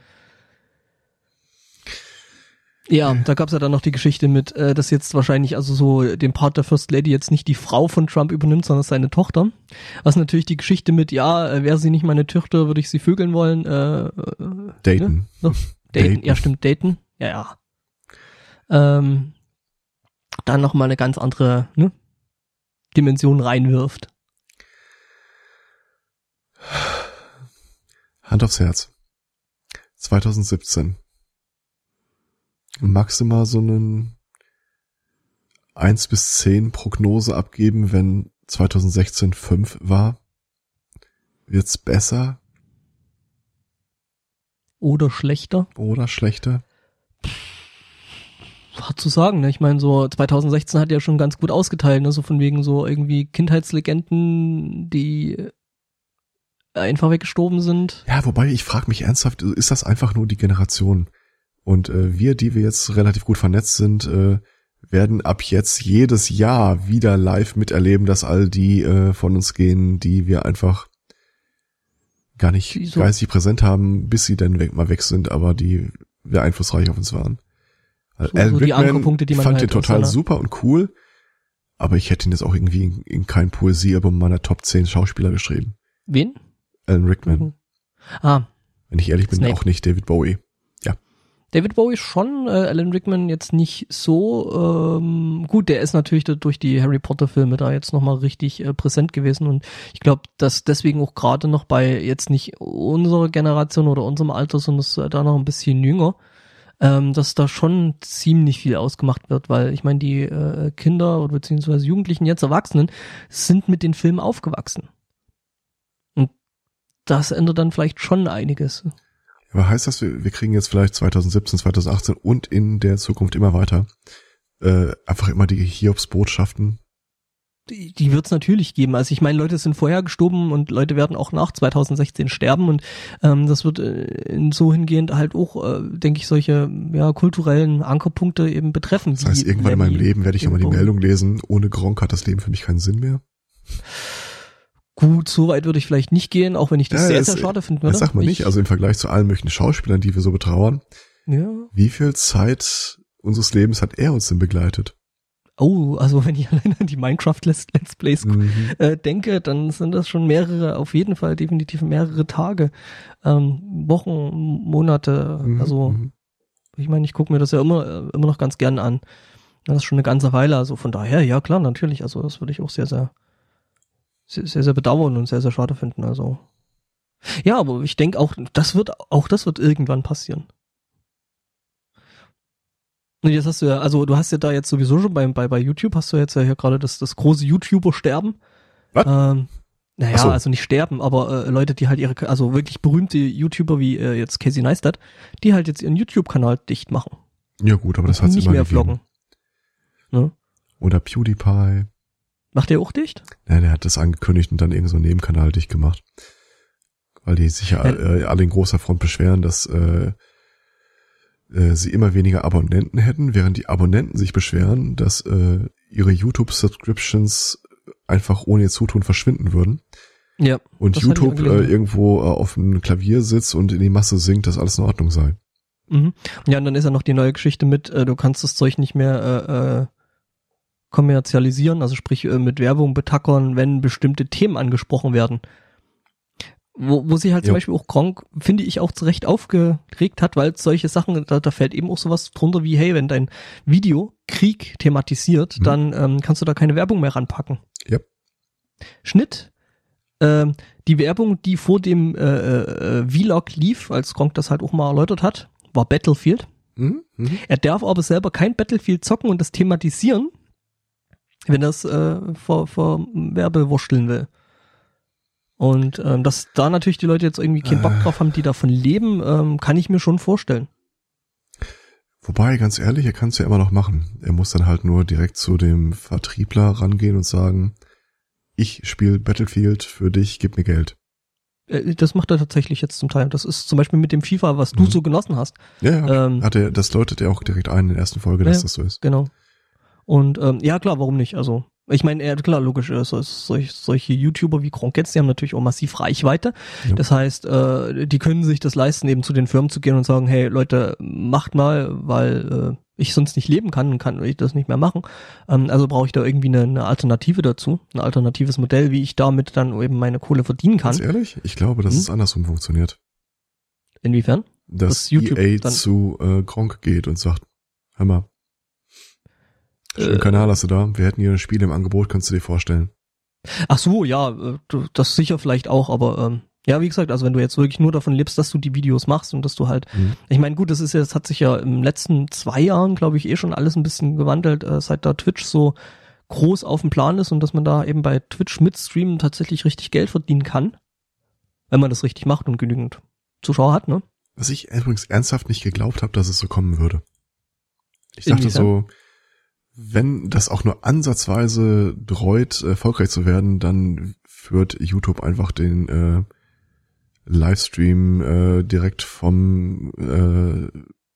Ja, da gab's ja dann noch die Geschichte mit, äh, dass jetzt wahrscheinlich also so den Part der First Lady jetzt nicht die Frau von Trump übernimmt, sondern seine Tochter. Was natürlich die Geschichte mit, ja, äh, wäre sie nicht meine Tochter, würde ich sie vögeln wollen. Äh, äh, Dayton. So, Dayton, Dayton. ja stimmt, Dayton, ja, ja. Ähm, dann nochmal eine ganz andere ne, Dimension reinwirft. Hand aufs Herz. 2017. Magst du mal so einen 1 bis 10 Prognose abgeben, wenn 2016 5 war? Wird's besser Oder schlechter. oder schlechter? Hart zu sagen, ne? Ich meine, so 2016 hat ja schon ganz gut ausgeteilt, ne? So von wegen so irgendwie Kindheitslegenden, die einfach weggestorben sind. Ja, wobei ich frage mich ernsthaft, ist das einfach nur die Generation? Und äh, wir, die wir jetzt relativ gut vernetzt sind, äh, werden ab jetzt jedes Jahr wieder live miterleben, dass all die äh, von uns gehen, die wir einfach gar nicht Wieso? geistig präsent haben, bis sie dann weg, mal weg sind, aber die sehr einflussreich auf uns waren. Weil So- Alan so die Rickman die man fand halt den total super und cool, aber ich hätte ihn jetzt auch irgendwie in, in kein Poesiealbum meiner Top 10 Schauspieler geschrieben. Wen? Alan Rickman. Mhm. Ah, Wenn ich ehrlich bin, Snape. auch nicht David Bowie. David Bowie schon, äh, Alan Rickman jetzt nicht so ähm, gut. Der ist natürlich durch die Harry Potter Filme da jetzt nochmal richtig äh, präsent gewesen und ich glaube, dass deswegen auch gerade noch bei jetzt nicht unserer Generation oder unserem Alter, sondern äh, da noch ein bisschen jünger, ähm, dass da schon ziemlich viel ausgemacht wird, weil ich meine, die äh, Kinder oder beziehungsweise Jugendlichen, jetzt Erwachsenen, sind mit den Filmen aufgewachsen. Und das ändert dann vielleicht schon einiges. Aber heißt das, wir, wir kriegen jetzt vielleicht 2017, 2018 und in der Zukunft immer weiter äh, einfach immer die Hiobs-Botschaften? die, die wird es natürlich geben. Also ich meine, Leute sind vorher gestorben und Leute werden auch nach 2016 sterben und ähm, das wird äh, in so hingehend halt auch, äh, denke ich, solche ja, kulturellen Ankerpunkte eben betreffen. Das heißt, irgendwann in meinem Leben werde ich immer die. Meldung lesen, ohne Gronk hat das Leben für mich keinen Sinn mehr. Gut, so weit würde ich vielleicht nicht gehen, auch wenn ich das Ja, sehr, das- sehr schade würde. Das sagt man nicht. Ich- Also im Vergleich zu allen möglichen Schauspielern, die wir so betrauern, ja. wie viel Zeit unseres Lebens hat er uns denn begleitet? Oh, also wenn ich allein an die Minecraft-Let's Let's Plays Mhm. äh, denke, dann sind das schon mehrere, auf jeden Fall definitiv mehrere Tage, ähm, Wochen, Monate, Mhm. also Mhm. Ich meine, ich gucke mir das ja immer, äh, immer noch ganz gern an. Das ist schon eine ganze Weile, also von daher, ja klar, natürlich. Also das würde ich auch sehr, sehr, sehr, sehr, bedauern und sehr, sehr schade finden. Also ja, aber ich denke auch, das wird auch das wird irgendwann passieren. Und jetzt hast du ja, also du hast ja da jetzt sowieso schon bei, bei, bei YouTube hast du jetzt ja hier gerade das, das große YouTuber-Sterben. Was? Ähm, naja, so. also nicht sterben, aber äh, Leute, die halt ihre, also wirklich berühmte YouTuber wie äh, jetzt Casey Neistat, die halt jetzt ihren YouTube-Kanal dicht machen. Ja gut, aber das hat's nicht immer mehr gegeben. vloggen. Ne? Oder PewDiePie. Macht der auch dicht? Ja, der hat das angekündigt und dann irgend so einen Nebenkanal dicht gemacht. Weil die sich ja äh, alle in großer Front beschweren, dass äh, äh, sie immer weniger Abonnenten hätten, während die Abonnenten sich beschweren, dass äh, ihre YouTube-Subscriptions einfach ohne ihr Zutun verschwinden würden. Ja. Und YouTube äh, irgendwo äh, auf einem Klavier sitzt und in die Masse singt, dass alles in Ordnung sei. Mhm. Ja, und dann ist ja noch die neue Geschichte mit, äh, du kannst das Zeug nicht mehr äh, äh, kommerzialisieren, also sprich äh, mit Werbung betackern, wenn bestimmte Themen angesprochen werden. Wo, wo sich halt zum Jo. Beispiel auch Gronk, finde ich, auch zu Recht aufgeregt hat, weil solche Sachen, da, da fällt eben auch sowas drunter wie, hey, wenn dein Video Krieg thematisiert, Mhm. dann ähm, kannst du da keine Werbung mehr ranpacken. Yep. Schnitt. Ähm, die Werbung, die vor dem äh, äh, Vlog lief, als Gronk das halt auch mal erläutert hat, war Battlefield. Mhm. Mhm. Er darf aber selber kein Battlefield zocken und das thematisieren, wenn er es äh, vor, vor Werbewursteln will. Und ähm, dass da natürlich die Leute jetzt irgendwie keinen Bock Äh. drauf haben, die davon leben, ähm, kann ich mir schon vorstellen. Wobei, ganz ehrlich, er kann es ja immer noch machen. Er muss dann halt nur direkt zu dem Vertriebler rangehen und sagen, ich spiele Battlefield für dich, gib mir Geld. Äh, das macht er tatsächlich jetzt zum Teil. Das ist zum Beispiel mit dem FIFA, was du Mhm. so genossen hast. Ja, ja. Ähm, Hat er, das deutet er auch direkt ein in der ersten Folge, dass Ja. das so ist. Genau. Und ähm, ja, klar, warum nicht? Also, ich meine, ja, klar, logisch, äh, so, solch, solche YouTuber wie Gronk jetzt, die haben natürlich auch massiv Reichweite. Ja. Das heißt, äh, die können sich das leisten, eben zu den Firmen zu gehen und sagen, hey Leute, macht mal, weil äh, ich sonst nicht leben kann und kann ich das nicht mehr machen. Ähm, also brauche ich da irgendwie eine, eine Alternative dazu, ein alternatives Modell, wie ich damit dann eben meine Kohle verdienen kann. Ganz ehrlich, ich glaube, dass Hm? es andersrum funktioniert. Inwiefern? Dass Dass YouTube EA zu äh, Gronk geht und sagt, hör mal, schönen Äh, Kanal hast du da, wir hätten hier ein Spiel im Angebot, kannst du dir vorstellen. Ach so, ja, äh, das sicher vielleicht auch, aber ähm, ja, wie gesagt, also wenn du jetzt wirklich nur davon lebst, dass du die Videos machst und dass du halt, Mhm. ich meine, gut, das ist ja, das hat sich ja im letzten zwei Jahren, glaube ich, eh schon alles ein bisschen gewandelt, äh, seit da Twitch so groß auf dem Plan ist und dass man da eben bei Twitch mit Streamen tatsächlich richtig Geld verdienen kann, wenn man das richtig macht und genügend Zuschauer hat, ne? Was ich übrigens ernsthaft nicht geglaubt habe, dass es so kommen würde. Ich dachte Inwiefern? so, wenn das auch nur ansatzweise dreut, erfolgreich zu werden, dann führt YouTube einfach den äh, Livestream äh, direkt vom äh,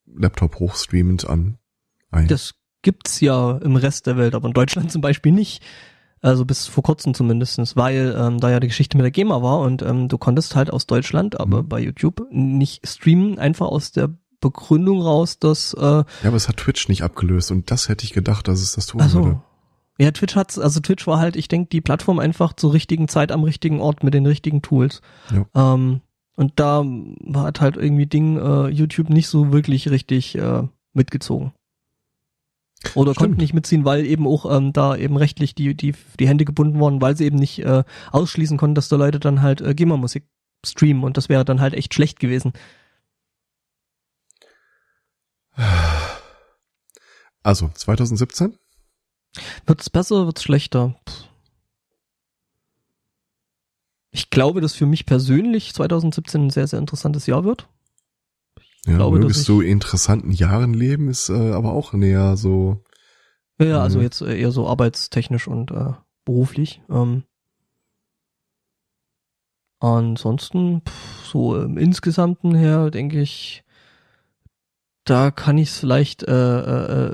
Laptop hochstreamend an. Ein. Das gibt's ja im Rest der Welt, aber in Deutschland zum Beispiel nicht. Also bis vor kurzem zumindestens, weil ähm, da ja die Geschichte mit der GEMA war und ähm, du konntest halt aus Deutschland, aber Mhm. bei YouTube nicht streamen, einfach aus der Begründung raus, dass äh, ja, aber es hat Twitch nicht abgelöst und das hätte ich gedacht, dass es das tun ach so. würde. Ja, Twitch hat's, also Twitch war halt, ich denke, die Plattform einfach zur richtigen Zeit am richtigen Ort mit den richtigen Tools. Ja. Ähm, und da hat halt irgendwie Ding äh, YouTube nicht so wirklich richtig äh, mitgezogen. Oder Stimmt. konnten nicht mitziehen, weil eben auch ähm, da eben rechtlich die, die, die Hände gebunden waren, weil sie eben nicht äh, ausschließen konnten, dass da Leute dann halt äh, GEMA-Musik streamen und das wäre dann halt echt schlecht gewesen. Also, 2017? Wird's besser, wird's schlechter? Ich glaube, dass für mich persönlich 2017 ein sehr, sehr interessantes Jahr wird. Ja, glaube, mögest ich- du in interessanten Jahren leben, ist äh, aber auch näher so. Ja, ja, also Mhm. jetzt äh, eher so arbeitstechnisch und äh, beruflich. Ähm, ansonsten, pff, so im Insgesamten her, denke ich, da kann ich es vielleicht äh,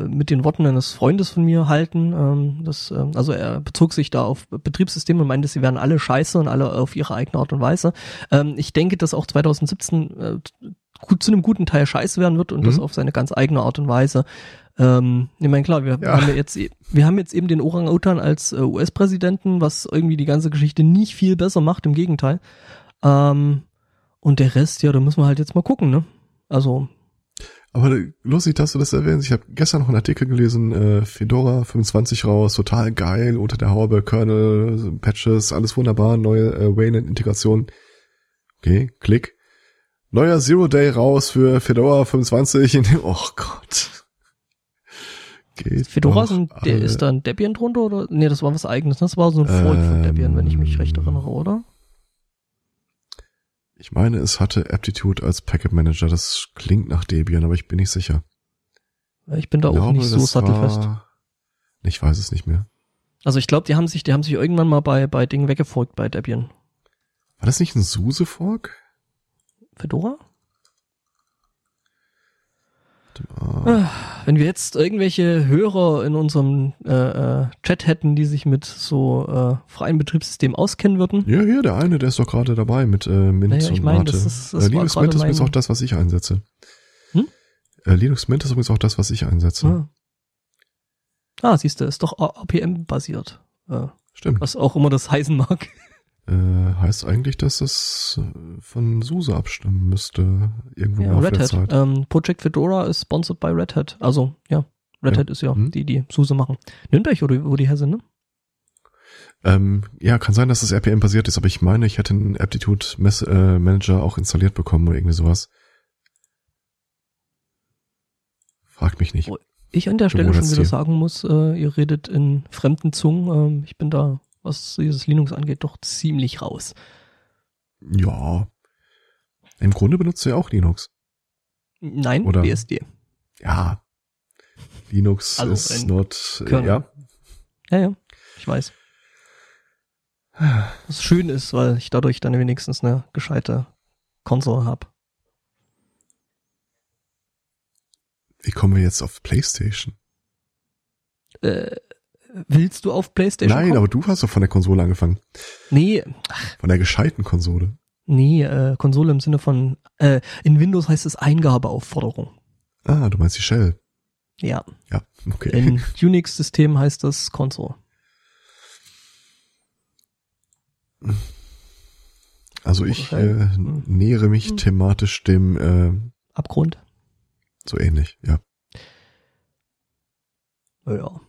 äh, mit den Worten eines Freundes von mir halten. Ähm, das, ähm, also er bezog sich da auf Betriebssysteme und meinte, sie wären alle scheiße und alle auf ihre eigene Art und Weise. Ähm, ich denke, dass auch 2017 äh, gut, zu einem guten Teil scheiße werden wird und das Mhm. auf seine ganz eigene Art und Weise. Ähm, ich meine, klar, wir Ja. haben ja jetzt, e- wir haben jetzt eben den Orang-Utan als äh, US-Präsidenten, was irgendwie die ganze Geschichte nicht viel besser macht, im Gegenteil. Ähm, und der Rest, ja, da müssen wir halt jetzt mal gucken, ne? Also, Aber lustig, dass du das erwähnst. Ich habe gestern noch einen Artikel gelesen, äh, Fedora 25 raus, total geil, unter der Haube, Kernel, Patches, alles wunderbar, neue äh, Wayland-Integration. Okay, klick. Neuer Zero Day raus für Fedora 25. oh Gott. Geht Fedora ist, der, ist da ein Debian drunter oder? Nee, das war was eigenes. Das war so ein Volk ähm, von Debian, wenn ich mich recht erinnere, oder? Ich meine, es hatte Aptitude als Packet Manager. Das klingt nach Debian, aber ich bin nicht sicher. Ich bin da ich auch glaube, nicht so sattelfest. War, ich weiß es nicht mehr. Also ich glaube, die haben sich, die haben sich irgendwann mal bei, bei Dingen weggefolgt bei Debian. War das nicht ein SUSE-Fork? Fedora? Ah, wenn wir jetzt irgendwelche Hörer in unserem äh, äh, Chat hätten, die sich mit so äh, freien Betriebssystemen auskennen würden. Ja, hier, der eine, der ist doch gerade dabei mit äh, Mint naja, ich mein, und Mate. Das ist, das äh, Linux Mint ist übrigens auch das, was ich einsetze. Hm? Äh, Linux Mint ist übrigens auch das, was ich einsetze. Ah, ah siehst du, ist doch APM-basiert. Äh, Stimmt. Was auch immer das heißen mag. Äh, heißt eigentlich, dass es äh, von SUSE abstimmen müsste, irgendwo ja, Red Hat. Ähm, Project Fedora ist sponsored by Red Hat. Also, ja, Red ja. Hat ist ja hm. die, die SUSE machen. Nürnberg, oder wo die her sind, ne? Ähm, ja, kann sein, dass das RPM basiert ist, aber ich meine, ich hätte einen Aptitude Mess äh, Manager auch installiert bekommen oder irgendwie sowas. Frag mich nicht. Ich an der Stelle schon wieder sagen muss, äh, ihr redet in fremden Zungen. Ähm, ich bin da was dieses Linux angeht, doch ziemlich raus. Ja. Im Grunde benutzt du ja auch Linux. Nein, Oder? BSD. Ja. Linux also ist not, Kernel. ja. Ja, ja, ich weiß. Was schön ist, weil ich dadurch dann wenigstens eine gescheite Konsole habe. Wie kommen wir jetzt auf PlayStation? Äh, Willst du auf PlayStation? Nein, kommen? aber du hast doch von der Konsole angefangen. Nee. Von der gescheiten Konsole. Nee, äh, Konsole im Sinne von, äh, in Windows heißt es Eingabeaufforderung. Ah, du meinst die Shell. Ja. Ja, okay. In Unix-System heißt das Console. Also ich äh, hm. nähere mich hm. thematisch dem äh, Abgrund. So ähnlich, ja. Ja.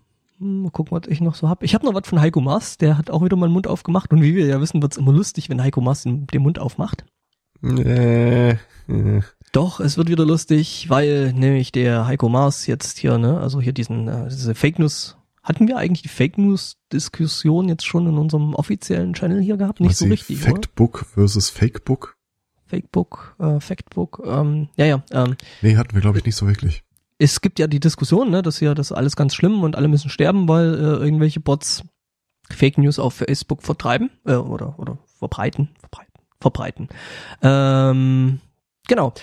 Mal gucken, was ich noch so hab. Ich habe noch was von Heiko Maas, der hat auch wieder mal den Mund aufgemacht. Und wie wir ja wissen, wird's immer lustig, wenn Heiko Maas den, den Mund aufmacht. Äh, äh. Doch, es wird wieder lustig, weil nämlich der Heiko Maas jetzt hier, ne, also hier diesen, äh, diese Fake News, hatten wir eigentlich die Fake News Diskussion jetzt schon in unserem offiziellen Channel hier gehabt? Nicht Was so richtig, Factbook versus Fakebook? Fakebook, äh, Factbook, ähm, ja, ja. Ähm, nee, hatten wir glaube ich nicht so wirklich es gibt ja die Diskussion, ne, dass ja das alles ganz schlimm und alle müssen sterben, weil äh, irgendwelche Bots Fake News auf Facebook vertreiben äh, oder oder verbreiten, verbreiten, verbreiten. Ähm, genau.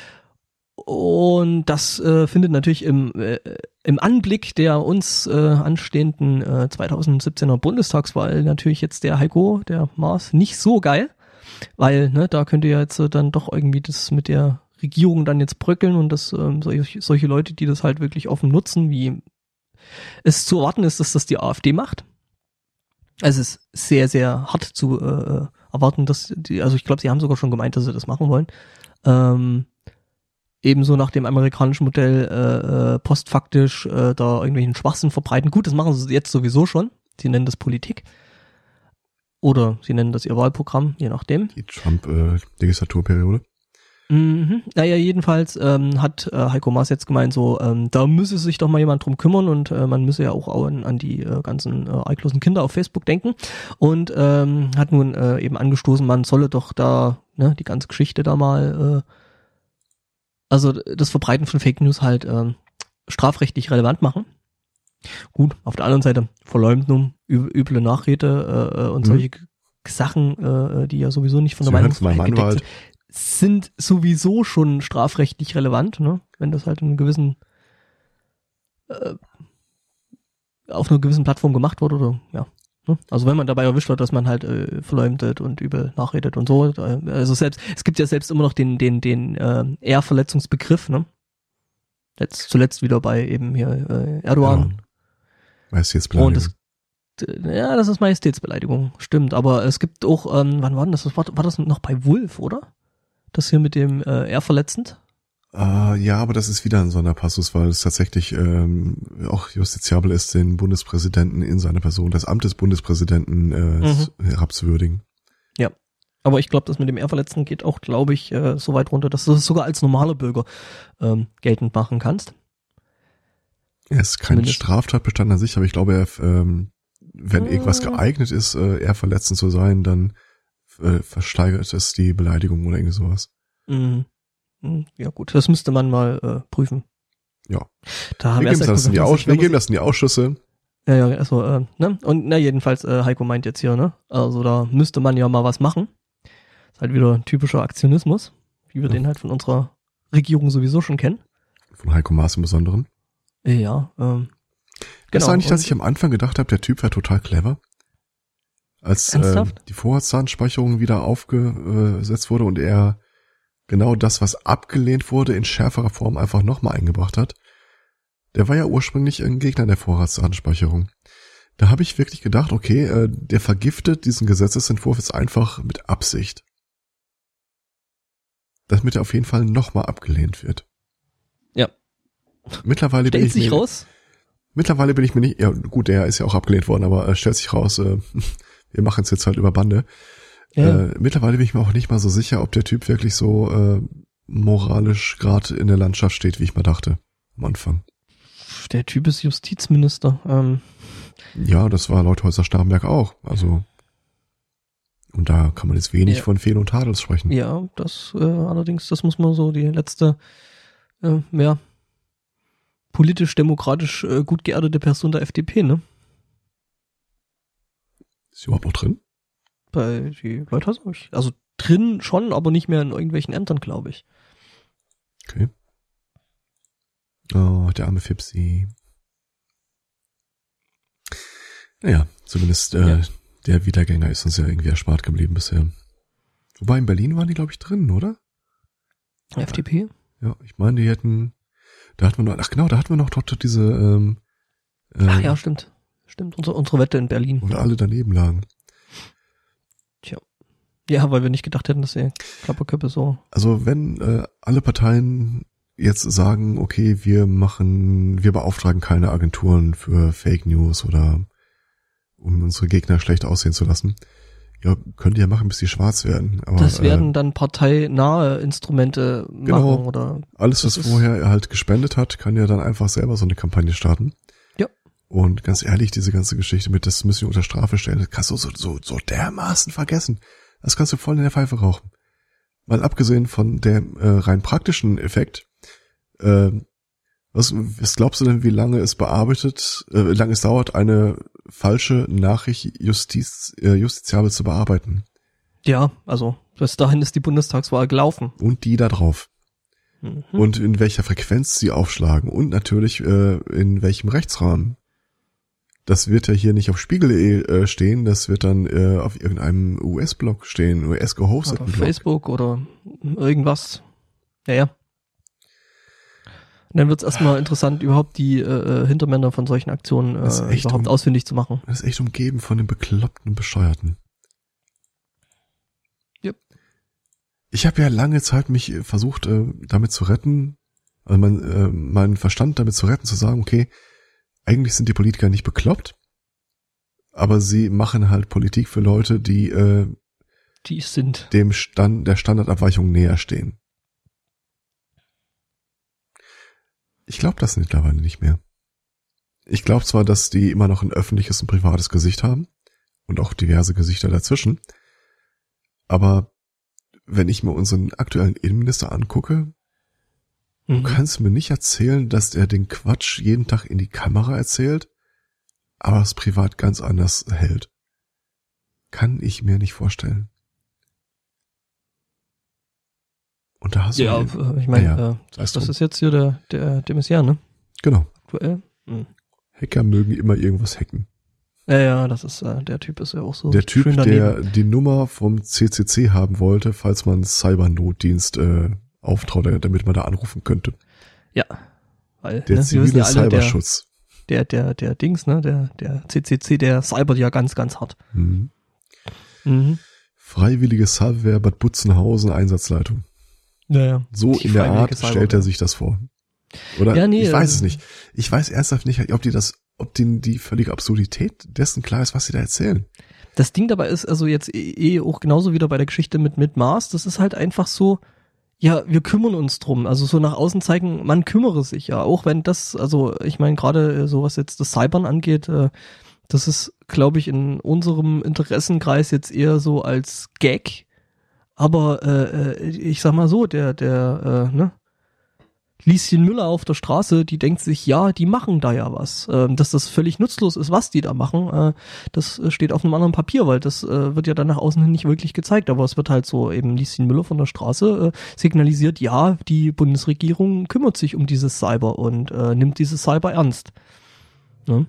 Und das äh, findet natürlich im, äh, im Anblick der uns äh, anstehenden äh, 2017er Bundestagswahl natürlich jetzt der Heiko, der Mars, nicht so geil, weil ne, da könnte ja jetzt äh, dann doch irgendwie das mit der Regierung dann jetzt bröckeln und dass ähm, solche, solche Leute, die das halt wirklich offen nutzen, wie es zu erwarten ist, dass das die AfD macht. Es ist sehr, sehr hart zu äh, erwarten, dass die, also ich glaube, sie haben sogar schon gemeint, dass sie das machen wollen. Ähm, ebenso nach dem amerikanischen Modell äh, äh, postfaktisch äh, da irgendwelchen Schwachsinn verbreiten. Gut, das machen sie jetzt sowieso schon. Sie nennen das Politik. Oder sie nennen das ihr Wahlprogramm, je nachdem. Die Trump-Legislaturperiode. Äh, Mhm. Naja, jedenfalls ähm, hat äh, Heiko Maas jetzt gemeint, so, ähm, da müsse sich doch mal jemand drum kümmern und äh, man müsse ja auch an, an die äh, ganzen äh, arglosen Kinder auf Facebook denken und ähm, hat nun äh, eben angestoßen, man solle doch da ne, die ganze Geschichte da mal, äh, also das Verbreiten von Fake News halt äh, strafrechtlich relevant machen. Gut, auf der anderen Seite Verleumdung, üble Nachrede äh, äh und mhm. solche Sachen, äh, die ja sowieso nicht von der Meinungsfreiheit gedeckt sind sind sowieso schon strafrechtlich relevant, ne? Wenn das halt in einem gewissen äh, auf einer gewissen Plattform gemacht wurde oder ja. Ne? Also wenn man dabei erwischt wird, dass man halt äh, verleumdet und übel nachredet und so. Äh, also selbst, es gibt ja selbst immer noch den, den, den äh, Ehrverletzungsbegriff, ne? Letzt, zuletzt wieder bei eben hier äh, Erdogan. Ja. Majestätsbeleidigung. Und das, ja, das ist Majestätsbeleidigung, stimmt. Aber es gibt auch, ähm, wann war denn das? War, war das noch bei Wolf, oder? Das hier mit dem äh, eher verletzend. Äh, ja, aber das ist wieder ein Sonderpassus, weil es tatsächlich ähm, auch justiziabel ist, den Bundespräsidenten in seiner Person, das Amt des Bundespräsidenten äh, Mhm. herabzuwürdigen. Aber ich glaube, das mit dem Ehrverletzen geht auch, glaube ich, äh, so weit runter, dass du es sogar als normaler Bürger ähm, geltend machen kannst. Er ist kein Zumindest- Straftatbestand an sich, aber ich glaube, er, ähm, wenn Äh. irgendwas geeignet ist, äh, eher verletzend zu sein, dann äh, versteigert es die Beleidigung oder irgendwie sowas. Mhm. Mhm, Ja gut, das müsste man mal äh, prüfen. Ja. Da Wir wär's geben, das in wenn man Aus wir geben das in die Ausschüsse. Ja, ja, also, äh, ne? Und na jedenfalls, äh, Heiko meint jetzt hier, ne? Also da müsste man ja mal was machen. Ist halt wieder typischer Aktionismus, wie wir Ja. den halt von unserer Regierung sowieso schon kennen. Von Heiko Maas im Besonderen. Ja, ähm. Genau, das war eigentlich, dass ich am Anfang gedacht habe, der Typ wäre total clever. Als äh, die Vorratsdatenspeicherung wieder aufgesetzt wurde und er genau das, was abgelehnt wurde, in schärferer Form einfach nochmal eingebracht hat. Der war ja ursprünglich ein Gegner der Vorratsdatenspeicherung. Da habe ich wirklich gedacht, okay, äh, der vergiftet diesen Gesetzesentwurf jetzt einfach mit Absicht. Damit er auf jeden Fall nochmal abgelehnt wird. Ja. Mittlerweile bin stellt ich sich mir, raus. Mittlerweile bin ich mir nicht, ja gut, der ist ja auch abgelehnt worden, aber äh, stellt sich raus, äh, wir machen es jetzt halt über Bande. Ja, Äh, mittlerweile bin ich mir auch nicht mal so sicher, ob der Typ wirklich so äh, moralisch gerade in der Landschaft steht, wie ich mal dachte am Anfang. der Typ ist Justizminister. Ähm, Ja, das war Leuthäuser Starnberg auch. Also und da kann man jetzt wenig Ja. von Fehl und Tadels sprechen. ja, das äh, allerdings, das muss man so die letzte, äh, ja, politisch-demokratisch äh, gut geerdete Person der FDP, ne? Ist die überhaupt noch drin? Bei die Leute, also drin schon, aber nicht mehr in irgendwelchen Ämtern, glaube ich. Okay. Oh, der arme Fipsi. Naja, zumindest äh, Ja. der Wiedergänger ist uns ja irgendwie erspart geblieben bisher. Wobei in Berlin waren die, glaube ich, drin, oder? FDP? Ja, ich meine, die hätten, da hatten wir noch, ach genau, da hatten wir noch dort diese, ähm, äh, Ach ja, stimmt. Stimmt, unsere, unsere Wette in Berlin. wir alle daneben lagen. Ja, weil wir nicht gedacht hätten, dass die Klapperköppe so. Also wenn äh, alle Parteien jetzt sagen, okay, wir machen, wir beauftragen keine Agenturen für Fake News oder um unsere Gegner schlecht aussehen zu lassen, ja, könnt ihr ja machen, bis die schwarz werden. Aber Das werden äh, dann parteinahe Instrumente Genau. machen oder alles, was vorher er halt gespendet hat, kann ja dann einfach selber so eine Kampagne starten. Und ganz ehrlich, diese ganze Geschichte mit, das müssen wir unter Strafe stellen, das kannst du so, so, so dermaßen vergessen. Das kannst du voll in der Pfeife rauchen. Mal abgesehen von dem äh, rein praktischen Effekt, äh, was, was glaubst du denn, wie lange es bearbeitet, äh, wie lange es dauert, eine falsche Nachricht justiz, äh, justiziabel zu bearbeiten? ja, also bis dahin ist die Bundestagswahl gelaufen. Und die da drauf. Mhm. und in welcher Frequenz sie aufschlagen und natürlich äh, in welchem Rechtsrahmen. Das wird ja hier nicht auf Spiegel.de äh, stehen, das wird dann äh, auf irgendeinem US-Blog stehen, oder US-gehosteten Blog. Facebook oder irgendwas. Ja, ja. Und dann wird's erstmal interessant, überhaupt die äh, äh, Hintermänner von solchen Aktionen äh, echt überhaupt un- ausfindig zu machen. Das ist echt umgeben von den bekloppten Bescheuerten. Yep. Ich habe ja lange Zeit mich äh, versucht, äh, damit zu retten, also mein, äh, meinen Verstand damit zu retten, zu sagen, okay, eigentlich sind die Politiker nicht bekloppt, aber sie machen halt Politik für Leute, die äh, Die sind. dem Stand der Standardabweichung näher stehen. Ich glaube das mittlerweile nicht mehr. Ich glaube zwar, dass die immer noch ein öffentliches und privates Gesicht haben und auch diverse Gesichter dazwischen, aber wenn ich mir unseren aktuellen Innenminister angucke, du Mhm. kannst mir nicht erzählen, dass er den Quatsch jeden Tag in die Kamera erzählt, aber es privat ganz anders hält. Kann ich mir nicht vorstellen. Und da hast du Ja, ihn- äh, ich meine, Naja, äh, das drum. ist jetzt hier der, der, der Messias, ne? genau. Aktuell. Mhm. Hacker mögen immer irgendwas hacken. Ja, ja, das ist, äh, der Typ ist ja auch so Der Typ, der die Nummer vom CCC haben wollte, falls man Cybernotdienst äh, auftraut, damit man da anrufen könnte. Ja. Weil, Der ne, zivile ja alle, der, Cyberschutz. der, der, der Dings, ne, der, der CCC, der cybert ja ganz, ganz hart. Mhm. Mhm. Freiwillige Salwehr Bad Butzenhausen Einsatzleitung. Naja, So in der Art Cyber- stellt er sich das vor. Oder? Ja, nee, ich weiß es ähm, nicht. Ich weiß ernsthaft nicht, ob die das, ob denen die völlige Absurdität dessen klar ist, was sie da erzählen. Das Ding dabei ist also jetzt eh eh auch genauso wieder bei der Geschichte mit, mit Mars. Das ist halt einfach so, ja, wir kümmern uns drum. Also so nach außen zeigen, man kümmere sich ja. Auch wenn das, also ich meine gerade äh, so was jetzt das Cybern angeht, äh, das ist, glaube ich, in unserem Interessenkreis jetzt eher so als Gag. Aber äh, äh, ich sag mal so, der, der, äh, ne, Lieschen Müller auf der Straße, die denkt sich, ja, die machen da ja was. Ähm, dass das völlig nutzlos ist, was die da machen, äh, das äh, steht auf einem anderen Papier, weil das äh, wird ja dann nach außen hin nicht wirklich gezeigt. Aber es wird halt so eben Lieschen Müller von der Straße äh, signalisiert, ja, die Bundesregierung kümmert sich um dieses Cyber und äh, nimmt dieses Cyber ernst. Ne?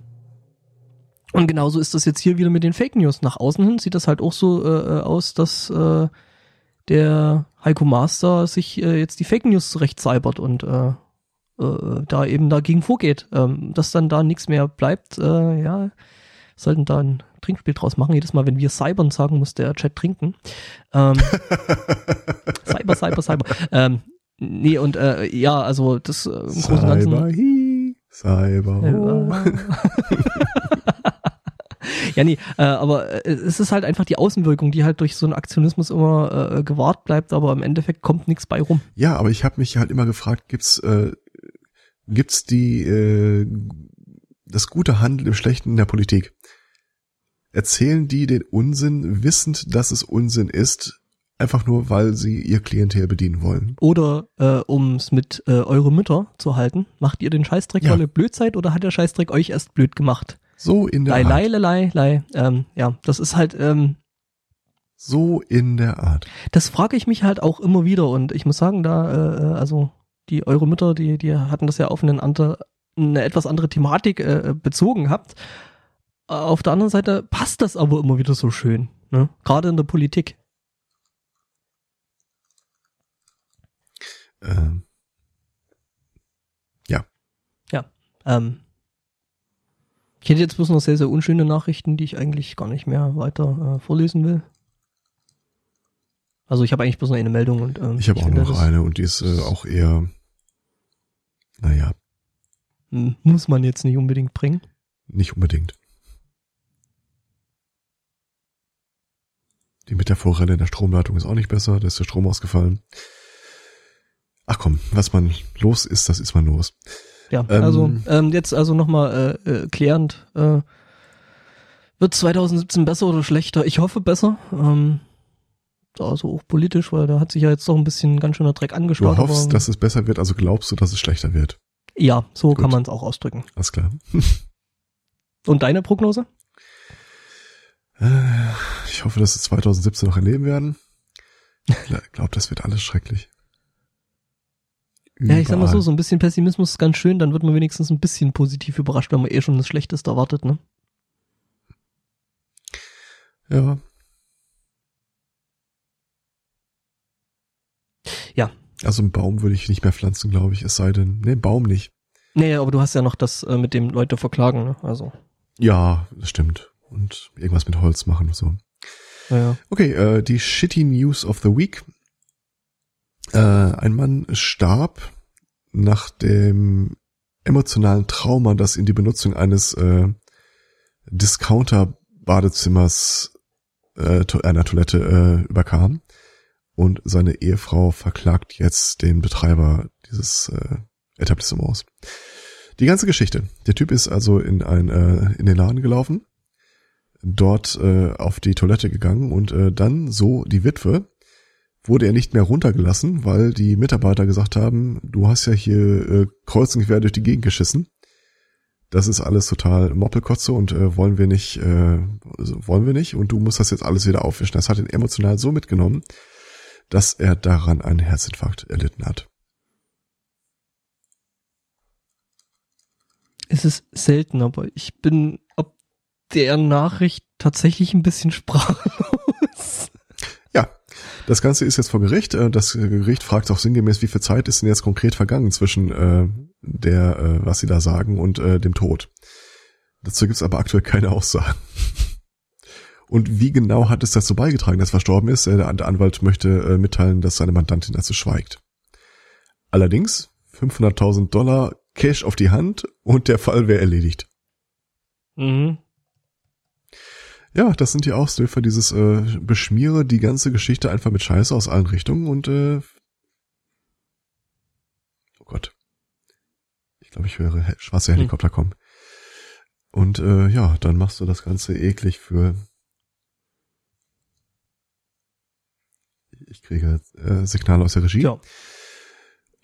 Und genauso ist das jetzt hier wieder mit den Fake News. Nach außen hin sieht das halt auch so äh, aus, dass der Heiko Master sich äh, jetzt die Fake News zurecht cybert und äh, äh, da eben dagegen vorgeht. Ähm, dass dann da nichts mehr bleibt, äh, ja, sollten da ein Trinkspiel draus machen. Jedes Mal, wenn wir cybern sagen, muss der Chat trinken. Ähm, cyber, cyber, cyber. Ähm, nee, und äh, ja, also das äh, im Großen und Ganzen. Cyber, hi, Cyber, ho. ja, nee, äh, aber äh, es ist halt einfach die Außenwirkung, die halt durch so einen Aktionismus immer äh, gewahrt bleibt, aber im Endeffekt kommt nichts bei rum. Ja, aber ich habe mich halt immer gefragt, gibt's äh, gibt's die äh, das gute Handeln im Schlechten in der Politik? Erzählen die den Unsinn, wissend, dass es Unsinn ist, einfach nur, weil sie ihr Klientel bedienen wollen? Oder äh, um es mit äh, eure Mütter zu halten, macht ihr den Scheißdreck, Ja. weil ihr blöd seid, oder hat der Scheißdreck euch erst blöd gemacht? So in der Lei, lei, Art. lei, lei, lei. Ähm, ja, das ist halt, ähm, So in der Art. das frage ich mich halt auch immer wieder und ich muss sagen, da, äh, äh, also die eure Mütter, die, die hatten das ja auf einen andere, eine etwas andere Thematik äh, bezogen habt. Äh, Auf der anderen Seite passt das aber immer wieder so schön, ne? Gerade in der Politik. Ähm, Ähm, ich hätte jetzt bloß noch sehr, sehr unschöne Nachrichten, die ich eigentlich gar nicht mehr weiter äh, vorlesen will. Also ich habe eigentlich bloß noch eine Meldung und ähm, ich habe auch finde, noch eine und die ist äh, auch eher, naja, hm, Muss man jetzt nicht unbedingt bringen. nicht unbedingt. Die Metaphorelle in der Stromleitung ist auch nicht besser, da ist der Strom ausgefallen. Ach komm, was man los ist, das ist man los. Ja, Ähm, also ähm, jetzt also nochmal äh, äh, klärend. Äh, wird 2017 besser oder schlechter? Ich hoffe besser. Ähm, also auch politisch, weil da hat sich ja jetzt doch ein bisschen ganz schöner Dreck Du angestaut. hoffst, aber, dass es besser wird, also glaubst du, dass es schlechter wird. ja, so Gut. kann man es auch ausdrücken. Alles klar. Und deine Prognose? Äh, Ich hoffe, dass wir 2017 noch erleben werden. Ich glaube, das wird alles schrecklich. Ja, ich sag mal so, Überall. so ein bisschen Pessimismus ist ganz schön, dann wird man wenigstens ein bisschen positiv überrascht, wenn man eh schon das Schlechteste erwartet, ne? Ja. Ja. Also einen Baum würde ich nicht mehr pflanzen, glaube ich, es sei denn, nee, Baum nicht. Nee, aber du hast ja noch das äh, mit dem Leute verklagen, ne? Also, Ja, das stimmt. Und irgendwas mit Holz machen und so. naja. Okay, äh, die Shitty News of the Week. Äh, ein Mann starb nach dem emotionalen Trauma, das ihn die Benutzung eines äh, Discounter-Badezimmers äh, einer Toilette äh, überkam. Und seine Ehefrau verklagt jetzt den Betreiber dieses äh, Etablissements. Die ganze Geschichte. Der Typ ist also in ein äh, in den Laden gelaufen, dort äh, auf die Toilette gegangen und äh, dann so die Witwe wurde er nicht mehr runtergelassen, weil die Mitarbeiter gesagt haben, du hast ja hier äh, kreuz und quer durch die Gegend geschissen. Das ist alles total Moppelkotze und äh, wollen wir nicht, äh, also wollen wir nicht und du musst das jetzt alles wieder aufwischen. Das hat ihn emotional so mitgenommen, dass er daran einen Herzinfarkt erlitten hat. Es ist selten, aber ich bin ob der Nachricht tatsächlich ein bisschen sprachlos. Das Ganze ist jetzt vor Gericht. Äh, Das Gericht fragt auch sinngemäß, wie viel Zeit ist denn jetzt konkret vergangen zwischen äh, der, äh, was sie da sagen, und äh, dem Tod. Dazu gibt's aber aktuell keine Aussagen. Und wie genau hat es dazu beigetragen, dass er verstorben ist? Äh, Der der Anwalt möchte äh, mitteilen, dass seine Mandantin dazu schweigt. Allerdings 500.000 Dollar Cash auf die Hand und der Fall wäre erledigt. Mhm. Ja, das sind die Ausläufer dieses äh, Beschmiere die ganze Geschichte einfach mit Scheiße aus allen Richtungen und äh, oh Gott. Ich glaube, ich höre schwarze Helikopter hm. kommen. Und äh, ja, dann machst du das Ganze eklig für ich kriege äh, Signale aus der Regie, ja.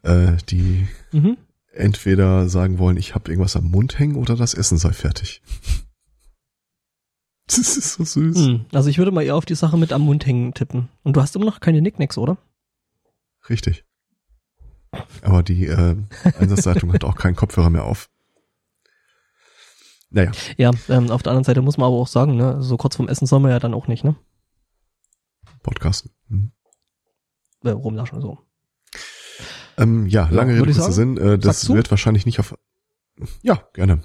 äh, die mhm. entweder sagen wollen, ich habe irgendwas am Mund hängen oder das Essen sei fertig. Das ist so süß. Hm, also ich würde mal eher auf die Sache mit am Mund hängen tippen. Und du hast immer noch keine Nicknacks, oder? Richtig. Aber die äh, Einsatzleitung hat auch keinen Kopfhörer mehr auf. Naja. Ja, ähm, auf der anderen Seite muss man aber auch sagen, ne, so kurz vorm Essen soll man ja dann auch nicht, ne? Podcasten. Hm. Äh, rumlaschen, so. Ähm, ja, lange ja, Rede, kurzer Sinn. Äh, das wird wahrscheinlich nicht auf... Ja, gerne.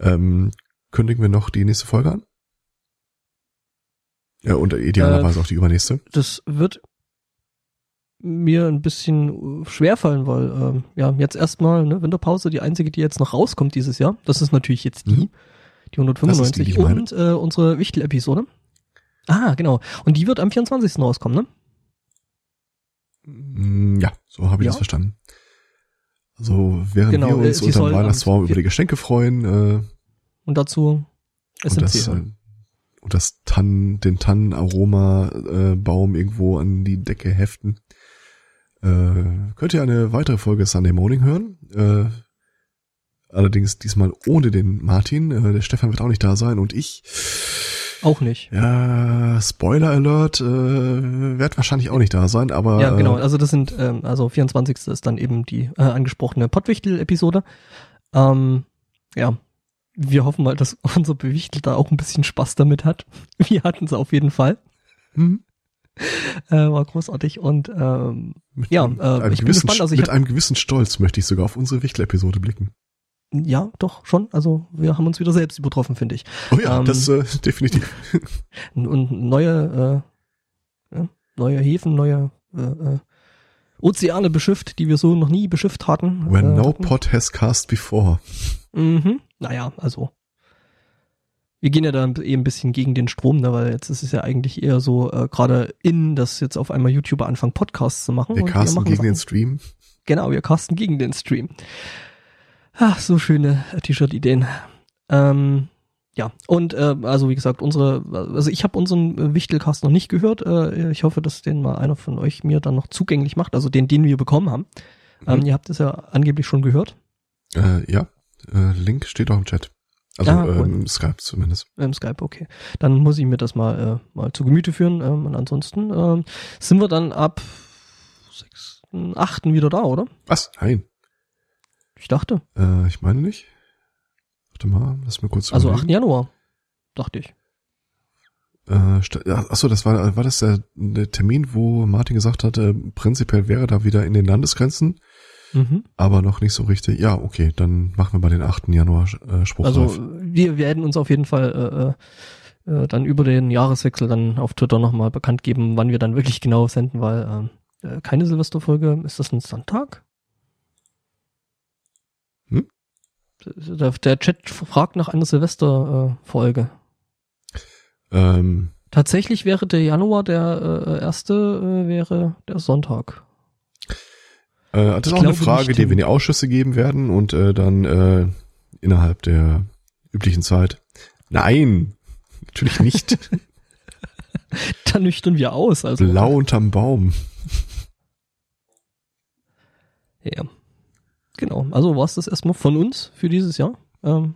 Ähm, kündigen wir noch die nächste Folge an? Ja, und idealerweise äh, auch die übernächste. Das wird mir ein bisschen schwerfallen, weil ähm, ja jetzt erstmal ne, Winterpause, die einzige, die jetzt noch rauskommt dieses Jahr. Das ist natürlich jetzt die, mhm. die 195 die, die und äh, unsere Wichtel-Episode. Ah, genau. Und die wird am 24. rauskommen, ne? Mm, ja, so habe ich ja. das verstanden. Also während genau, wir uns äh, unter Weihnachtsbaum über die Geschenke freuen. Äh, und dazu SMC und das, hören und das Tannen, den Tannenaroma-Baum äh, irgendwo an die Decke heften. Äh, könnt ihr eine weitere Folge Sunday Morning hören. Äh, allerdings diesmal ohne den Martin. Äh, der Stefan wird auch nicht da sein und ich. Auch nicht. Ja, Spoiler Alert, äh, wird wahrscheinlich auch nicht da sein, aber. Ja, genau. Also das sind, ähm, also 24. ist dann eben die äh, angesprochene Pottwichtel-Episode. Ähm, ja, wir hoffen mal, dass unser Bewichtelter auch ein bisschen Spaß damit hat. Wir hatten es auf jeden Fall. Mhm. Äh, war großartig und ähm, mit ja, äh, ich bin gespannt. Also ich mit einem gewissen Stolz möchte ich sogar auf unsere Wichtel-Episode blicken. Ja, doch, schon. Also wir haben uns wieder selbst übertroffen, finde ich. Oh ja, ähm, das äh, definitiv. und neue, äh, neue Häfen, neue äh, äh, Ozeane beschifft, die wir so noch nie beschifft hatten. When äh, no pot has cast before. Mhm. Naja, also. Wir gehen ja da eh ein bisschen gegen den Strom, ne, weil jetzt ist es ja eigentlich eher so, äh, gerade in, dass jetzt auf einmal YouTuber anfangen, Podcasts zu machen. Wir casten wir gegen Sachen. den Stream. Genau, wir casten gegen den Stream. Ach, so schöne T-Shirt-Ideen. Ähm, ja, und äh, also wie gesagt, unsere, also ich habe unseren Wichtelcast noch nicht gehört. Äh, ich hoffe, dass den mal einer von euch mir dann noch zugänglich macht, also den, den wir bekommen haben. Ähm, mhm. ihr habt es ja angeblich schon gehört. Äh, ja, äh, Link steht auch im Chat. Also ah, cool. ähm, Skype zumindest. Im Skype, okay. Dann muss ich mir das mal, äh, mal zu Gemüte führen. Ähm, und ansonsten ähm, sind wir dann ab 6., 8. wieder da, oder? Was? Nein. Ich dachte. Äh, ich meine nicht. Warte mal, lass mir kurz Also 8. Januar, dachte ich. Äh, achso, das war, war das der, der Termin, wo Martin gesagt hatte, prinzipiell wäre da wieder in den Landesgrenzen Mhm. Aber noch nicht so richtig. Ja, okay, dann machen wir mal den 8. Januar äh, Spruch. Also wir werden uns auf jeden Fall äh, äh, dann über den Jahreswechsel dann auf Twitter nochmal bekannt geben, wann wir dann wirklich genau senden, weil äh, äh, keine Silvesterfolge, ist das ein Sonntag? Hm? Der, der Chat fragt nach einer Silvesterfolge. Ähm, Tatsächlich wäre der Januar der äh, erste, äh, wäre der Sonntag. Äh, das ist auch eine Frage, die wir in die Ausschüsse geben werden und äh, dann äh, innerhalb der üblichen Zeit. Nein, natürlich nicht. dann nüchtern wir aus. Also. Blau unterm Baum. Ja. Genau. Also war es das erstmal von uns für dieses Jahr. Ähm,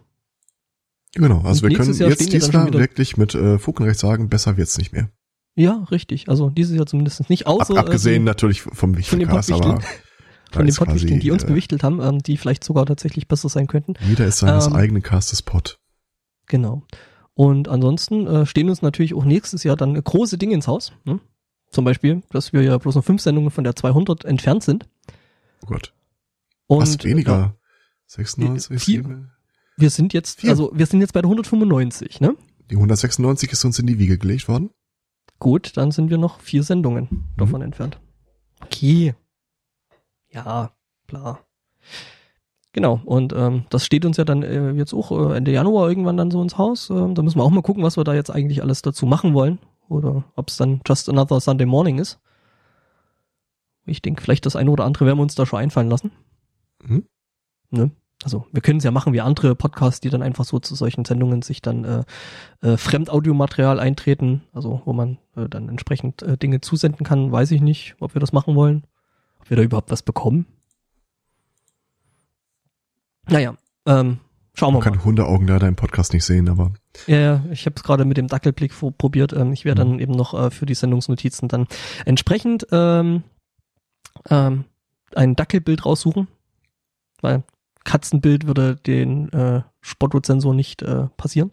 genau, also wir können Jahr jetzt diesmal wirklich mit äh, Fug und Recht sagen, besser wird's nicht mehr. Ja, richtig. Also dieses Jahr zumindest nicht. Außer, Ab, abgesehen äh, natürlich vom Wichtelcast, aber von den Pottwichteln, die uns äh, gewichtelt haben, ähm, die vielleicht sogar tatsächlich besser sein könnten. Jeder ist seines ähm, eigenen Castes Pot. Genau. Und ansonsten äh, stehen uns natürlich auch nächstes Jahr dann große Dinge ins Haus. Ne? Zum Beispiel, dass wir ja bloß noch fünf Sendungen von der 200 entfernt sind. Oh Gott. Und, Was weniger? Ja, 96? Vier, wir sind jetzt, vier. also wir sind jetzt bei der 195, ne? Die 196 ist uns in die Wiege gelegt worden. Gut, dann sind wir noch vier Sendungen davon mhm. entfernt. Okay. Ja, klar. Genau, und ähm, das steht uns ja dann äh, jetzt auch äh, Ende Januar irgendwann dann so ins Haus. Ähm, da müssen wir auch mal gucken, was wir da jetzt eigentlich alles dazu machen wollen. Oder ob es dann just another Sunday morning ist. Ich denke, vielleicht das eine oder andere werden wir uns da schon einfallen lassen. Mhm. Ne? Also wir können es ja machen wie andere Podcasts, die dann einfach so zu solchen Sendungen sich dann äh, äh, Fremdaudiomaterial eintreten, also wo man äh, dann entsprechend äh, Dinge zusenden kann, weiß ich nicht, ob wir das machen wollen, wir da überhaupt was bekommen. Naja, ähm, schauen wir Man mal. kann Hundeaugen leider im Podcast nicht sehen, aber Ja, ja, ich habe es gerade mit dem Dackelblick probiert. Ähm, ich werde Mhm. dann eben noch äh, für die Sendungsnotizen dann entsprechend ähm, ähm, ein Dackelbild raussuchen, weil Katzenbild würde den äh, Spotto-Sensor nicht äh, passieren.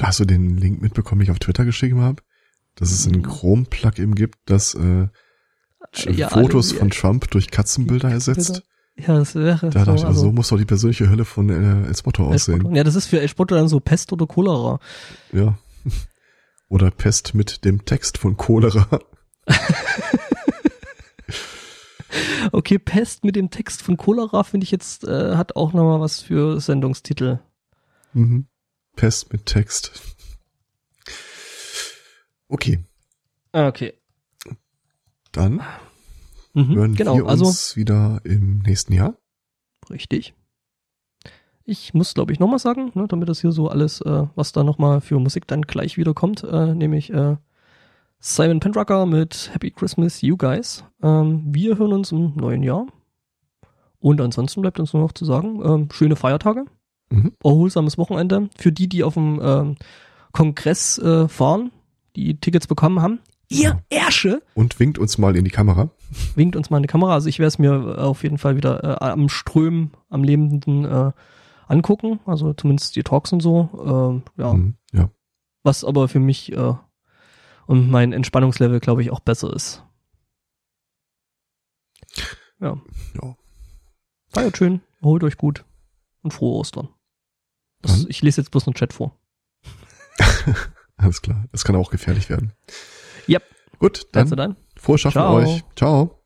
hast du den Link mitbekommen, den ich auf Twitter geschrieben habe? Dass es ein Chrome-Plugin gibt, das Äh, ja, Fotos alle- von Trump durch Katzenbilder ersetzt. Ja, das wäre Da dachte ich, also, so muss doch die persönliche Hölle von äh, El Spotto aussehen. Ja, das ist für El Spotto dann so Pest oder Cholera. Ja. Oder Pest mit dem Text von Cholera. Okay, Pest mit dem Text von Cholera finde ich jetzt, äh, hat auch nochmal was für Sendungstitel. Mhm. Pest mit Text. Okay, Ah, Okay. Dann Mhm, hören genau, wir also uns wieder im nächsten Jahr. Richtig. Ich muss, glaube ich, nochmal sagen, ne, damit das hier so alles, äh, was da nochmal für Musik dann gleich wieder kommt, äh, nämlich äh, Simon Penrucker mit Happy Christmas, You Guys. Ähm, wir hören uns im neuen Jahr. Und ansonsten bleibt uns nur noch zu sagen, ähm, schöne Feiertage, Mhm. erholsames Wochenende. Für die, die auf dem ähm, Kongress äh, fahren, die Tickets bekommen haben. Ihr Ärsche! Und winkt uns mal in die Kamera. winkt uns mal eine Kamera. Also ich werde es mir äh, auf jeden Fall wieder äh, am Strömen, am Lebenden äh, angucken. Also zumindest die Talks und so. Ähm, ja, Mhm. Ja. was aber für mich äh, und mein Entspannungslevel, glaube ich, auch besser ist. Ja, ja. feiert schön, erholt euch gut und frohe Ostern. Das, ich lese jetzt bloß einen Chat vor. Alles klar. Das kann auch gefährlich werden. Yep. Gut, dann dann. frohes Schaffen Ciao. euch. Ciao.